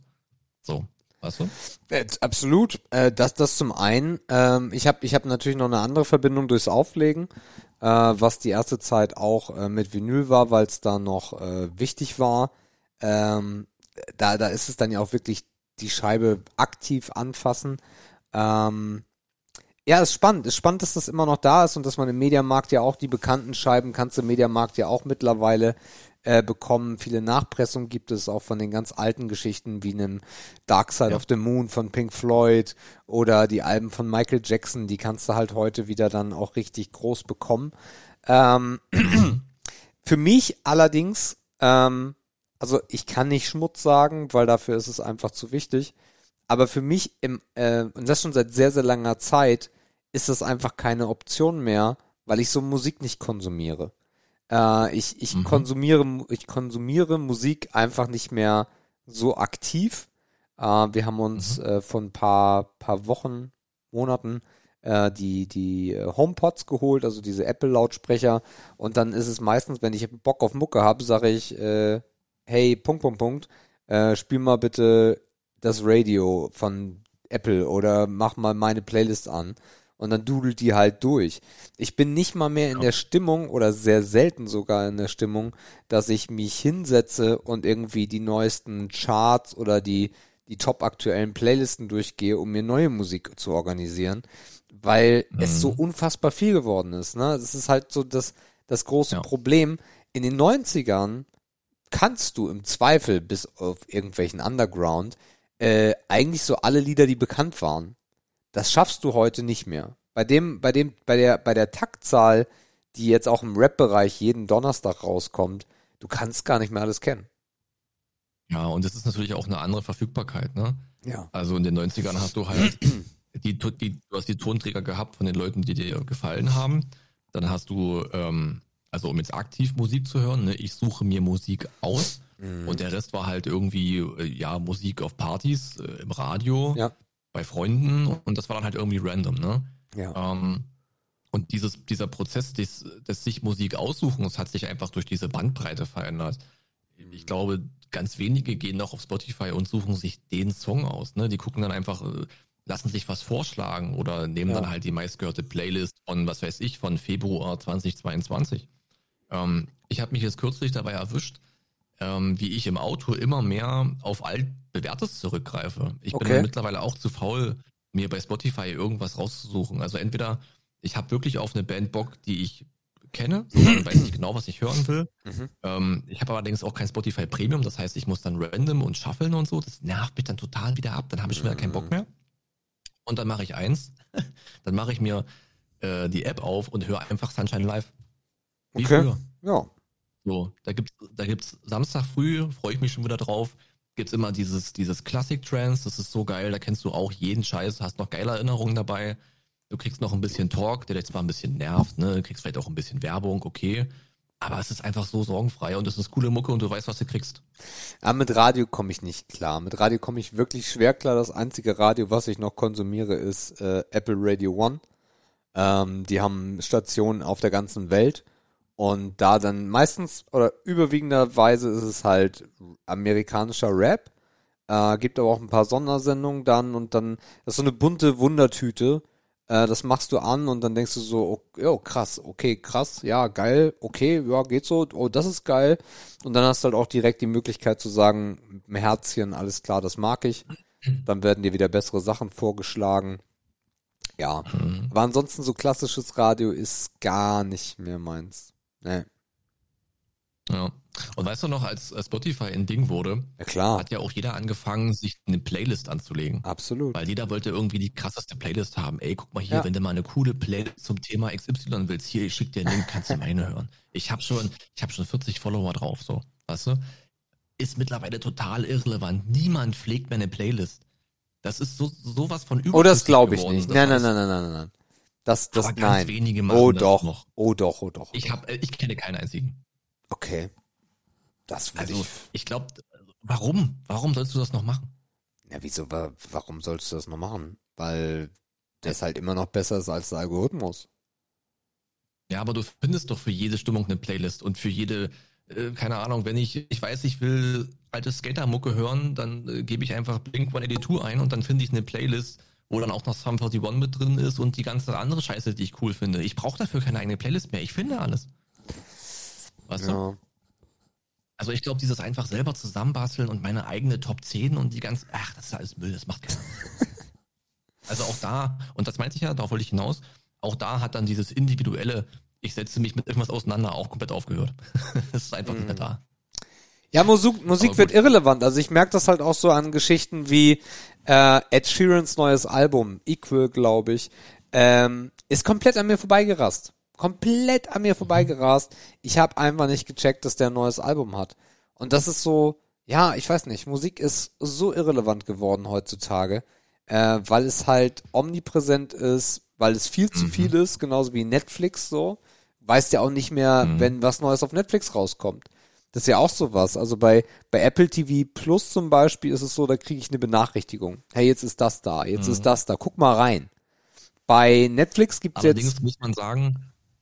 So, weißt du? Äh, absolut. Äh, das, das zum einen. Ähm, ich habe ich hab natürlich noch eine andere Verbindung durchs Auflegen, äh, was die erste Zeit auch äh, mit Vinyl war, weil es da noch äh, wichtig war. Ähm, da, da ist es dann ja auch wirklich die Scheibe aktiv anfassen. Ähm, ja, ist spannend. Ist spannend, dass das immer noch da ist und dass man im Mediamarkt ja auch die bekannten Scheiben kannst im Mediamarkt ja auch mittlerweile äh, bekommen. Viele Nachpressungen gibt es auch von den ganz alten Geschichten wie einem Dark Side Ja. of the Moon von Pink Floyd oder die Alben von Michael Jackson. Die kannst du halt heute wieder dann auch richtig groß bekommen. Ähm, für mich allerdings, ähm, also ich kann nicht Schmutz sagen, weil dafür ist es einfach zu wichtig. Aber für mich im, äh, und das schon seit sehr, sehr langer Zeit, ist das einfach keine Option mehr, weil ich so Musik nicht konsumiere. Äh, ich, ich Mhm. konsumiere, ich konsumiere Musik einfach nicht mehr so aktiv. Äh, wir haben uns äh, vor ein paar, paar Wochen, Monaten äh, die, die äh, HomePods geholt, also diese Apple-Lautsprecher. Und dann ist es meistens, wenn ich Bock auf Mucke habe, sage ich, äh, hey, Punkt, Punkt, Punkt, spiel mal bitte das Radio von Apple oder mach mal meine Playlist an. Und dann dudelt die halt durch. Ich bin nicht mal mehr in der Stimmung oder sehr selten sogar in der Stimmung, dass ich mich hinsetze und irgendwie die neuesten Charts oder die, die top aktuellen Playlisten durchgehe, um mir neue Musik zu organisieren, weil es so unfassbar viel geworden ist. Ne? Das ist halt so das, das große Ja. Problem. In den 90ern kannst du im Zweifel bis auf irgendwelchen Underground äh, eigentlich so alle Lieder, die bekannt waren. Das schaffst du heute nicht mehr. Bei dem, bei dem, bei der, bei der Taktzahl, die jetzt auch im Rap-Bereich jeden Donnerstag rauskommt, du kannst gar nicht mehr alles kennen. Ja, und das ist natürlich auch eine andere Verfügbarkeit, ne? Ja. Also in den 90ern hast du halt die, die, du hast die Tonträger gehabt von den Leuten, die dir gefallen haben. Dann hast du, ähm, also um jetzt aktiv Musik zu hören, ne, ich suche mir Musik aus Mhm. und der Rest war halt irgendwie, äh, ja, Musik auf Partys, äh, im Radio, Ja. bei Freunden und das war dann halt irgendwie random, ne? Ja. Ähm, und dieses, dieser Prozess des, des sich Musik aussuchens hat sich einfach durch diese Bandbreite verändert. Ich glaube, ganz wenige gehen noch auf Spotify und suchen sich den Song aus. Ne? Die gucken dann einfach, äh, lassen sich was vorschlagen oder nehmen Ja. dann halt die meistgehörte Playlist von, was weiß ich, von Februar 2022. Ähm, ich habe mich jetzt kürzlich dabei erwischt, ähm, wie ich im Auto immer mehr auf altbewährtes zurückgreife. Ich bin Okay. dann mittlerweile auch zu faul, mir bei Spotify irgendwas rauszusuchen. Also entweder ich habe wirklich auf eine Band Bock, die ich kenne, so, dann weiß ich genau, was ich hören will. Mhm. Ähm, ich habe allerdings auch kein Spotify Premium, das heißt, ich muss dann random und shuffeln und so. Das nervt mich dann total wieder ab. Dann habe ich schon wieder keinen Bock mehr. Und dann mache ich eins, dann mache ich mir äh, die App auf und höre einfach Sunshine Live. Wie Okay. früher. Ja. So, da gibt's, da gibt's Samstag früh, freue ich mich schon wieder drauf. Gibt's immer dieses, dieses Classic Trance, das ist so geil, da kennst du auch jeden Scheiß, hast noch geile Erinnerungen dabei. Du kriegst noch ein bisschen Talk, der dich zwar ein bisschen nervt, ne, du kriegst vielleicht auch ein bisschen Werbung, okay. Aber es ist einfach so sorgenfrei und es ist coole Mucke und du weißt, was du kriegst. Aber mit Radio komme ich nicht klar. Mit Radio komme ich wirklich schwer klar. Das einzige Radio, was ich noch konsumiere, ist äh, Apple Radio One. Ähm, die haben Stationen auf der ganzen Welt. Und da dann meistens oder überwiegenderweise ist es halt amerikanischer Rap. Äh, gibt aber auch ein paar Sondersendungen dann und dann das ist so eine bunte Wundertüte. Äh, das machst du an und dann denkst du so, oh, oh krass, okay, krass, ja, geil, okay, ja, geht so, oh, das ist geil. Und dann hast du halt auch direkt die Möglichkeit zu sagen, mit dem Herzchen, alles klar, das mag ich. Dann werden dir wieder bessere Sachen vorgeschlagen. Ja. Aber ansonsten so klassisches Radio ist gar nicht mehr meins. Nee. Ja. Und weißt du noch, als Spotify ein Ding wurde, Ja klar, hat ja auch jeder angefangen, sich eine Playlist anzulegen. absolut. Weil jeder wollte irgendwie die krasseste Playlist haben. Ey, guck mal hier, Ja. wenn du mal eine coole Playlist zum Thema XY willst, hier, ich schick dir einen Link, kannst du meine hören. Ich habe schon, ich habe schon 40 Follower drauf, so, weißt du? Ist mittlerweile total irrelevant. Niemand pflegt mehr eine Playlist. Das ist so sowas von Oh, das glaube ich nicht. Nein, nein, nein, nein, nein, nein. Das, das, Aber ganz nein. wenige machen Oh doch, noch. oh doch, oh doch. Oh Ich habe, ich kenne keinen einzigen. Okay. Das würde Also ich. ich glaube, warum? Warum sollst du das noch machen? Ja, wieso, wa- warum sollst du das noch machen? Weil das halt immer noch besser ist als der Algorithmus. Ja, aber du findest doch für jede Stimmung eine Playlist und für jede, äh, keine Ahnung, wenn ich, ich weiß, ich will alte Skatermucke hören, dann äh, gebe ich einfach Blink 182 ein und dann finde ich eine Playlist, wo dann auch noch Sum 41 mit drin ist und die ganze andere Scheiße, die ich cool finde. Ich brauche dafür keine eigene Playlist mehr. Ich finde alles. Weißt du? Ja. Also ich glaube, dieses einfach selber zusammenbasteln und meine eigene Top 10 und die ganze, ach, das ist alles Müll, das macht keiner. also auch da, und das meinte ich ja, darauf wollte ich hinaus, auch da hat dann dieses individuelle, ich setze mich mit irgendwas auseinander, auch komplett aufgehört. das ist einfach nicht mehr da. Ja, Musik, Musik wird irrelevant. Also ich merke das halt auch so an Geschichten wie äh, Ed Sheerans neues Album, Equal, glaube ich, ähm, ist komplett an mir vorbeigerast. Komplett an mir vorbeigerast. Ich habe einfach nicht gecheckt, dass der ein neues Album hat. Und das ist so, ja, ich weiß nicht, Musik ist so irrelevant geworden heutzutage, äh, weil es halt omnipräsent ist, weil es viel zu viel ist, genauso wie Netflix so. Weißt ja auch nicht mehr, wenn was Neues auf Netflix rauskommt. Das ist ja auch sowas. Also bei, bei Apple TV Plus zum Beispiel ist es so, da kriege ich eine Benachrichtigung. Hey, jetzt ist das da, jetzt ist das da, guck mal rein. Bei Netflix gibt's Allerdings jetzt, muss man sagen,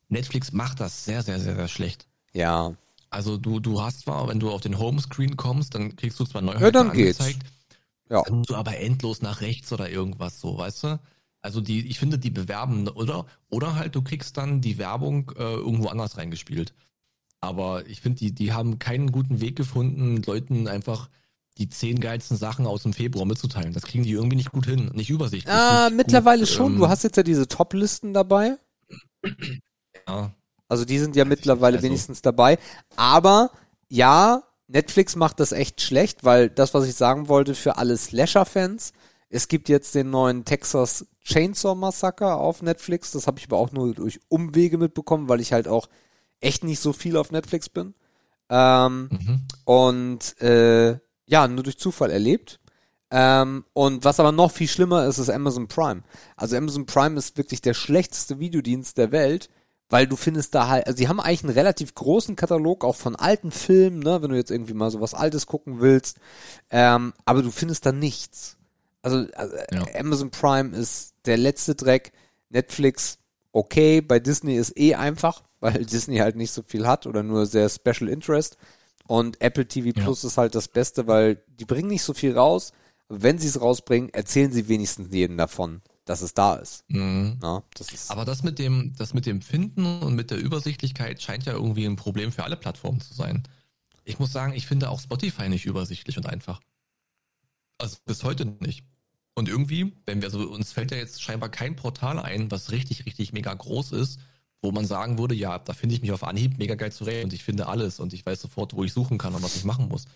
Netflix macht das sehr, sehr, sehr, sehr schlecht. ja, Also du, du hast zwar, wenn du auf den Homescreen kommst, dann kriegst du zwar Neuheiten Ja, dann geht's. angezeigt, ja. dann musst du aber endlos nach rechts oder irgendwas so, weißt du? Also die, ich finde, die bewerben, oder? Oder halt, du kriegst dann die Werbung äh, irgendwo anders reingespielt. Aber ich finde, die, die haben keinen guten Weg gefunden, Leuten einfach die zehn geilsten Sachen aus dem Februar mitzuteilen. Das kriegen die irgendwie nicht gut hin, nicht übersichtlich. Ah, nicht mittlerweile gut, schon. ähm, Du hast jetzt ja diese Top-Listen dabei. ja, Also die sind ja mittlerweile also- wenigstens dabei. Aber ja, Netflix macht das echt schlecht, weil das, was ich sagen wollte, für alle Slasher-Fans, es gibt jetzt den neuen Texas Chainsaw Massacre auf Netflix. Das habe ich aber auch nur durch Umwege mitbekommen, weil ich halt auch echt nicht so viel auf Netflix bin. Ähm, Mhm. und äh, ja, nur durch Zufall erlebt. Ähm, und was aber noch viel schlimmer ist, ist Amazon Prime. Also Amazon Prime ist wirklich der schlechteste Videodienst der Welt, weil du findest da halt, also die haben eigentlich einen relativ großen Katalog auch von alten Filmen, ne, wenn du jetzt irgendwie mal so was Altes gucken willst, ähm, aber du findest da nichts. Also, also Ja. Amazon Prime ist der letzte Dreck, Netflix okay, bei Disney ist eh einfach, weil Disney halt nicht so viel hat oder nur sehr Special Interest und Apple TV Ja. Plus ist halt das Beste, weil die bringen nicht so viel raus, aber wenn sie es rausbringen, erzählen sie wenigstens jedem davon, dass es da ist. Mhm. Na, das ist Aber das mit dem, das mit dem Finden und mit der Übersichtlichkeit scheint ja irgendwie ein Problem für alle Plattformen zu sein. Ich muss sagen, ich finde auch Spotify nicht übersichtlich und einfach. Also bis heute nicht. Und irgendwie, wenn wir so, uns fällt ja jetzt scheinbar kein Portal ein, was richtig, richtig mega groß ist, wo man sagen würde, ja, da finde ich mich auf Anhieb mega geil zurecht und ich finde alles und ich weiß sofort, wo ich suchen kann und was ich machen muss.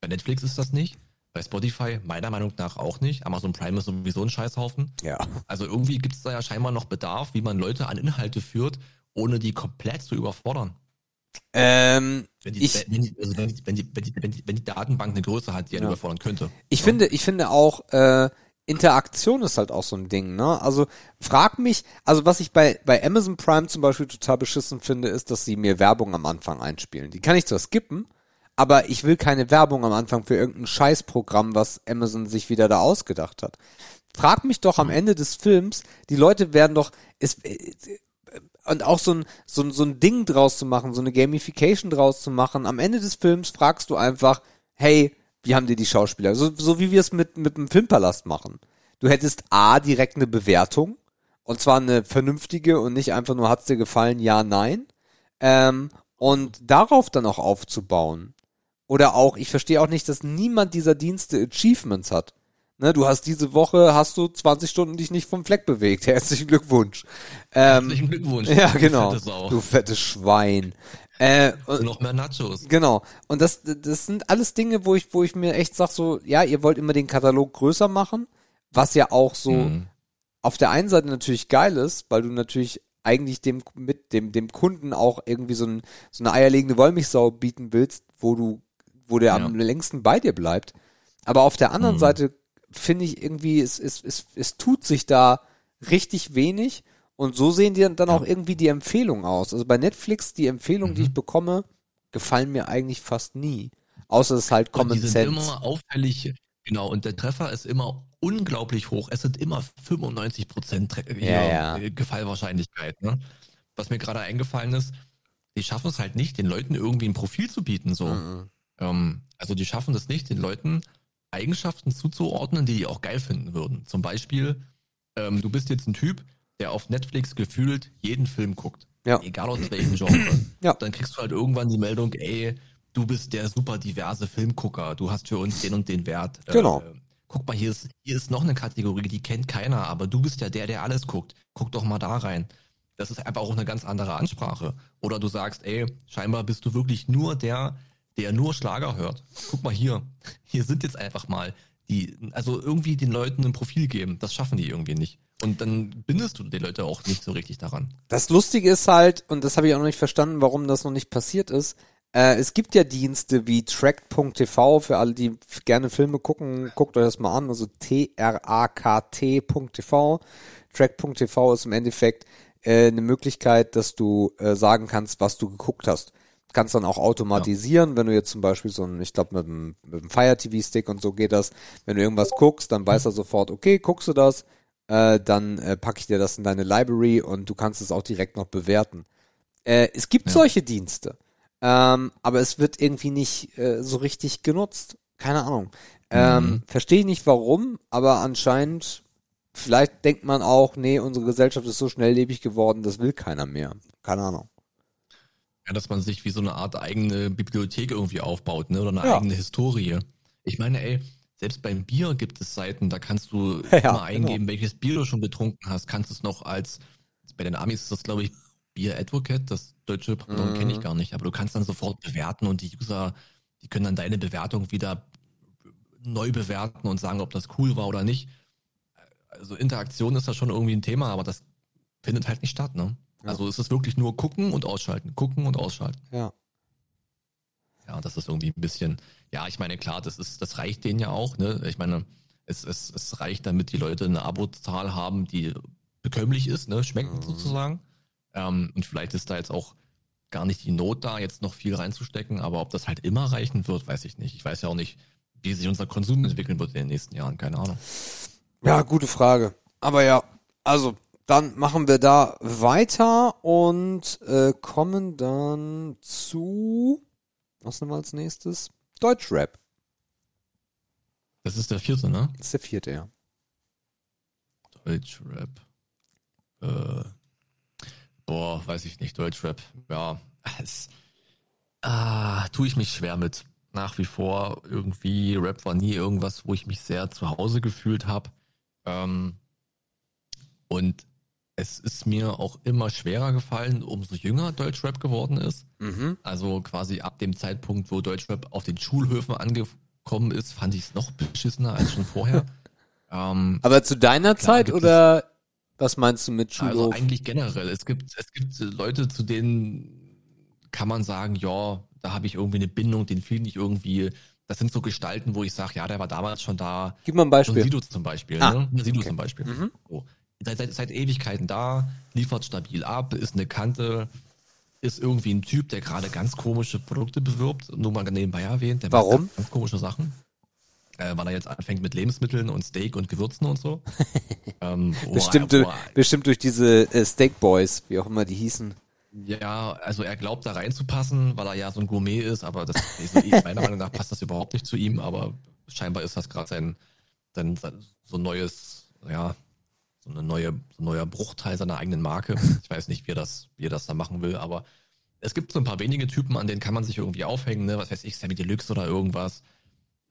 Bei Netflix ist das nicht. Bei Spotify meiner Meinung nach auch nicht. Amazon Prime ist sowieso ein Scheißhaufen. ja. Also irgendwie gibt es da ja scheinbar noch Bedarf, wie man Leute an Inhalte führt, ohne die komplett zu überfordern. Ähm, Wenn die, ich, wenn die, also wenn die, wenn die, wenn die, wenn die, wenn die Datenbank eine Größe hat, die einen Ja. überfordern könnte. Ich Ja. finde, ich finde auch, äh, Interaktion ist halt auch so ein Ding, ne? Also frag mich, also was ich bei, bei Amazon Prime zum Beispiel total beschissen finde, ist, dass sie mir Werbung am Anfang einspielen. Die kann ich zwar skippen, aber ich will keine Werbung am Anfang für irgendein Scheißprogramm, was Amazon sich wieder da ausgedacht hat. Frag mich doch am Ende des Films, die Leute werden doch, es, äh, und auch so ein, so, ein, so ein Ding draus zu machen, so eine Gamification draus zu machen. Am Ende des Films fragst du einfach, hey, wie haben dir die Schauspieler? So, so wie wir es mit, mit dem Filmpalast machen. Du hättest A, direkt eine Bewertung. Und zwar eine vernünftige und nicht einfach nur, hat's dir gefallen, ja, nein. Ähm, und darauf dann auch aufzubauen. Oder auch, ich verstehe auch nicht, dass niemand dieser Dienste Achievements hat. Ne, du hast diese Woche, hast du 20 Stunden dich nicht vom Fleck bewegt. Herzlichen Glückwunsch. Ähm, Herzlichen Glückwunsch. ja, genau. fette. Du fettes Schwein. Äh, und, Noch mehr Nachos. genau. Und das, das sind alles Dinge, wo ich, wo ich mir echt sag so, ja, ihr wollt immer den Katalog größer machen, was ja auch so Mhm. auf der einen Seite natürlich geil ist, weil du natürlich eigentlich dem mit dem dem Kunden auch irgendwie so, ein, so eine eierlegende Wollmilchsau bieten willst, wo du wo der Ja. am längsten bei dir bleibt. Aber auf der anderen Mhm. Seite finde ich irgendwie es, es, es, es tut sich da richtig wenig und so sehen die dann auch irgendwie die Empfehlungen aus. Also bei Netflix die Empfehlungen, Mhm. die ich bekomme, gefallen mir eigentlich fast nie. Außer es ist halt Common die sind Sense. immer auffällig, genau, und der Treffer ist immer unglaublich hoch. Es sind immer 95 Prozent Ja, ja. Gefallwahrscheinlichkeit. Ne? Was mir gerade eingefallen ist, die schaffen es halt nicht, den Leuten irgendwie ein Profil zu bieten. So. Mhm. Ähm, also die schaffen es nicht, den Leuten Eigenschaften zuzuordnen, die die auch geil finden würden. Zum Beispiel, ähm, du bist jetzt ein Typ, der auf Netflix gefühlt jeden Film guckt. Ja. Egal aus welchem Genre. Ja. Dann kriegst du halt irgendwann die Meldung, ey, du bist der super diverse Filmgucker, du hast für uns den und den Wert. Genau. Äh, guck mal, hier ist, hier ist noch eine Kategorie, die kennt keiner, aber du bist ja der, der alles guckt. Guck doch mal da rein. Das ist einfach auch eine ganz andere Ansprache. Oder du sagst, ey, scheinbar bist du wirklich nur der, der nur Schlager hört. Guck mal hier. Hier sind jetzt einfach mal die, also irgendwie den Leuten ein Profil geben. Das schaffen die irgendwie nicht. Und dann bindest du die Leute auch nicht so richtig daran. Das Lustige ist halt, und das habe ich auch noch nicht verstanden, warum das noch nicht passiert ist, äh, es gibt ja Dienste wie Track.tv, für alle, die gerne Filme gucken, guckt euch das mal an, also T-R-A-K-T.tv. Track.tv ist im Endeffekt äh, eine Möglichkeit, dass du äh, sagen kannst, was du geguckt hast. Kannst dann auch automatisieren, wenn du jetzt zum Beispiel so ein, ich glaube mit dem, mit dem Fire TV Stick und so geht das, wenn du irgendwas guckst, dann weiß er sofort, okay, guckst du das, äh, dann äh, packe ich dir das in deine Library und du kannst es auch direkt noch bewerten. Äh, es gibt Ja. solche Dienste, ähm, aber es wird irgendwie nicht äh, so richtig genutzt. Keine Ahnung. Ähm, Mhm. Verstehe ich nicht warum, aber anscheinend, vielleicht denkt man auch, nee, unsere Gesellschaft ist so schnelllebig geworden, das will keiner mehr. Keine Ahnung. Ja, dass man sich wie so eine Art eigene Bibliothek irgendwie aufbaut, ne? Oder eine Ja. eigene Historie. Ich meine, ey, selbst beim Bier gibt es Seiten, da kannst du Ja, immer genau. eingeben, welches Bier du schon getrunken hast, kannst es noch als, bei den Amis ist das, glaube ich, Bier Advocate, das deutsche Pendant Mhm. kenne ich gar nicht, aber du kannst dann sofort bewerten und die User die können dann deine Bewertung wieder neu bewerten und sagen, ob das cool war oder nicht. Also Interaktion ist da schon irgendwie ein Thema, aber das findet halt nicht statt, ne? Ja. Also es ist wirklich nur gucken und ausschalten, gucken und ausschalten. Ja. Ja, das ist irgendwie ein bisschen, ja, ich meine, klar, das ist, das reicht denen ja auch, ne? Ich meine, es, es, es reicht, damit die Leute eine Abozahl haben, die bekömmlich ist, ne? Schmeckt Mhm. sozusagen. Ähm, und vielleicht ist da jetzt auch gar nicht die Not da, jetzt noch viel reinzustecken, aber ob das halt immer reichen wird, weiß ich nicht. Ich weiß ja auch nicht, wie sich unser Konsum entwickeln wird in den nächsten Jahren, keine Ahnung. Ja, gute Frage. Aber ja, also dann machen wir da weiter und äh, kommen dann zu was nehmen wir als nächstes? Deutschrap. Das ist der vierte, ne? Das ist der vierte, ja. Deutschrap. Äh, boah, weiß ich nicht, Deutschrap. Ja, es, ah, tue ich mich schwer mit. Nach wie vor irgendwie, Rap war nie irgendwas, wo ich mich sehr zu Hause gefühlt habe. Ähm, und es ist mir auch immer schwerer gefallen, umso jünger Deutschrap geworden ist. Mhm. Also quasi ab dem Zeitpunkt, wo Deutschrap auf den Schulhöfen angekommen ist, fand ich es noch beschissener als schon vorher. ähm, Aber zu deiner Klar, Zeit oder was meinst du mit also Schulhof? eigentlich generell. Es gibt, es gibt Leute, zu denen kann man sagen, ja, da habe ich irgendwie eine Bindung, den finde ich irgendwie, das sind so Gestalten, wo ich sage, ja, der war damals schon da. Gib mal ein So ein Beispiel. Sido zum Beispiel, Ah, ne? Sido okay. zum Beispiel. Mhm. So. Seit, seit, seit Ewigkeiten da, liefert stabil ab, ist eine Kante, ist irgendwie ein Typ, der gerade ganz komische Produkte bewirbt, nur mal nebenbei erwähnt. Der macht Warum? Ganz, ganz komische Sachen. Äh, weil er jetzt anfängt mit Lebensmitteln und Steak und Gewürzen und so. ähm, er- Bestimmt, du- er- bestimmt durch diese äh, Steak Boys, wie auch immer die hießen. Ja, also er glaubt da reinzupassen, weil er ja so ein Gourmet ist, aber das, meiner Meinung nach passt das überhaupt nicht zu ihm, aber scheinbar ist das gerade sein, sein, sein so neues, ja, so eine neue, so ein neuer Bruchteil seiner eigenen Marke. Ich weiß nicht, wie er das, wie er das da machen will, aber es gibt so ein paar wenige Typen, an denen kann man sich irgendwie aufhängen, ne? was weiß ich, Sammy Deluxe oder irgendwas,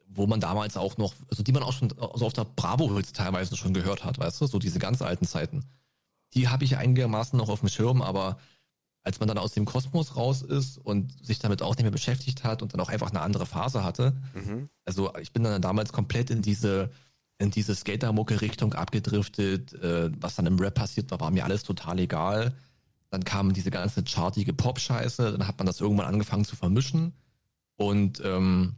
wo man damals auch noch, also die man auch schon so auf der Bravo-Hits teilweise schon gehört hat, weißt du, so diese ganz alten Zeiten. Die habe ich einigermaßen noch auf dem Schirm, aber als man dann aus dem Kosmos raus ist und sich damit auch nicht mehr beschäftigt hat und dann auch einfach eine andere Phase hatte, Mhm. also ich bin dann damals komplett in diese in diese Skatermucke-Richtung abgedriftet. Äh, was dann im Rap passiert war, war mir alles total egal. Dann kam diese ganze chartige Pop-Scheiße, dann hat man das irgendwann angefangen zu vermischen. Und ähm,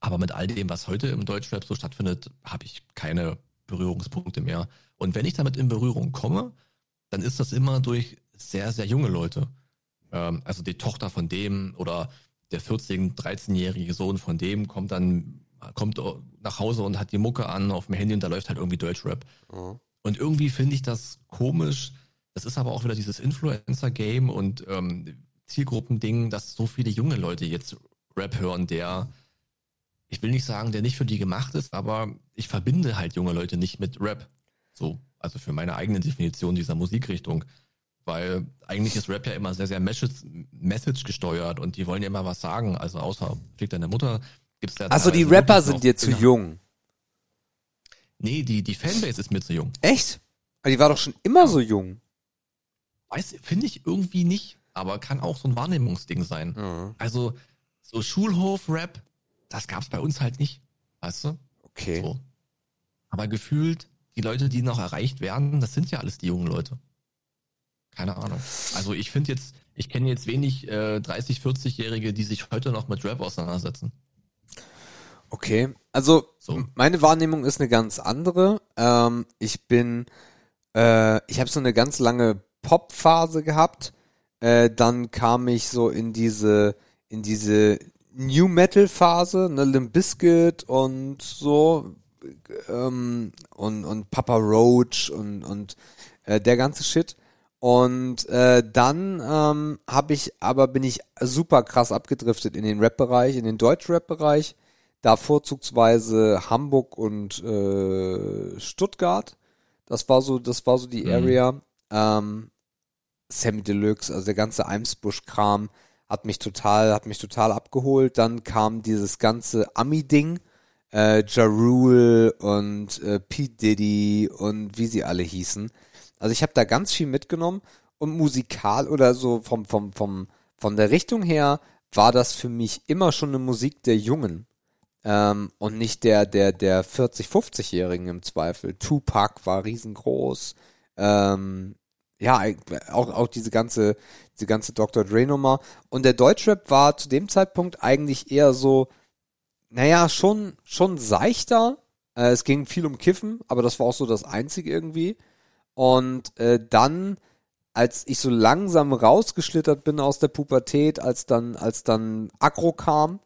aber mit all dem, was heute im Deutschrap so stattfindet, habe ich keine Berührungspunkte mehr. Und wenn ich damit in Berührung komme, dann ist das immer durch sehr, sehr junge Leute. Ähm, also die Tochter von dem oder der 14-, 13-jährige Sohn von dem kommt dann, kommt nach Hause und hat die Mucke an auf dem Handy und da läuft halt irgendwie Deutschrap. Mhm. Und irgendwie finde ich das komisch. Das ist aber auch wieder dieses Influencer-Game und ähm, Zielgruppending, dass so viele junge Leute jetzt Rap hören, der, ich will nicht sagen, der nicht für die gemacht ist, aber ich verbinde halt junge Leute nicht mit Rap. So, also für meine eigene Definition dieser Musikrichtung. Weil eigentlich ist Rap ja immer sehr, sehr Message, Message gesteuert und die wollen ja immer was sagen. Also außer Fick deine Mutter gibt's da Also die Rapper sind dir zu Inhalt. jung. Nee, die, die Fanbase ist mir zu jung. Echt? Aber die war doch schon immer so jung. Weiß, finde ich irgendwie nicht, aber kann auch so ein Wahrnehmungsding sein. Mhm. Also so Schulhof-Rap, das gab's bei uns halt nicht, weißt du? Okay. So. Aber gefühlt, die Leute, die noch erreicht werden, das sind ja alles die jungen Leute. Keine Ahnung. Also ich finde jetzt, ich kenne jetzt wenig äh, 30, 40-Jährige, die sich heute noch mit Rap auseinandersetzen. Okay, also So. meine Wahrnehmung ist eine ganz andere. Ähm, ich bin, äh, ich habe so eine ganz lange Pop-Phase gehabt. Äh, dann kam ich so in diese, in diese New Metal-Phase, ne, Limp Bizkit und so ähm, und und Papa Roach und und äh, der ganze Shit. Und äh, dann ähm, habe ich, aber bin ich super krass abgedriftet in den Rap-Bereich, in den Deutsch-Rap-Bereich da vorzugsweise Hamburg und äh, Stuttgart. Das war so, das war so die Mhm. Area. Ähm, Sammy Deluxe, also der ganze Eimsbusch-Kram hat mich total, hat mich total abgeholt. Dann kam dieses ganze Ami-Ding, äh, Ja Rule und äh, Pete Diddy und wie sie alle hießen. Also ich habe da ganz viel mitgenommen und musikal oder so vom vom vom von der Richtung her war das für mich immer schon eine Musik der Jungen ähm, und nicht der der der 40 50-Jährigen im Zweifel. Tupac war riesengroß. Ähm, ja, auch auch diese ganze diese ganze Dr. Dre Nummer und der Deutschrap war zu dem Zeitpunkt eigentlich eher so naja, schon schon seichter. Äh, es ging viel um Kiffen, aber das war auch so das einzige irgendwie. Und äh, dann als ich so langsam rausgeschlittert bin aus der Pubertät, als dann, als dann Agro kam,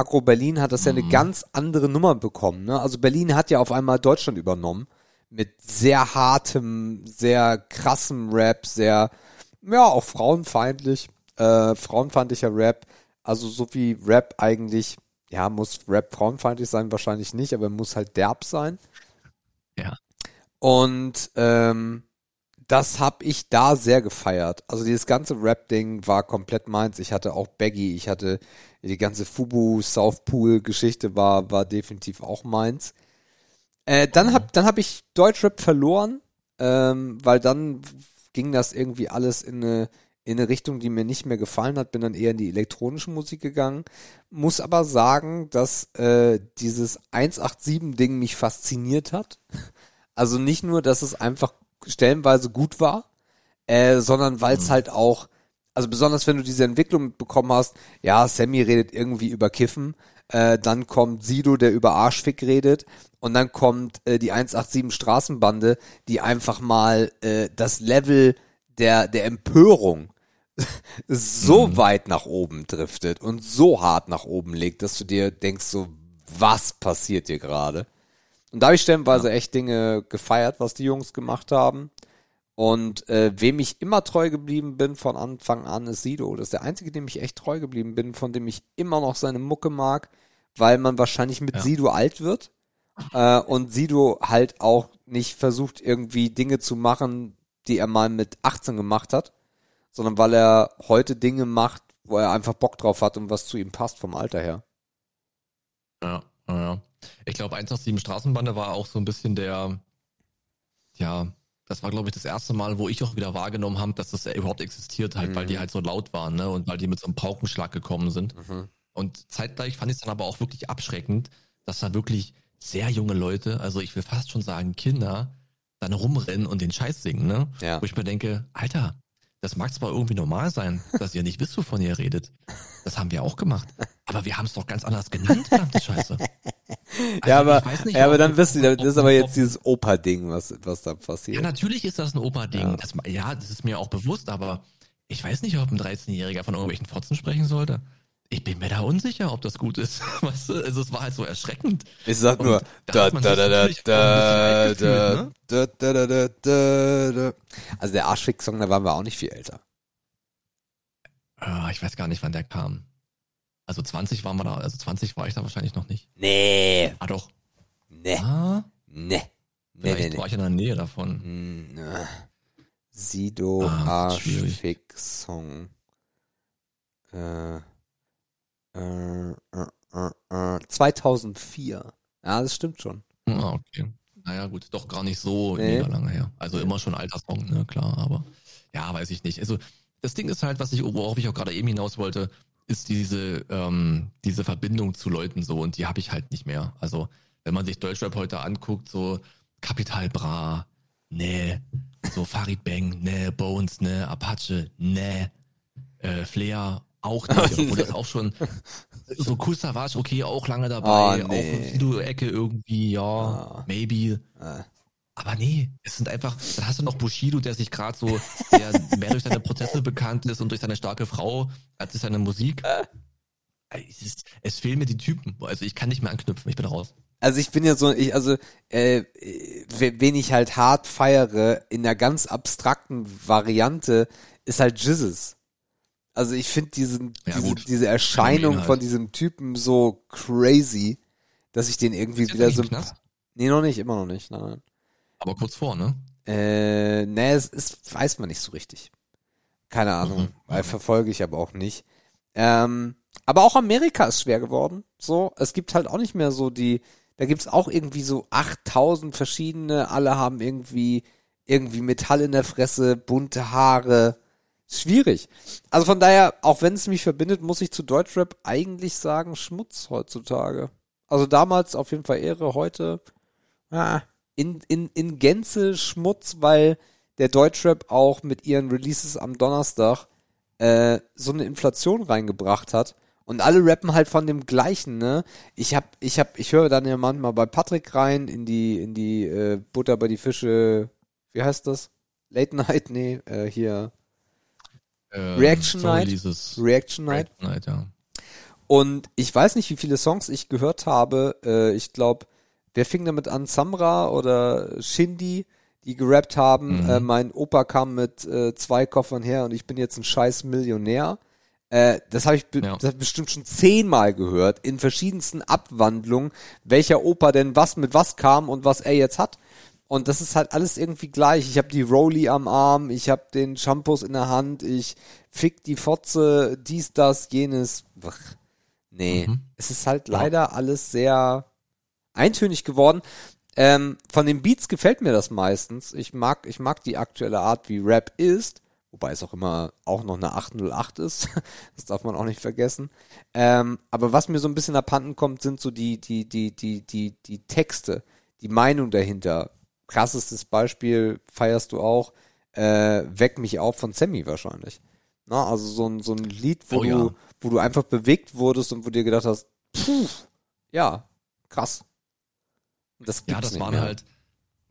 Agro Berlin hat das ja eine ganz andere Nummer bekommen. Ne? Also Berlin hat ja auf einmal Deutschland übernommen mit sehr hartem, sehr krassem Rap, sehr, ja, auch frauenfeindlich, äh, frauenfeindlicher Rap. Also so wie Rap eigentlich, ja, muss Rap frauenfeindlich sein, wahrscheinlich nicht, aber muss halt derb sein. Ja. Und ähm, das habe ich da sehr gefeiert. Also dieses ganze Rap-Ding war komplett meins. Ich hatte auch Baggy, ich hatte die ganze Fubu South Pool Geschichte war war definitiv auch meins. Äh, dann hab dann hab ich Deutschrap verloren, ähm, weil dann ging das irgendwie alles in eine in eine Richtung, die mir nicht mehr gefallen hat, bin dann eher in die elektronische Musik gegangen. Muss aber sagen, dass äh, dieses 187-Ding mich fasziniert hat. Also nicht nur, dass es einfach stellenweise gut war, äh, sondern weil es Mhm. halt auch, also besonders wenn du diese Entwicklung mitbekommen hast, ja, Sammy redet irgendwie über Kiffen, äh, dann kommt Sido, der über Arschfick redet und dann kommt äh, die 187 Straßenbande, die einfach mal äh, das Level der, der Empörung so Mhm. weit nach oben driftet und so hart nach oben legt, dass du dir denkst so, was passiert hier gerade? Und da habe ich stellenweise echt Dinge gefeiert, was die Jungs gemacht haben. Und äh, wem ich immer treu geblieben bin von Anfang an ist Sido. Das ist der einzige, dem ich echt treu geblieben bin, von dem ich immer noch seine Mucke mag, weil man wahrscheinlich mit Ja. Sido alt wird. Äh, und Sido halt auch nicht versucht, irgendwie Dinge zu machen, die er mal mit 18 gemacht hat, sondern weil er heute Dinge macht, wo er einfach Bock drauf hat und was zu ihm passt vom Alter her. Ja, ja. Ich glaube, 187 Straßenbande war auch so ein bisschen der, ja, das war, glaube ich, das erste Mal, wo ich auch wieder wahrgenommen habe, dass das überhaupt existiert halt, weil die halt so laut waren, ne? Und weil die mit so einem Paukenschlag gekommen sind. Und zeitgleich fand ich es dann aber auch wirklich abschreckend, dass da wirklich sehr junge Leute, also ich will fast schon sagen Kinder, dann rumrennen und den Scheiß singen, ne? Ja. Wo ich mir denke, Alter, das mag zwar irgendwie normal sein, dass ihr nicht wisst, wovon ihr redet. Das haben wir auch gemacht. Aber wir haben es doch ganz anders genannt, verdammte Scheiße. Also, ja, aber, nicht, ja, aber dann wisst ihr, das ist aber jetzt dieses Opa-Ding, was, was da passiert. Ja, natürlich ist das ein Opa-Ding. Ja. Das, ja, das ist mir auch bewusst, aber ich weiß nicht, ob ein 13-Jähriger von irgendwelchen Fotzen sprechen sollte. Ich bin mir da unsicher, ob das gut ist. Weißt du, also es war halt so erschreckend. Ich sag Und nur, da da, da, da, da, da, bisschen da, da, da, da, da, da. Also der Arschfick-Song, da waren wir auch nicht viel älter. Ah, ich weiß gar nicht, wann der kam. Also 20 waren wir da, also 20 war ich da wahrscheinlich noch nicht. Nee, Ah doch. nee, Ah, nee, nee, vielleicht nee, war ich in der Nähe davon. Hm, Sido Ah. Arschfick-Song. Äh, äh, äh, äh, äh, 2004. Ja, das stimmt schon. Ah, okay. Naja, gut, doch gar nicht so Nee. lange her. Also immer schon alter Song, ne, klar, aber ja, weiß ich nicht. Also das Ding ist halt, was ich, worauf ich auch gerade eben hinaus wollte, ist diese, ähm, diese Verbindung zu Leuten so und die habe ich halt nicht mehr. Also wenn man sich Deutschrap heute anguckt, so Capital Bra, ne, so Farid Bang, ne, Bones, ne, Apache, ne, äh, Flair auch nicht, obwohl das auch schon so Cool Savage, okay, auch lange dabei, Oh, nee. auch Sido-Ecke irgendwie, ja, Ah. maybe. Äh, Aber nee, es sind einfach, dann hast du noch Bushido, der sich gerade so, der mehr durch seine Prozesse bekannt ist und durch seine starke Frau als durch seine Musik. Es, ist, es fehlen mir die Typen. Also ich kann nicht mehr anknüpfen, ich bin raus. Also ich bin ja so, ich, also, äh, we- wen ich halt hart feiere, in der ganz abstrakten Variante, ist halt Jizzes. Also ich finde diesen, Ja, diese, diese Erscheinung halt. von diesem Typen so crazy, dass ich den irgendwie Ist wieder so. Nee, noch nicht, immer noch nicht. Nein, nein. Aber kurz vor, ne? Äh, nee, es ist, weiß man nicht so richtig. Keine Ahnung, Mhm. weil verfolge ich aber auch nicht. Ähm, aber auch Amerika ist schwer geworden. So, es gibt halt auch nicht mehr so die, da gibt's auch irgendwie so 8000 verschiedene, alle haben irgendwie, irgendwie Metall in der Fresse, bunte Haare, schwierig. Also von daher, auch wenn es mich verbindet, muss ich zu Deutschrap eigentlich sagen, Schmutz heutzutage. Also damals auf jeden Fall Ehre, heute ah, in, in, in Gänze Schmutz, weil der Deutschrap auch mit ihren Releases am Donnerstag äh, so eine Inflation reingebracht hat. Und alle rappen halt von dem gleichen, ne? Ich hab, ich hab, ich höre dann ja manchmal bei Patrick rein in die, in die äh, Butter bei die Fische, wie heißt das? Late Night, nee, äh, hier Ähm, Reaction Night? Reaction Night. Reaction Night, ja. Und ich weiß nicht, wie viele Songs ich gehört habe. Äh, ich glaube, wer fing damit an? Samra oder Shindy, die gerappt haben. Mhm. Äh, mein Opa kam mit äh, zwei Koffern her und ich bin jetzt ein scheiß Millionär. Äh, das habe ich, be Ja. das hab ich bestimmt schon zehnmal gehört, in verschiedensten Abwandlungen, welcher Opa denn was mit was kam und was er jetzt hat. Und das ist halt alles irgendwie gleich. Ich habe die Rolli am Arm, ich habe den Shampoos in der Hand, ich fick die Fotze, dies, das, jenes. Ach, nee, Mhm. es ist halt leider alles sehr eintönig geworden. Ähm, von den Beats gefällt mir das meistens. Ich mag, ich mag die aktuelle Art, wie Rap ist, wobei es auch immer auch noch eine 808 ist. das darf man auch nicht vergessen. Ähm, aber was mir so ein bisschen abhanden kommt, sind so die, die, die, die, die, die Texte, die Meinung dahinter. Krassestes Beispiel feierst du auch, äh, Weck mich auf von Sammy wahrscheinlich. Na, also so ein, so ein Lied, wo Oh du, ja. wo du einfach bewegt wurdest und wo dir gedacht hast, puh, ja, krass. Das Ja, das waren mehr. halt,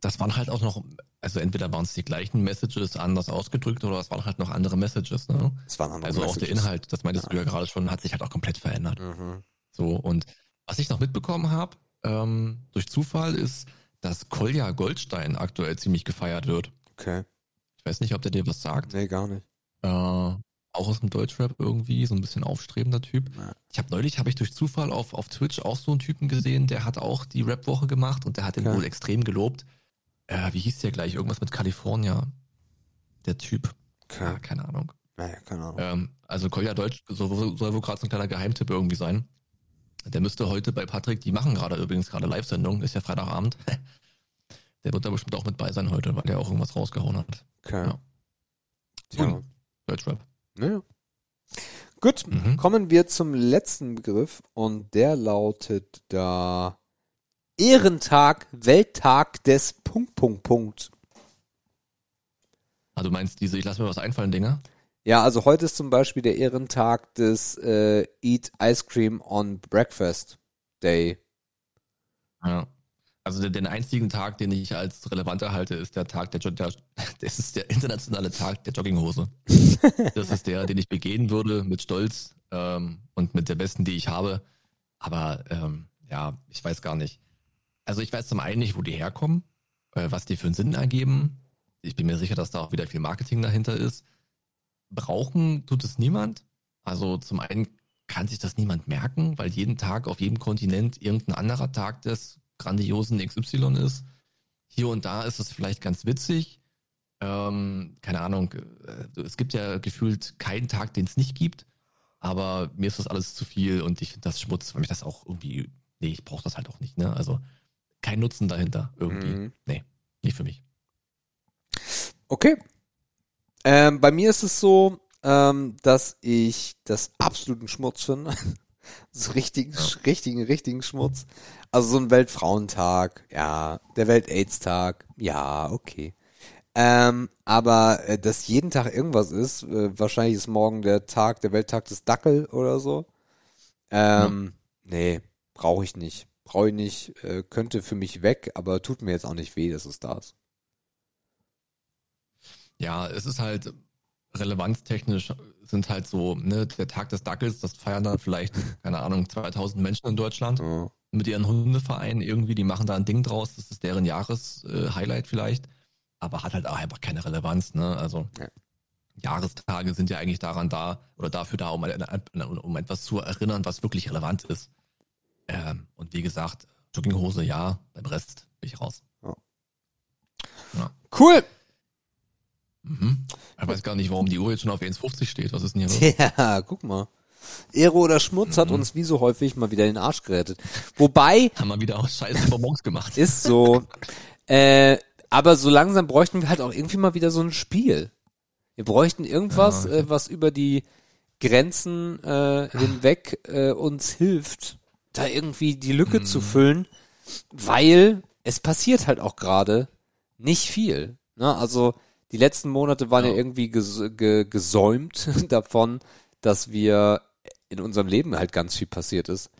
das waren halt auch noch, also entweder waren es die gleichen Messages anders ausgedrückt oder es waren halt noch andere Messages, ne? Das waren andere Also auch der Messages. Inhalt, das meintest du ja gerade schon, hat sich halt auch komplett verändert. Mhm. So, und was ich noch mitbekommen habe, ähm, durch Zufall, ist, dass Kolja Goldstein aktuell ziemlich gefeiert wird. Okay. Ich weiß nicht, ob der dir was sagt. Nee, gar nicht. Äh, auch aus dem Deutschrap irgendwie, so ein bisschen aufstrebender Typ. Ja. Ich habe neulich, habe ich durch Zufall auf, auf Twitch auch so einen Typen gesehen, der hat auch die Rap-Woche gemacht und der hat den Okay. wohl extrem gelobt. Äh, wie hieß der gleich? Irgendwas mit California. Der Typ. Ja, Okay. keine Ahnung. Naja, keine Ahnung. Ähm, also Kolja Deutsch soll, soll wohl gerade so ein kleiner Geheimtipp irgendwie sein. Der müsste heute bei Patrick, die machen gerade übrigens gerade Live-Sendung, ist ja Freitagabend. Der wird da bestimmt auch mit bei sein heute, weil der auch irgendwas rausgehauen hat. Okay. ja. Tja. Deutschrap. Naja. Gut, Mhm. kommen wir zum letzten Begriff und der lautet da Ehrentag, Welttag des Punkt, Punkt, Punkt. Ah, du meinst diese, ich lass mir was einfallen, Dinger? Ja, also heute ist zum Beispiel der Ehrentag des äh, Eat Ice Cream on Breakfast Day. Ja. Also den, den einzigen Tag, den ich als relevant erhalte, ist der Tag der, der das ist der internationale Tag der Jogginghose. das ist der, den ich begehen würde mit Stolz ähm, und mit der besten, die ich habe. Aber ähm, ja, ich weiß gar nicht. Also ich weiß zum einen nicht, wo die herkommen, äh, was die für einen Sinn ergeben. Ich bin mir sicher, dass da auch wieder viel Marketing dahinter ist. Brauchen tut es niemand. Also zum einen kann sich das niemand merken, weil jeden Tag auf jedem Kontinent irgendein anderer Tag des grandiosen XY ist. Hier und da ist es vielleicht ganz witzig. Ähm, keine Ahnung, äh, es gibt ja gefühlt keinen Tag, den es nicht gibt. Aber mir ist das alles zu viel und ich finde das Schmutz, weil mich das auch irgendwie, nee, ich brauche das halt auch nicht, ne? Also kein Nutzen dahinter irgendwie. Mhm. Nee, nicht für mich. Okay. Ähm, bei mir ist es so, ähm, dass ich das absoluten Schmutz finde. so richtigen, richtigen, richtigen Schmutz. Also so ein Weltfrauentag, ja, der Welt-Aids-Tag, ja, okay. Ähm, aber äh, dass jeden Tag irgendwas ist, äh, wahrscheinlich ist morgen der Tag, der Welttag des Dackel oder so. Ähm, nee, brauche ich nicht. Brauche ich nicht, äh, könnte für mich weg, aber tut mir jetzt auch nicht weh, dass es da ist. Ja, es ist halt relevanztechnisch sind halt so, ne, der Tag des Dackels, das feiern dann vielleicht, keine Ahnung, 2000 Menschen in Deutschland Ja. mit ihren Hundevereinen irgendwie, die machen da ein Ding draus, das ist deren Jahreshighlight vielleicht, aber hat halt auch einfach keine Relevanz, ne, also Ja. Jahrestage sind ja eigentlich daran da oder dafür da, um, um etwas zu erinnern, was wirklich relevant ist. Ähm, und wie gesagt, Jogginghose ja, beim Rest bin ich raus. Cool. Mhm. Ich weiß gar nicht, warum die Uhr jetzt schon auf 1,50 steht. Was ist denn hier los? Ja, guck mal. Ehre oder Schmutz hat Mhm. uns wie so häufig mal wieder den Arsch gerettet. Wobei, Haben wir wieder aus scheiße Bonbons gemacht. ist so, äh, aber so langsam bräuchten wir halt auch irgendwie mal wieder so ein Spiel. Wir bräuchten irgendwas, Ja, äh, was über die Grenzen äh, hinweg äh, uns hilft, da irgendwie die Lücke Mhm. zu füllen, weil es passiert halt auch gerade nicht viel. Ne? Also die letzten Monate waren ja, Ja. irgendwie ges ge gesäumt davon, dass wir in unserem Leben halt ganz viel passiert ist.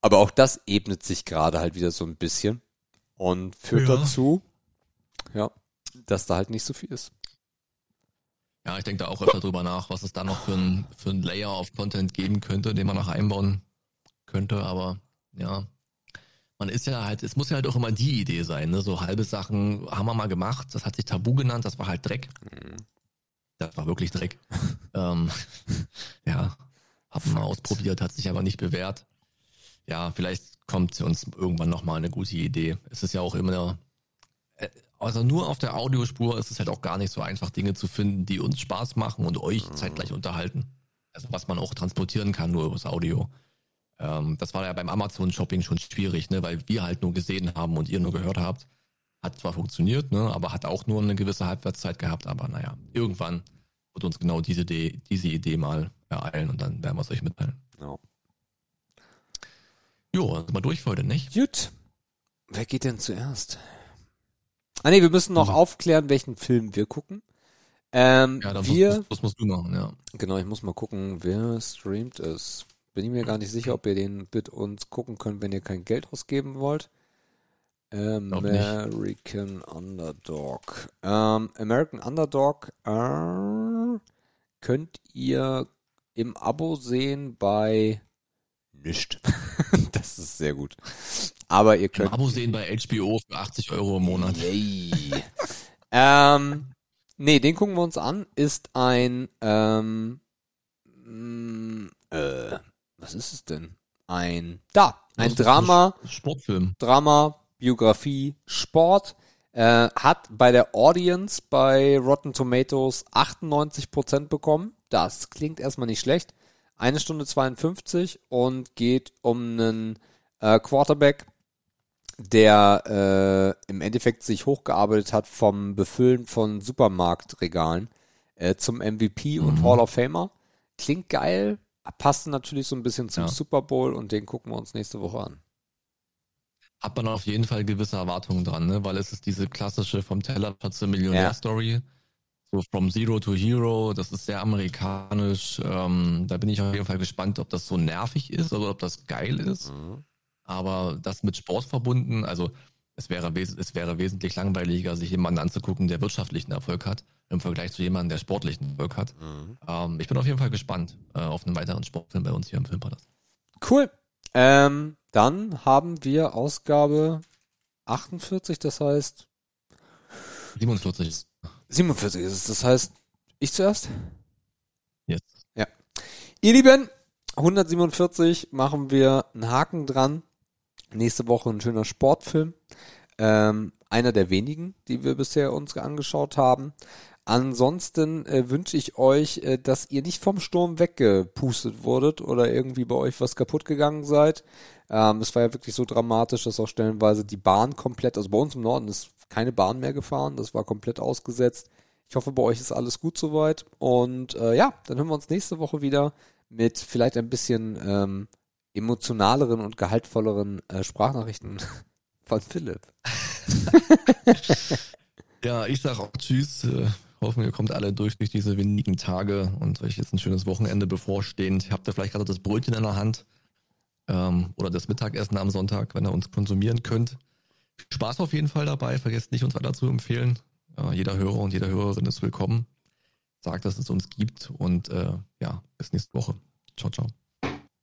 Aber auch das ebnet sich gerade halt wieder so ein bisschen und führt Ja. dazu, ja, dass da halt nicht so viel ist. Ja, ich denke da auch öfter drüber nach, was es da noch für ein, für ein Layer of Content geben könnte, den man noch einbauen könnte, aber ja. Man ist ja halt, es muss ja halt auch immer die Idee sein, ne? So halbe Sachen haben wir mal gemacht, das hat sich Tabu genannt, das war halt Dreck. Das war wirklich Dreck. ähm, ja, haben wir mal ausprobiert, hat sich aber nicht bewährt. Ja, vielleicht kommt uns irgendwann nochmal eine gute Idee. Es ist ja auch immer, äh, also nur auf der Audiospur ist es halt auch gar nicht so einfach, Dinge zu finden, die uns Spaß machen und euch zeitgleich unterhalten. Also was man auch transportieren kann, nur übers Audio. Ähm, das war ja beim Amazon-Shopping schon schwierig, ne, weil wir halt nur gesehen haben und ihr nur gehört habt. Hat zwar funktioniert, ne, aber hat auch nur eine gewisse Halbwertszeit gehabt, aber naja, irgendwann wird uns genau diese Idee, diese Idee mal ereilen und dann werden wir es euch mitteilen. Ja. Jo, sind wir durch für heute, nicht? Gut. Wer geht denn zuerst? Ah nee, wir müssen noch Mhm. aufklären, welchen Film wir gucken. Ähm, Ja, dann wir, musst, das musst du machen, ja. genau, ich muss mal gucken, wer streamt es. Bin ich mir gar nicht sicher, ob ihr den mit uns gucken könnt, wenn ihr kein Geld ausgeben wollt. American Underdog. Ähm, American Underdog äh, könnt ihr im Abo sehen bei nicht. das ist sehr gut. Aber ihr Im könnt Abo sehen bei HBO für 80 Euro im Monat. Yay. ähm, nee, den gucken wir uns an. Ist ein, ähm, mm, äh, was ist es denn? Ein, da, ein Drama, Sportfilm. Drama, Biografie, Sport. Äh, hat bei der Audience bei Rotten Tomatoes 98% bekommen. Das klingt erstmal nicht schlecht. Eine Stunde 52 und geht um einen äh, Quarterback, der äh, im Endeffekt sich hochgearbeitet hat vom Befüllen von Supermarktregalen äh, zum MVP und Mhm. Hall of Famer. Klingt geil, passt natürlich so ein bisschen zum Ja. Super Bowl und den gucken wir uns nächste Woche an. Hat man auf jeden Fall gewisse Erwartungen dran, ne? weil es ist diese klassische vom Teller zur Millionär-Story. So from Zero to Hero, das ist sehr amerikanisch. Ähm, da bin ich auf jeden Fall gespannt, ob das so nervig ist oder ob das geil ist. Aber das mit Sport verbunden, also es wäre, es wäre wesentlich langweiliger, sich jemanden anzugucken, der wirtschaftlichen Erfolg hat, im Vergleich zu jemandem, der sportlichen Erfolg hat. Ähm, ich bin auf jeden Fall gespannt äh, auf einen weiteren Sportfilm bei uns hier im Filmpalast. Cool. Ähm, dann haben wir Ausgabe 48, das heißt 47. 47 ist es. Das heißt, ich zuerst? Yes. Ihr Lieben, 147 machen wir einen Haken dran. Nächste Woche ein schöner Sportfilm. Ähm, einer der wenigen, die wir bisher uns angeschaut haben. Ansonsten äh, wünsche ich euch, äh, dass ihr nicht vom Sturm weggepustet wurdet oder irgendwie bei euch was kaputt gegangen seid. Ähm, es war ja wirklich so dramatisch, dass auch stellenweise die Bahn komplett, also bei uns im Norden ist keine Bahn mehr gefahren, das war komplett ausgesetzt. Ich hoffe, bei euch ist alles gut soweit. Und äh, ja, dann hören wir uns nächste Woche wieder mit vielleicht ein bisschen ähm, emotionaleren und gehaltvolleren äh, Sprachnachrichten von Philipp. Ja, ich sag auch Tschüss. Äh, hoffen, ihr kommt alle durch durch diese wenigen Tage und euch jetzt ein schönes Wochenende bevorstehend. Habt ihr vielleicht gerade das Brötchen in der Hand ähm, oder das Mittagessen am Sonntag, wenn ihr uns konsumieren könnt. Spaß auf jeden Fall dabei. Vergesst nicht, uns weiter zu empfehlen. Äh, jeder Hörer und jede Hörerin ist willkommen. Sagt, dass es uns gibt und äh, ja, bis nächste Woche. Ciao, ciao.